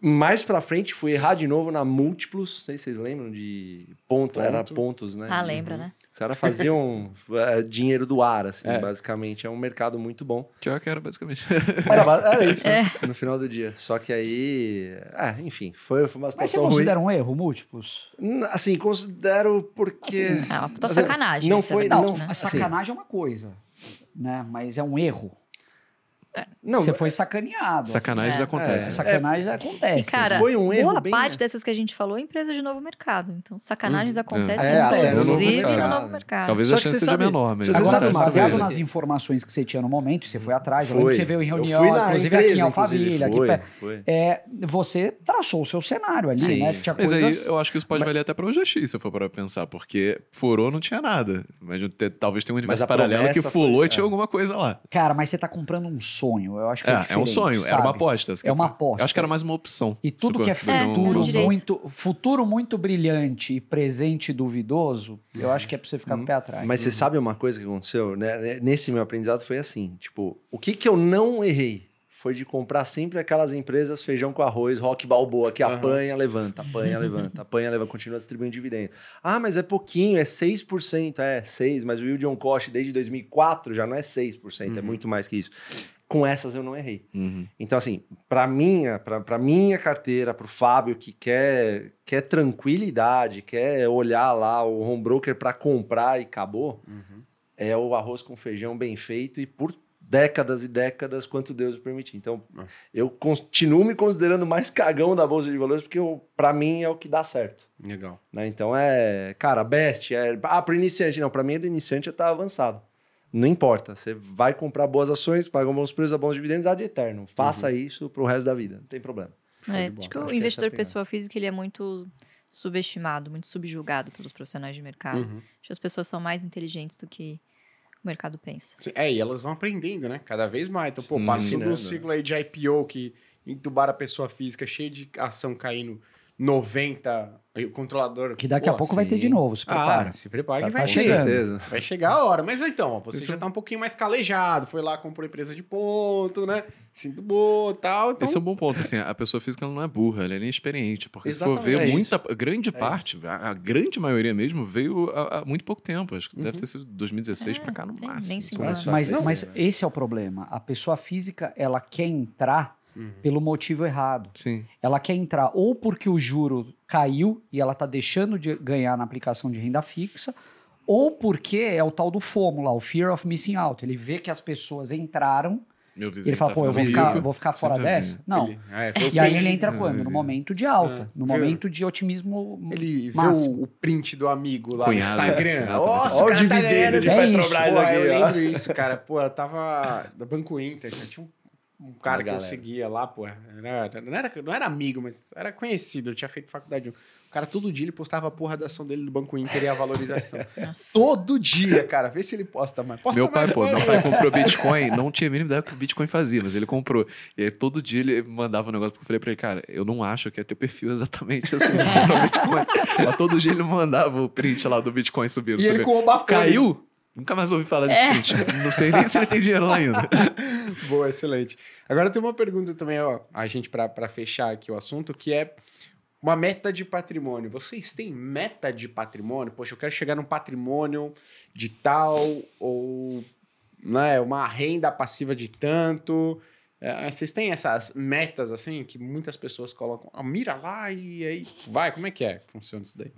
mais pra frente, fui errar de novo na múltiplos. Não sei se vocês lembram de ponto, era Ponto. pontos, né? Ah, lembra, né? Os caras faziam é, dinheiro do ar, assim, É. basicamente. É um mercado muito bom. Que era, basicamente. Era, era isso, né? no final do dia. Só que aí, é, enfim, foi, foi uma Mas você situação ruim. considera um erro múltiplos? Assim, considero porque... Assim, É uma puta Mas, sacanagem. não isso foi- é verdade, não- né? A sacanagem é uma coisa, né? Mas é um erro. Não, você foi sacaneado. Sacanagens É. acontecem. Assim, sacanagem acontece. E, cara, foi um erro Boa bem... parte dessas que a gente falou é empresa de novo mercado. Então, sacanagens acontecem, É, no novo inclusive no mercado. novo mercado. Talvez Só a chance seja sabe- menor, mas você Agora, sabe assim, baseado nas informações que você tinha no momento, você foi atrás, eu Foi. lembro que você veio em Eu reunião, inclusive empresa, aqui em Alphaville, aqui foi, perto. foi. É, você traçou o seu cenário ali, Sim. né? Tinha Mas coisas... aí eu acho que isso pode valer até para o GX, se eu for para pensar, porque furou não tinha nada. Mas talvez tenha um universo paralelo que foi- e tinha é. alguma coisa lá. Cara, mas você tá comprando um sonho. Eu acho que é, É, é um sonho, era uma sabe? aposta. É uma aposta. Eu acho que era mais uma opção. E tudo que é um- futuro direito. muito, futuro muito brilhante e presente duvidoso, eu acho que é pra você ficar com o pé atrás. Mas você sabe uma coisa que aconteceu? né? Nesse meu aprendizado foi assim, tipo, o que que eu não errei? Foi de comprar sempre aquelas empresas feijão com arroz, rock balboa, que Aham. apanha, levanta, apanha, levanta, apanha, levanta, continua distribuindo dividendo. Ah, mas é pouquinho, é 6%, é 6%, mas o Yield on Cost desde 2004 já não é 6%, é Uhum. muito mais que isso. Com essas eu não errei. Uhum. Então, assim, para minha, pra minha carteira, para o Fábio que quer, quer tranquilidade, quer olhar lá o home broker para comprar e acabou, Uhum. é o arroz com feijão bem feito e por décadas e décadas, quanto Deus permitir. Então, Ah. eu continuo me considerando mais cagão da Bolsa de Valores, porque para mim é o que dá certo. Legal. Né? Então, é, cara, best, é, ah, para iniciante, não, para mim do iniciante eu tá avançado. Não importa, você vai comprar boas ações, paga bons preços, bons dividendos, ad eterno. Faça isso pro resto da vida, não tem problema. É, de bola. acho que Acho o que é investidor pegada. pessoa física ele é muito subestimado, muito subjugado pelos profissionais de mercado. Uhum. Acho que as pessoas são mais inteligentes do que o mercado pensa. É, e elas vão aprendendo, né? Cada vez mais. Então, pô, passou do ciclo aí de IPO que entubaram a pessoa física, cheio de ação caindo 90, aí o controlador... Que daqui a pô, pouco vai ter sim. de novo, se prepara. Ah, se prepara Tá- que vai tá ter. chegando. Vai chegar a hora. Mas então, ó, você Isso- já tá um pouquinho mais calejado, foi lá, comprou empresa de ponto, né? Sinto boa e tal. Então, Esse é um bom ponto, assim, a pessoa física não é burra, ela é inexperiente, porque se for ver, Exatamente. É muita, grande parte, a, a grande maioria mesmo, veio há, há muito pouco tempo, acho que deve Uhum. ter sido 2016 É, pra cá no sim, máximo. nem cinco sabe? anos. Mas, mas é. esse é o problema. A pessoa física, ela quer entrar Uhum. pelo motivo errado. Sim, Ela quer entrar ou porque o juro caiu e ela tá deixando de ganhar na aplicação de renda fixa, ou porque é o tal do FOMO lá, o Fear of Missing Out. Ele vê que as pessoas entraram meu vizinho ele fala, tá pô, eu vou ficar, eu vou ficar fora Sempre dessa? assim. Não. Ele, é, foi E aí ele entra né? quando? No momento de alta, É. no momento de otimismo Ele vê máximo. o, o print do amigo lá Cunhado. no Instagram. É, Nossa, Olha o cara tá dividendo ganhando de É Petrobras isso. Pô, aqui. eu lembro isso, cara. Pô, eu tava da Banco Inter. Tinha um, um cara que eu seguia lá, pô. Era, não, era, não era amigo, mas era conhecido. Eu tinha feito faculdade. O cara, todo dia, ele postava a porra da ação dele do Banco Inter e a valorização. Todo dia, cara. Vê se ele posta mais. Posta Meu pai, mais, pô, meu pai comprou Bitcoin, não tinha a mínima ideia do que o Bitcoin fazia, mas ele comprou. E aí todo dia ele mandava um negócio, porque eu falei pra ele, cara, eu não acho que é teu perfil exatamente assim, Bitcoin. Mas todo dia ele mandava o print lá do Bitcoin subindo. E ele com o bafone. Caiu? Nunca mais ouvi falar desse É. print. Não sei nem se ele tem dinheiro lá ainda. Boa, excelente. Agora tem uma pergunta também, ó, a gente para fechar aqui o assunto, que é uma meta de patrimônio. Vocês têm meta de patrimônio? Poxa, eu quero chegar num patrimônio de tal ou né, uma renda passiva de tanto. É, vocês têm essas metas assim que muitas pessoas colocam, ah, mira lá e aí vai. Como é que é? que Funciona isso daí?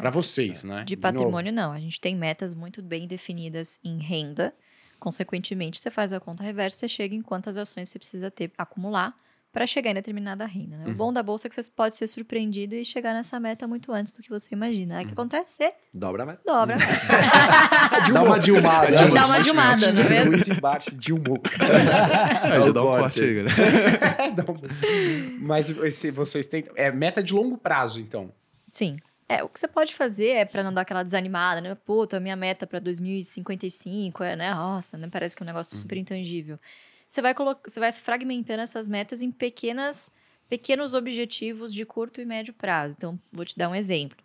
Para vocês, né? De patrimônio, não. A gente tem metas muito bem definidas em renda. Consequentemente, você faz a conta reversa, você chega em quantas ações você precisa ter, acumular para chegar em determinada renda. Né? Uhum. O bom da bolsa é que você pode ser surpreendido e chegar nessa meta muito antes do que você imagina. Uhum. Aí o que acontece? Você Dobra a meta. dobra. a meta. Dá uma dilmada. Tem que dar uma dilmada, não é mesmo? Luiz embaixo, Dilma. Aí já dá um corte aí. Dá um- Mas esse, vocês têm. É meta de longo prazo, então. Sim. É, o que você pode fazer é para não dar aquela desanimada, né? Puta, minha meta para 2055 é, né? Nossa, né? Parece que é um negócio super intangível. Você vai você vai fragmentando essas metas em pequenas pequenos objetivos de curto e médio prazo. Então, vou te dar um exemplo.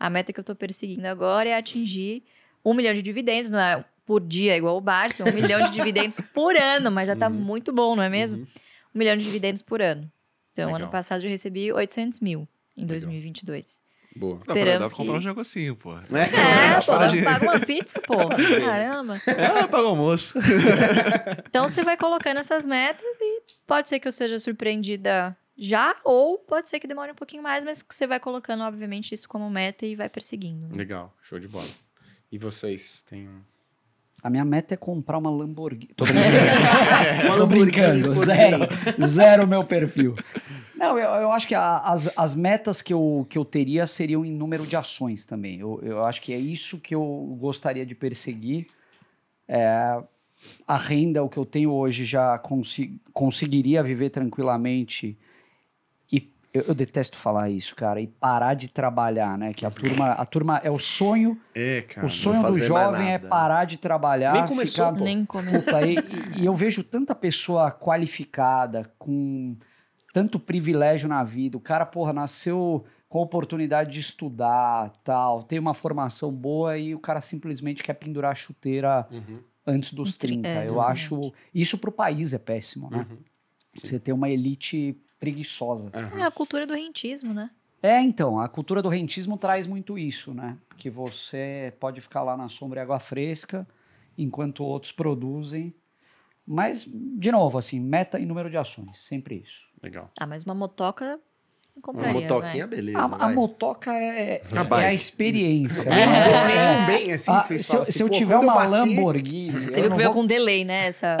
A meta que eu estou perseguindo agora é atingir um milhão de dividendos, não é por dia igual o Barça, é um milhão de dividendos por ano, mas já está muito bom, não é mesmo? Uhum. Um milhão de dividendos por ano. Então, Legal. ano passado eu recebi 800 mil em 2022. Boa. Dá pra, Esperamos dá pra comprar que- um negocinho, pô. É, pô, Pode- paga uma pizza, pô. Caramba. É, paga o almoço. Então você vai colocando essas metas e pode ser que eu seja surpreendida já, ou pode ser que demore um pouquinho mais, mas que você vai colocando, obviamente, isso como meta e vai perseguindo. né? Legal, show de bola. E vocês têm um. A minha meta é comprar uma Lamborghini. Tô Uma brincando. Tô Lamborghini brincando. Zero, zero meu perfil. Não, eu, eu acho que a- as, as metas que eu, que eu teria seriam em número de ações também. Eu, eu acho que é isso que eu gostaria de perseguir. É, a renda, o que eu tenho hoje, já consi- conseguiria viver tranquilamente. E eu, eu detesto falar isso, cara. E parar de trabalhar, né? Que a turma, a turma é o sonho. É, cara. o sonho do jovem é parar de trabalhar. Nem começou, ficar. Nem começou. Puta, e- e eu vejo tanta pessoa qualificada, com tanto privilégio na vida. O cara, porra, nasceu com a oportunidade de estudar, tal, tem uma formação boa e o cara simplesmente quer pendurar a chuteira Uhum, antes dos Entre- 30. é, eu acho. Isso pro país é péssimo, né? uhum, Você tem uma elite preguiçosa. aham. É a cultura do rentismo, né? É, então, a cultura do rentismo traz muito isso, né? Que você pode ficar lá na sombra e água fresca, enquanto outros produzem. Mas, de novo, assim, meta e número de ações, sempre isso. Legal. Ah, mas uma motoca eu Uma compraria, motoquinha, vai. beleza. A, a vai. motoca é, é, A é a experiência. É, né? é, É. bem assim, Ah, se, falam eu, assim, se eu pô, tiver uma bater- Lamborghini. Você eu viu que não veio vou- com delay, né? Essa...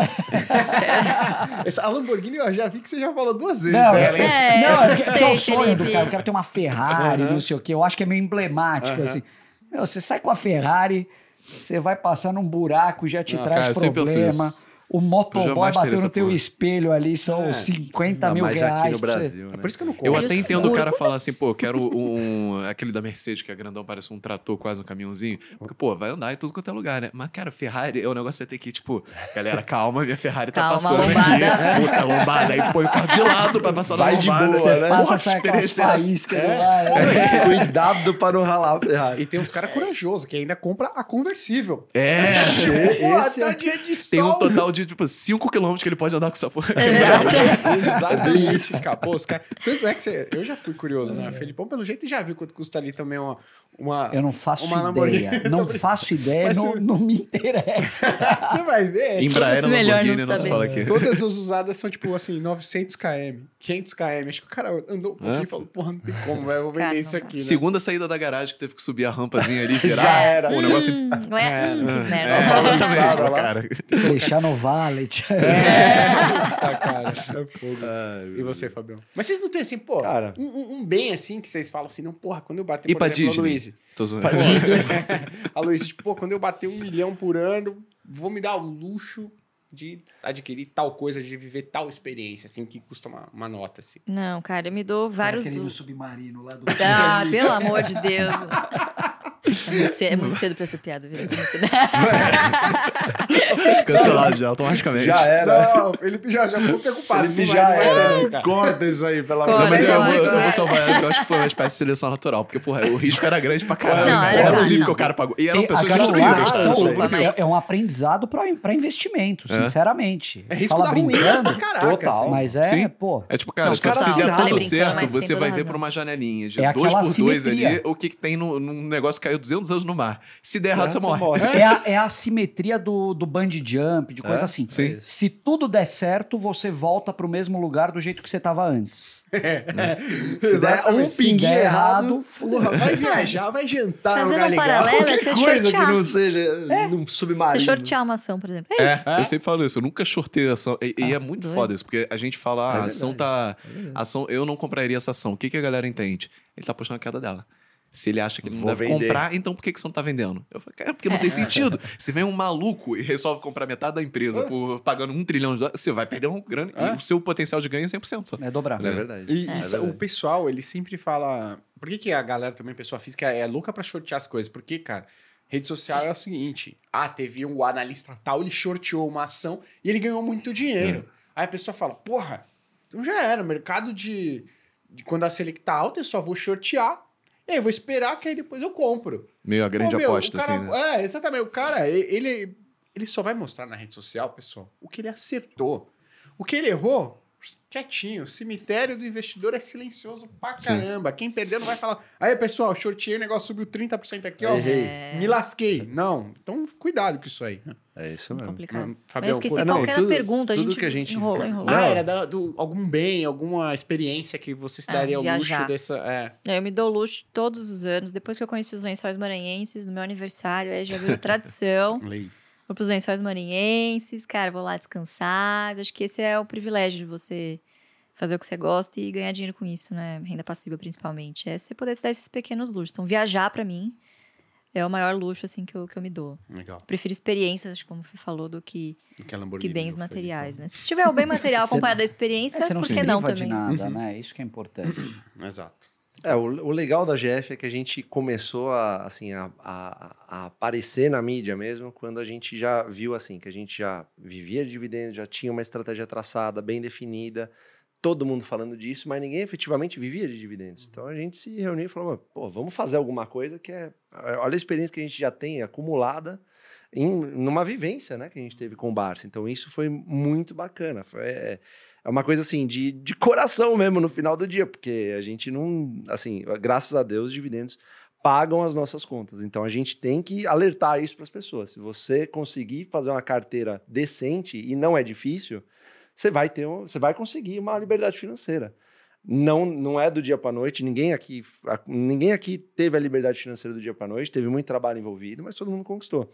Essa, a Lamborghini eu já vi que você já falou duas vezes Não, hein? É, não, eu é, que- sei, que é o sonho do cara. Eu quero ter uma Ferrari, Aham. não sei o quê. Eu acho que é meio emblemático, Aham. assim. Meu, você sai com a Ferrari, você vai passar num buraco, já te Nossa, traz Cara, eu penso problema. isso. O Eu motoboy bateu no teu porra. espelho ali, são É. 50 Ainda mil mais reais. aqui no pra você- Brasil, É né? por isso que eu não Eu compro. até Olha entendo o cara falar assim, pô, eu quero um. aquele da Mercedes, que é grandão, parece um trator, quase um caminhãozinho. Porque, pô, vai andar em tudo quanto é lugar, né? Mas, cara, Ferrari é um negócio que você tem que, tipo, galera, calma, minha Ferrari tá Calma, passando lombada. aqui. Puta, lombada. Aí põe o carro de lado pra passar Vai na de lombada. boa, Você né? passa, sai é faíscas do É. lado. né? Cuidado pra não ralar a Ferrari. E tem uns caras corajosos que ainda compra a conversível. É. Pô, esse tá é- dia de Tem um sol. total de, tipo, 5 km que ele pode andar com essa porra. Exatamente, cara. Pô, os caras- Tanto é que você... eu já fui curioso, né? Felipão, pelo jeito, já viu quanto custa ali também uma. uma... Eu não faço ideia. Não faço ideia, não, você- não me interessa. Você vai ver. Embraer Todas melhor Lamborghini, não não se saber. fala aqui. Todas as usadas são, tipo, assim, 900 km, 500 km. Acho que o cara andou um pouquinho É. e falou, porra, não tem como, velho, eu vou vender Cara, isso não aqui, né? Segunda saída da garagem que teve que subir a rampazinha ali e virar. Já era. O negócio. Hum, não é? Hum, fiz É, merda. exatamente, cara. Deixar no valet. É, tá, cara, é fogo. Ai, E você, Fabião? Mas vocês não têm, assim, pô, Cara. um, um- bem assim que vocês falam assim, não, porra, quando eu bater, E por exemplo, a Disney? Luíse. Tô zoando. Pô, a Luíse, tipo, pô, quando eu bater um milhão por ano, vou me dar o luxo de adquirir tal coisa, de viver tal experiência, assim, que custa uma, uma nota, assim. Não, cara, eu me dou vários. Aquele no submarino lá do Ah, pelo amor de Deus. É muito cedo, é muito cedo pra ser piada, viu? É. Cancelado já, automaticamente. Já era. Não, Felipe já, já ficou preocupado. Felipe vai- já era. Corta isso aí, pelo amor Mas eu, vou, eu vou salvar ela, porque eu acho que foi uma espécie de seleção natural. Porque, porra, o risco era grande pra caralho. Não, era possível que o cara pagou. E eram Tem- pessoas instruídas, é, é um aprendizado para investimento, É. sinceramente. É risco Fala da ruim brincando, pra caraca, Total. assim. mas é, Sim. pô. É tipo, cara, Não, se se der tudo certo, você vai ver por uma janelinha de É 2 aquela por 2 ali o que, tem no, num negócio que caiu 200 anos no mar. Se der errado, você morre. É a, é a simetria do, do bungee jump, de coisa É? assim. Sim. Se tudo der certo, você volta pro mesmo lugar do jeito que você tava antes. Se der um Se pinguinho der errado, Porra, vai viajar, vai jantar Fazendo um paralelo, é você coisa que shortear. não seja num submarino. Você shortear uma ação, por exemplo. É É, isso. É? eu sempre falo isso, eu nunca shortei ação. E, e Ah, é muito doido. foda isso, porque a gente fala, ah, É a ação tá. Ação, eu não compraria essa ação. O que, que a galera entende? Ele tá apostando a queda dela. Se ele acha que ele não Vou deve vender. comprar, então por que, que você não tá vendendo? Eu falo, cara, porque não É. tem sentido. Se vem um maluco e resolve comprar metade da empresa por pagando um trilhão de dólares, você vai perder um grande. É. E o seu potencial de ganho é 100% só. É dobrar. É verdade. E, É verdade. o pessoal, ele sempre fala. Por que, que a galera também, pessoa física, é louca pra shortear as coisas? Porque, cara, rede social é o seguinte: ah, teve um analista tal, ele shorteou uma ação e ele ganhou muito dinheiro. Aí a pessoa fala, porra, então já era, mercado de, de quando a Selic tá alta, eu só vou shortear. Eu vou esperar que aí depois eu compro. Meio a grande Ô, meu, aposta, cara- assim, né? É, exatamente. O cara, ele, ele só vai mostrar na rede social, pessoal, o que ele acertou. O que ele errou, quietinho. O cemitério do investidor é silencioso pra Sim. caramba. Quem perdeu não vai falar, aí, pessoal, shorteei, o negócio subiu 30% aqui, ó. É, Me lasquei. Não. Então, cuidado com isso aí. É isso mesmo. complicado. Fabião, eu esqueci é, qual era tudo- a pergunta. A gente, que a gente- enrolou, enrolou. Ah, era da- do, algum bem, alguma experiência que você se Ah, daria ao viajar. luxo dessa. É. Eu me dou luxo todos os anos. Depois que eu conheci os lençóis maranhenses, no meu aniversário, aí já virou tradição. Lei. Vou pros lençóis maranhenses, cara, vou lá descansar. Acho que esse é o privilégio de você fazer o que você gosta e ganhar dinheiro com isso, né? Renda passiva, principalmente. É você poder se dar esses pequenos luxos. Então, viajar, pra mim, é o maior luxo, assim, que eu, que eu me dou. Legal. Prefiro experiências, como você falou, do que, Que, que bens materiais, falei. né? Se tiver o bem material acompanhado da experiência, É, você não por se que não priva de também? nada, né? Isso que é importante. Exato. É, o, o legal da GF é que a gente começou a, assim, a, a- a aparecer na mídia mesmo quando a gente já viu assim, que a gente já vivia de dividendos, já tinha uma estratégia traçada, bem definida, todo mundo falando disso, mas ninguém efetivamente vivia de dividendos. Então a gente se reuniu e falou, pô, vamos fazer alguma coisa que é... Olha a experiência que a gente já tem acumulada em numa vivência, né, que a gente teve com o Barça. Então isso foi muito bacana. Foi, é, é uma coisa assim de, de coração mesmo no final do dia, porque a gente não, assim, graças a Deus, os dividendos pagam as nossas contas. Então a gente tem que alertar isso para as pessoas. Se você conseguir fazer uma carteira decente e não é difícil, você vai ter, você vai conseguir uma liberdade financeira. Não, não é do dia para noite. Ninguém aqui, ninguém aqui teve a liberdade financeira do dia para noite. Teve muito trabalho envolvido, mas todo mundo conquistou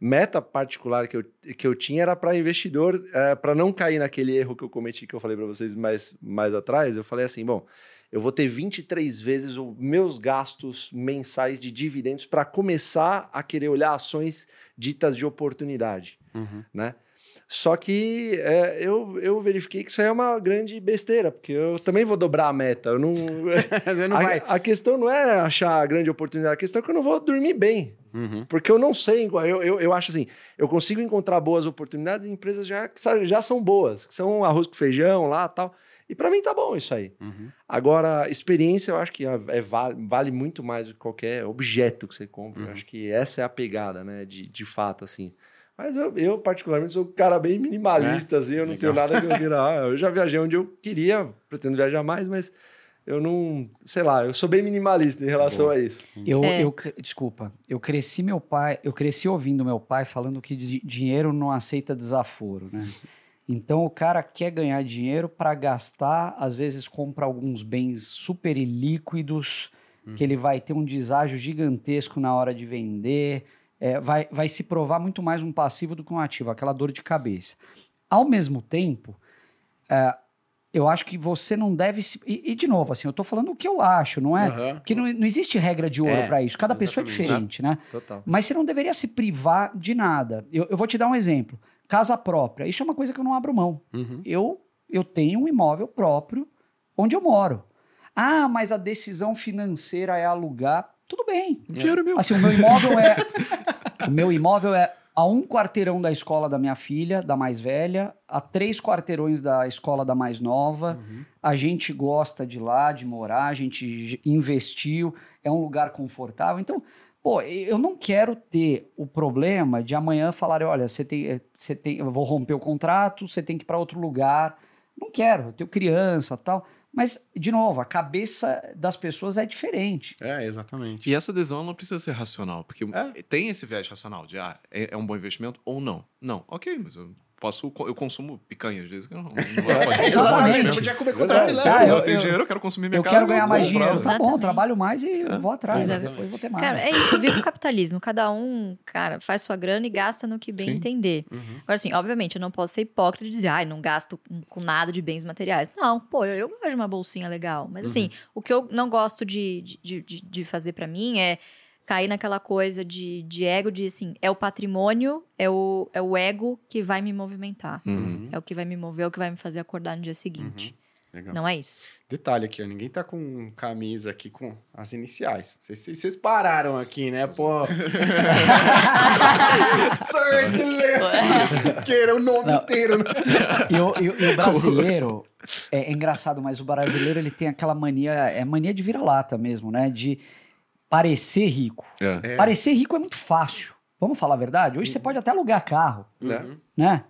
meta particular que eu, que eu tinha era para investidor, para não cair naquele erro que eu cometi, que eu falei para vocês mais, mais atrás. Eu falei assim: bom, eu vou ter 23 vezes os meus gastos mensais de dividendos para começar a querer olhar ações ditas de oportunidade, Uhum. né? Só que é, eu, eu verifiquei que isso aí é uma grande besteira, porque eu também vou dobrar a meta. Eu não, Você não a, vai. a questão não é achar a grande oportunidade, a questão é que eu não vou dormir bem. Uhum. Porque eu não sei, eu, eu, eu acho assim, eu consigo encontrar boas oportunidades em empresas já, que já são boas, que são arroz com feijão lá tal. E para mim tá bom isso aí. Uhum. Agora, experiência eu acho que é, é vale, vale muito mais do que qualquer objeto que você compra. Eu Uhum. acho que essa é a pegada, né, de, de fato, assim. Mas eu, eu, particularmente, sou um cara bem minimalista, assim, eu não tenho legal. nada que eu queira. Ah, eu já viajei onde eu queria, pretendo viajar mais, mas eu não, sei lá, eu sou bem minimalista em relação Boa. a isso. Eu, É. eu desculpa, eu cresci meu pai, eu cresci ouvindo meu pai falando que di- dinheiro não aceita desaforo, né? Então o cara quer ganhar dinheiro para gastar, às vezes compra alguns bens super ilíquidos, que ele vai ter um deságio gigantesco na hora de vender, é, vai, vai se provar muito mais um passivo do que um ativo, aquela dor de cabeça. Ao mesmo tempo, é, eu acho que você não deve se. E, e, de novo, assim, eu tô falando o que eu acho, não é? Porque não, não existe regra de ouro É, para isso. Cada pessoa é diferente, né? Total. Mas você não deveria se privar de nada. Eu, eu vou te dar um exemplo. Casa própria. Isso é uma coisa que eu não abro mão. Uhum. Eu, eu tenho um imóvel próprio onde eu moro. Ah, mas a decisão financeira é alugar. Tudo bem. O dinheiro é meu. Assim, o meu imóvel é. o meu imóvel é a um quarteirão da escola da minha filha, da mais velha, a três quarteirões da escola da mais nova. Uhum. A gente gosta de lá, de morar, a gente investiu, é um lugar confortável. Então, pô, eu não quero ter o problema de amanhã falarem: olha, você tem, eh, você tem, eu vou romper o contrato, você tem que ir para outro lugar. Não quero, eu tenho criança tal. Mas, de novo, a cabeça das pessoas é diferente. É, exatamente. E essa adesão não precisa ser racional, porque É. tem esse viés racional de ah, é, é um bom investimento ou não. Não, ok, mas eu posso, eu consumo picanha às vezes. que Eu não, não vou É, Exatamente. exatamente. Você podia comer contra filé. Ah, eu, eu- tenho eu- dinheiro, eu quero consumir minha eu quero ganhar mais dinheiro. Tá bom, Exatamente. trabalho mais e vou atrás. Exato. Depois vou ter mais. Cara, é isso, vive o capitalismo. Cada um, cara, faz sua grana e gasta no que bem Sim. entender. Uhum. Agora, assim, obviamente, eu não posso ser hipócrita e dizer, ai, não gasto com, nada de bens materiais. Não, pô, eu, eu gosto de uma bolsinha legal. Mas, assim, o que eu não gosto de, de, de, de fazer pra mim é cair naquela coisa de, de ego, de, assim, é o patrimônio, é o, é o ego que vai me movimentar. Uhum. É o que vai me mover, é o que vai me fazer acordar no dia seguinte. Legal. Não é isso. Detalhe aqui, ó, ninguém tá com camisa aqui com as iniciais. Vocês- pararam aqui, né? Pô. Queira o nome Não. inteiro. né? E o, e o- e o brasileiro, é, é engraçado, mas o brasileiro ele tem aquela mania, é mania de vira-lata mesmo, né? De parecer rico. É. É. Parecer rico é muito fácil. Vamos falar a verdade? Hoje você pode até alugar carro, Uhum. né?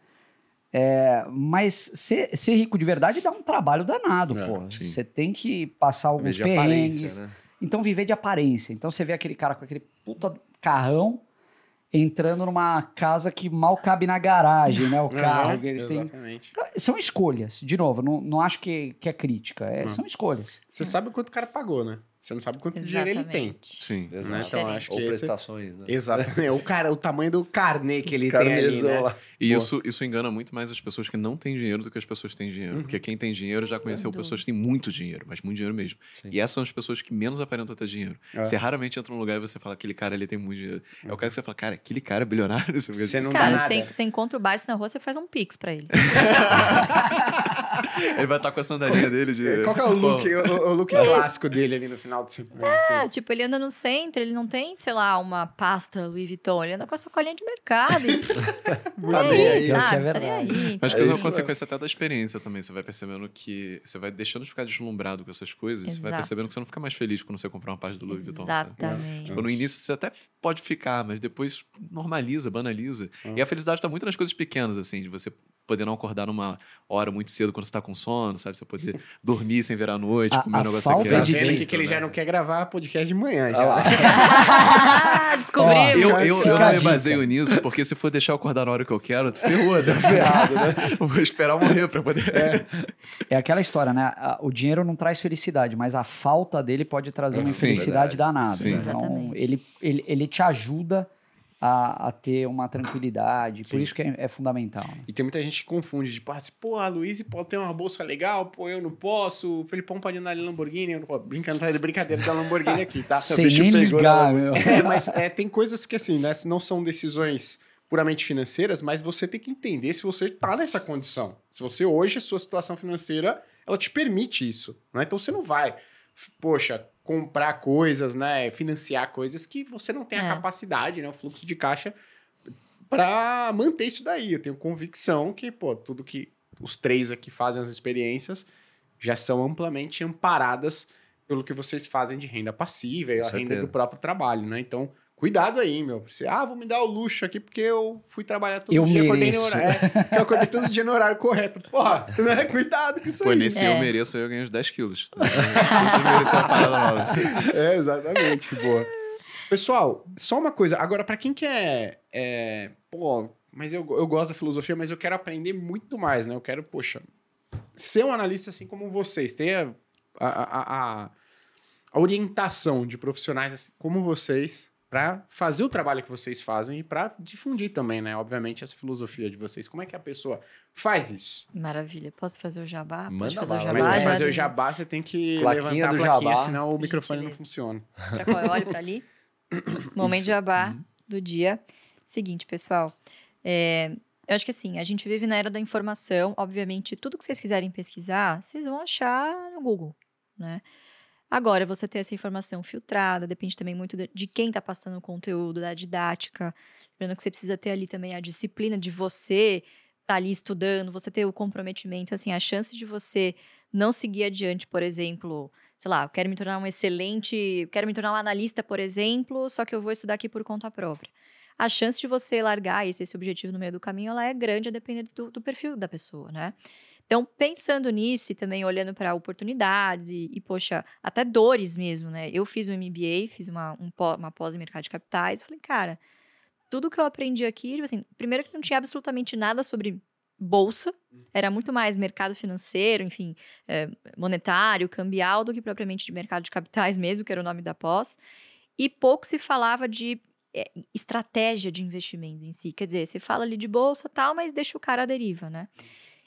É, mas ser, ser rico de verdade dá um trabalho danado, É, pô. sim. Você tem que passar alguns perrengues. né? Então, viver de aparência. Então, você vê aquele cara com aquele puta carrão entrando numa casa que mal cabe na garagem, né? O carro. Uhum, ele tem... Exatamente. São escolhas. De novo, não, não acho que, que é crítica. é-. São escolhas. Você sabe quanto o cara pagou, né? Você não sabe quanto dinheiro ele tem. Exatamente. Sim. Né? Exato. Então, acho Ou que esse... prestações, né? Exatamente. O, cara, o tamanho do carnê que ele tem ali, né? E Boa. isso, isso engana muito mais as pessoas que não têm dinheiro do que as pessoas que têm dinheiro. Uhum. Porque quem tem dinheiro já conheceu pessoas que têm muito dinheiro, mas muito dinheiro mesmo. Sim. E essas são as pessoas que menos aparentam ter dinheiro. É. Você raramente entra num lugar e você fala, aquele cara ali tem muito dinheiro. É o cara que você fala, cara, aquele cara é bilionário. Você Você assim, não dá Cara, nada. você, você encontra o Barça na rua, você faz um pix pra ele. Ele vai estar com a sandalinha dele de. Qual que é o look, o, o look clássico dele ali no final do semana? Ah, tipo, ele anda no centro, ele não tem, sei lá, uma pasta Louis Vuitton, ele anda com a sacolinha de mercado. E... Tá aí. É sabe? Verdade. aí. Acho É que é uma isso consequência até da experiência também. Você vai percebendo que. Você vai deixando de ficar deslumbrado com essas coisas. Você vai Exato. percebendo que você não fica mais feliz quando você comprar uma parte do Louis Vuitton. Exatamente. Tipo, no início você até pode ficar, mas depois normaliza, banaliza. Hum. E a felicidade tá muito nas coisas pequenas, assim, de você poder não acordar numa hora muito cedo quando você tá com sono, sabe? Você poder dormir sem virar a noite, A- comer a um negócio falta que Tá de vendo aqui que ele né? já não quer gravar podcast de manhã, já. Descobrimos. Eu, eu, eu não me baseio nisso, porque se for deixar eu acordar na hora que eu quero, ferrou, tá ferrado, né? Eu vou esperar morrer pra poder. É aquela história, né? O dinheiro não traz felicidade, mas a falta dele pode trazer uma Sim, infelicidade verdade. danada. Sim. Então, Exatamente. ele, ele, ele te ajuda a, a ter uma tranquilidade. Por Sim. isso que é, é fundamental. né? E tem muita gente que confunde, tipo, assim, pô, a Luiz pode ter uma bolsa legal, pô, eu não posso, o Felipão pode andar de Lamborghini, eu não posso. Brincando, tá de brincadeira da Lamborghini aqui, tá? Sem nem ligar, meu. É, mas é, tem coisas que, assim, né, não são decisões puramente financeiras, mas você tem que entender se você tá nessa condição. Se você hoje, a sua situação financeira, ela te permite isso, né? Então você não vai, poxa, comprar coisas, né, financiar coisas que você não tem a É. capacidade, né, o fluxo de caixa para manter isso daí. Eu tenho convicção que, pô, tudo que os três aqui fazem as experiências já são amplamente amparadas pelo que vocês fazem de renda passiva e a renda do próprio trabalho, né? Então, cuidado aí, meu. Você, ah, vou me dar o luxo aqui porque eu fui trabalhar todo Eu dia, acordei no mereço. horário. É, eu acordei todo dia no horário correto. Porra, né? Cuidado com isso Pô, aí. nesse É. eu mereço, eu ganho uns 10 quilos. Eu mereço uma parada nova. É, exatamente, boa. Pessoal, só uma coisa. Agora, pra quem quer. É, pô, mas eu, eu gosto da filosofia, mas eu quero aprender muito mais, né? Eu quero, poxa, ser um analista assim como vocês. Ter a, a, a, a- a orientação de profissionais assim como vocês pra fazer o trabalho que vocês fazem e pra difundir também, né? Obviamente, essa filosofia de vocês. Como é que a pessoa faz isso? Maravilha. Posso fazer o jabá? Pode Manda fazer o jabá? Mas pra já fazer o jabá, você tem que Plaquinha levantar a do plaquinha, jabá. senão o microfone não funciona. Pra qual? Eu olho pra ali. Momento de jabá do dia. Seguinte, pessoal. é, eu acho que assim, a gente vive na era da informação. Obviamente, tudo que vocês quiserem pesquisar, vocês vão achar no Google, né? Agora, você ter essa informação filtrada, depende também muito de, quem está passando o conteúdo, da didática. Lembrando que você precisa ter ali também a disciplina de você estar ali estudando, você ter o comprometimento, assim, a chance de você não seguir adiante, por exemplo, sei lá, eu quero me tornar um excelente, quero me tornar um analista, por exemplo, só que eu vou estudar aqui por conta própria. A chance de você largar esse, esse objetivo no meio do caminho, ela é grande a depender do, do perfil da pessoa, né? Então, pensando nisso e também olhando para oportunidades e, e, poxa, até dores mesmo, né? Eu fiz um MBA, fiz uma, um uma pós em mercado de capitais, falei, cara, tudo que eu aprendi aqui, tipo assim, primeiro que não tinha absolutamente nada sobre bolsa, era muito mais mercado financeiro, enfim, é, monetário, cambial, do que propriamente de mercado de capitais mesmo, que era o nome da pós. E pouco se falava de é, estratégia de investimentos em si. Quer dizer, você fala ali de bolsa e tal, mas deixa o cara à deriva, né?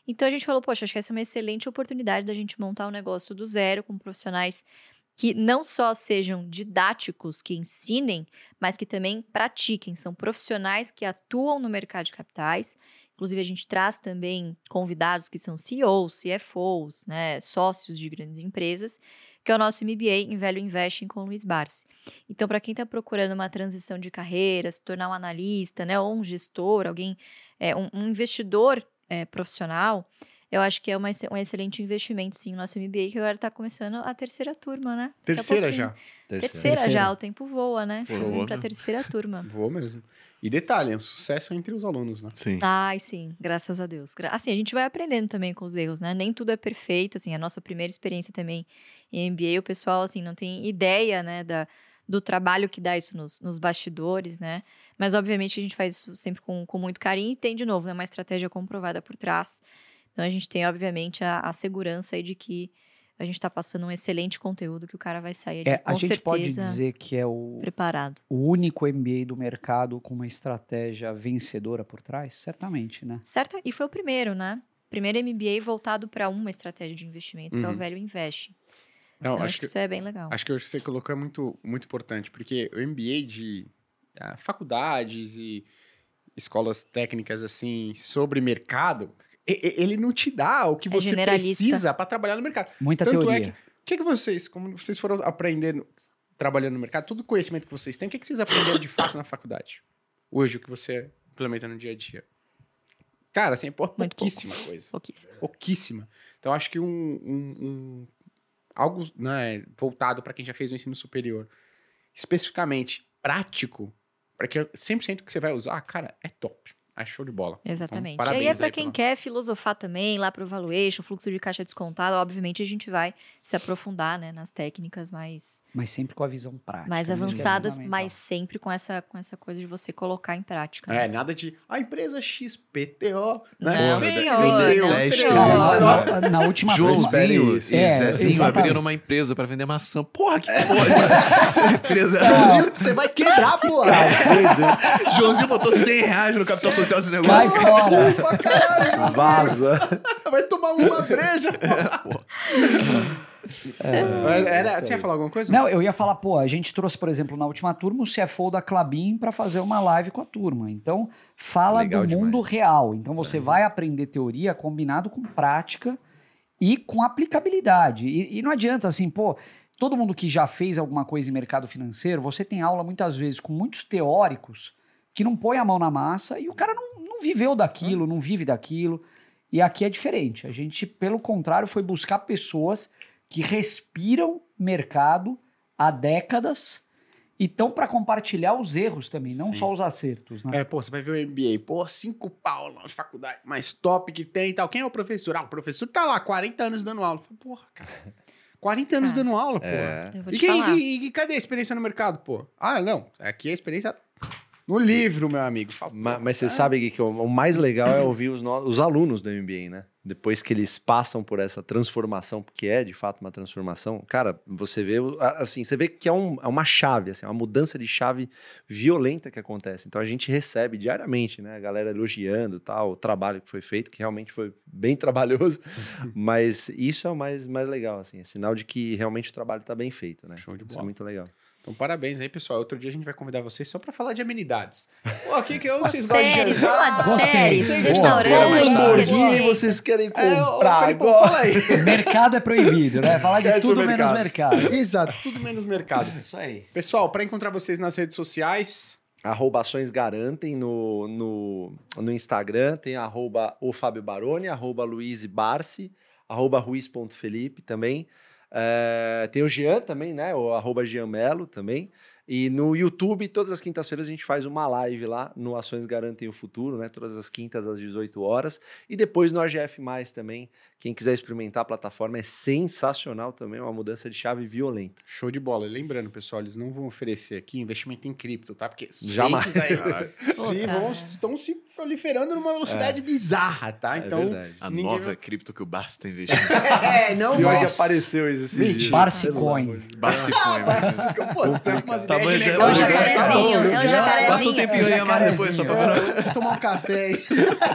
Então a gente falou, poxa, acho que essa é uma excelente oportunidade da gente montar um negócio do zero com profissionais que não só sejam didáticos, que ensinem, mas que também pratiquem. São profissionais que atuam no mercado de capitais. Inclusive, a gente traz também convidados que são CEOs, CFOs, né, sócios de grandes empresas, que é o nosso MBA em Velho Investing com o Luiz Barsi. Então, para quem está procurando uma transição de carreira, se tornar um analista, né, ou um gestor, alguém, é, um, um investidor é, profissional, eu acho que é uma, um excelente investimento, sim, o nosso MBA, que agora está começando a terceira turma, né? Terceira já. Terceira, Terceira. já, o tempo voa, né? Voa, né? para a terceira turma. Vou mesmo. E detalhe, é um sucesso entre os alunos, né? Sim. Ai, sim, graças a Deus. Assim, a gente vai aprendendo também com os erros, né? Nem tudo é perfeito, assim, a nossa primeira experiência também em MBA, o pessoal, assim, não tem ideia, né, da, do trabalho que dá isso nos, nos bastidores, né? Mas, obviamente, a gente faz isso sempre com, com muito carinho e tem, de novo, né, uma estratégia comprovada por trás. Então, a gente tem, obviamente, a, a segurança de que a gente está passando um excelente conteúdo que o cara vai sair É, com a gente pode certeza, dizer que é o, preparado. o único MBA do mercado com uma estratégia vencedora por trás? Certamente, né? Certo? E foi o primeiro, né? Primeiro MBA voltado para uma estratégia de investimento, que é o Uhum. Velho Invest. Não, Então, acho, que que, isso é bem legal. acho que o que você colocou é muito, muito importante, porque o MBA de ah, faculdades e escolas técnicas, assim, sobre mercado, ele não te dá o que É você precisa para trabalhar no mercado. Muita Tanto é teoria. O que, que vocês, como vocês foram aprendendo, trabalhando no mercado, todo o conhecimento que vocês têm, o que, que vocês aprenderam de fato na faculdade? Hoje, o que você implementa no dia a dia? Cara, assim, é pouquíssima coisa. Pouquíssimo. Pouquíssima. Então, acho que um, um- um- algo né, voltado para quem já fez o ensino superior, especificamente prático, para que 100% que você vai usar, cara, é top. É show de bola. Exatamente. Então, e aí é para quem pela- quer filosofar também, lá para o valuation, fluxo de caixa descontado, obviamente a gente vai se aprofundar né, nas técnicas mais, Mas sempre com a visão prática. mais né? É avançadas, fundamental. mas sempre com essa, com essa coisa de você colocar em prática. né? É, nada de a empresa XPTO. Não, Né? senhor, vendeu não, senhor. Na, última Joãozinho e É, Zezinho abriram uma empresa pra vender maçã. Porra, que porra. empresa é? Joãozinho, você vai quebrar, pô. Joãozinho botou 100 reais no capital social desse Cai negócio. fora! Pra caralho, Vaza. vai tomar uma breja, pô. Mas Era, você ia falar alguma coisa? Não, eu ia falar, pô, a gente trouxe, por exemplo, na última turma, o CFO da Clabin para fazer uma live com a turma. Então, fala Legal do mundo demais. real. Então, você vai aprender teoria combinado com prática e com aplicabilidade. E, e não adianta, assim, pô, todo mundo que já fez alguma coisa em mercado financeiro, você tem aula muitas vezes com muitos teóricos que não põe a mão na massa e o cara não, não viveu daquilo, não vive daquilo. E aqui é diferente. A gente, pelo contrário, foi buscar pessoas que respiram mercado há décadas e estão para compartilhar os erros também, não Sim. só os acertos. Né? É, pô, você vai ver o MBA, pô, cinco pau na faculdade, mais top que tem e tal. Quem é o professor? Ah, o professor tá lá, 40 anos dando aula. Porra, cara. 40 anos Cara. dando aula, pô. É. Vou E, falar. e- e cadê a experiência no mercado, pô? Ah, não. Aqui é a experiência no livro, meu amigo. Fala, Ma- pô, Mas você é. sabe que o, o mais legal é ouvir os, no- os alunos do MBA, né? Depois que eles passam por essa transformação, porque é de fato uma transformação, cara, você vê, assim, você vê que é, um- é uma chave, assim, uma mudança de chave violenta que acontece. Então a gente recebe diariamente, né? A galera elogiando tal, o trabalho que foi feito, que realmente foi bem trabalhoso, mas isso é o mais, mais legal, assim, é sinal de que realmente o trabalho está bem feito, né? Show de Isso é bola. muito legal. Então, parabéns aí, pessoal. Outro dia a gente vai convidar vocês só pra falar de amenidades. Pô, aqui que eu vocês gostam de Séries, vamos falar de séries, restaurantes. Lamborghini vocês querem É, comprar fala aí. mercado é proibido, né? Falar de Esquece o tudo menos mercado. mercado. Exato, tudo menos mercado. Isso aí. Pessoal, pra encontrar vocês nas redes sociais, Arroba Ações Garantem no, no, no Instagram, tem arroba o Fábio Baroni, arroba Luiz Barsi, arroba Ruiz.felipe também. É, tem o Jean também, né? O arroba Jean Melo também. E no YouTube, todas as quintas-feiras, a gente faz uma live lá no Ações Garantem o Futuro, né? Todas as quintas às 18 horas. E depois no AGF também. Quem quiser experimentar a plataforma é sensacional também, é uma mudança de chave violenta. show de bola. Lembrando, pessoal, eles não vão oferecer aqui investimento em cripto, tá? Porque Jamais. aí se cara. vão, estão se proliferando numa velocidade bizarra, tá? É Então. A Ninguém nova vai- cripto que o Barça tá investindo. é, não Pior que apareceu esses Mentira. dias. Barsicoin. Pelo amor de Barça e Coin, velho. Pô, tem umas Tá ideias de bom, É um já- jacarezinho, é um Passa jacarezinho. Passa um tempinho aí a mais depois, só jacarezinho. vendo. Vou tomar um café aí.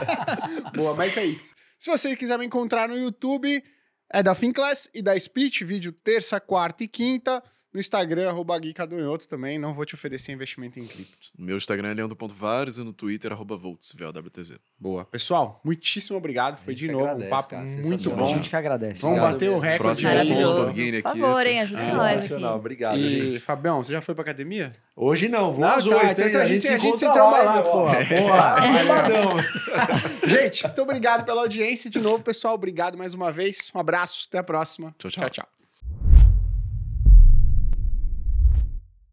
Boa, mas é isso. Se você quiser me encontrar no YouTube, é da Finclass e da Speech, vídeo terça, quarta e quinta. No Instagram, arroba Gui Cadonhoto também. Não vou te oferecer investimento em cripto. O meu Instagram é leandro.vares e no Twitter, arroba Volts, VLWTZ. Boa. Pessoal, muitíssimo obrigado. Foi de novo agradece, um papo cara, muito sensacional. A bom. gente que agradece. Vamos Obrigado bater o mesmo. recorde Próximo aí. Maravilhoso. Lamborghini Por aqui. favor, hein? Ajuda É, nós aqui. Obrigado, E, gente. Fabião, você já foi pra academia? Hoje não, vou Não, às tá, oito, então hein? a gente- se a gente se tromba lá, porra. Boa. Gente, muito obrigado pela audiência de novo, pessoal. Obrigado mais uma vez. Um abraço. Até a próxima. Tchau, tchau. tchau. tchau.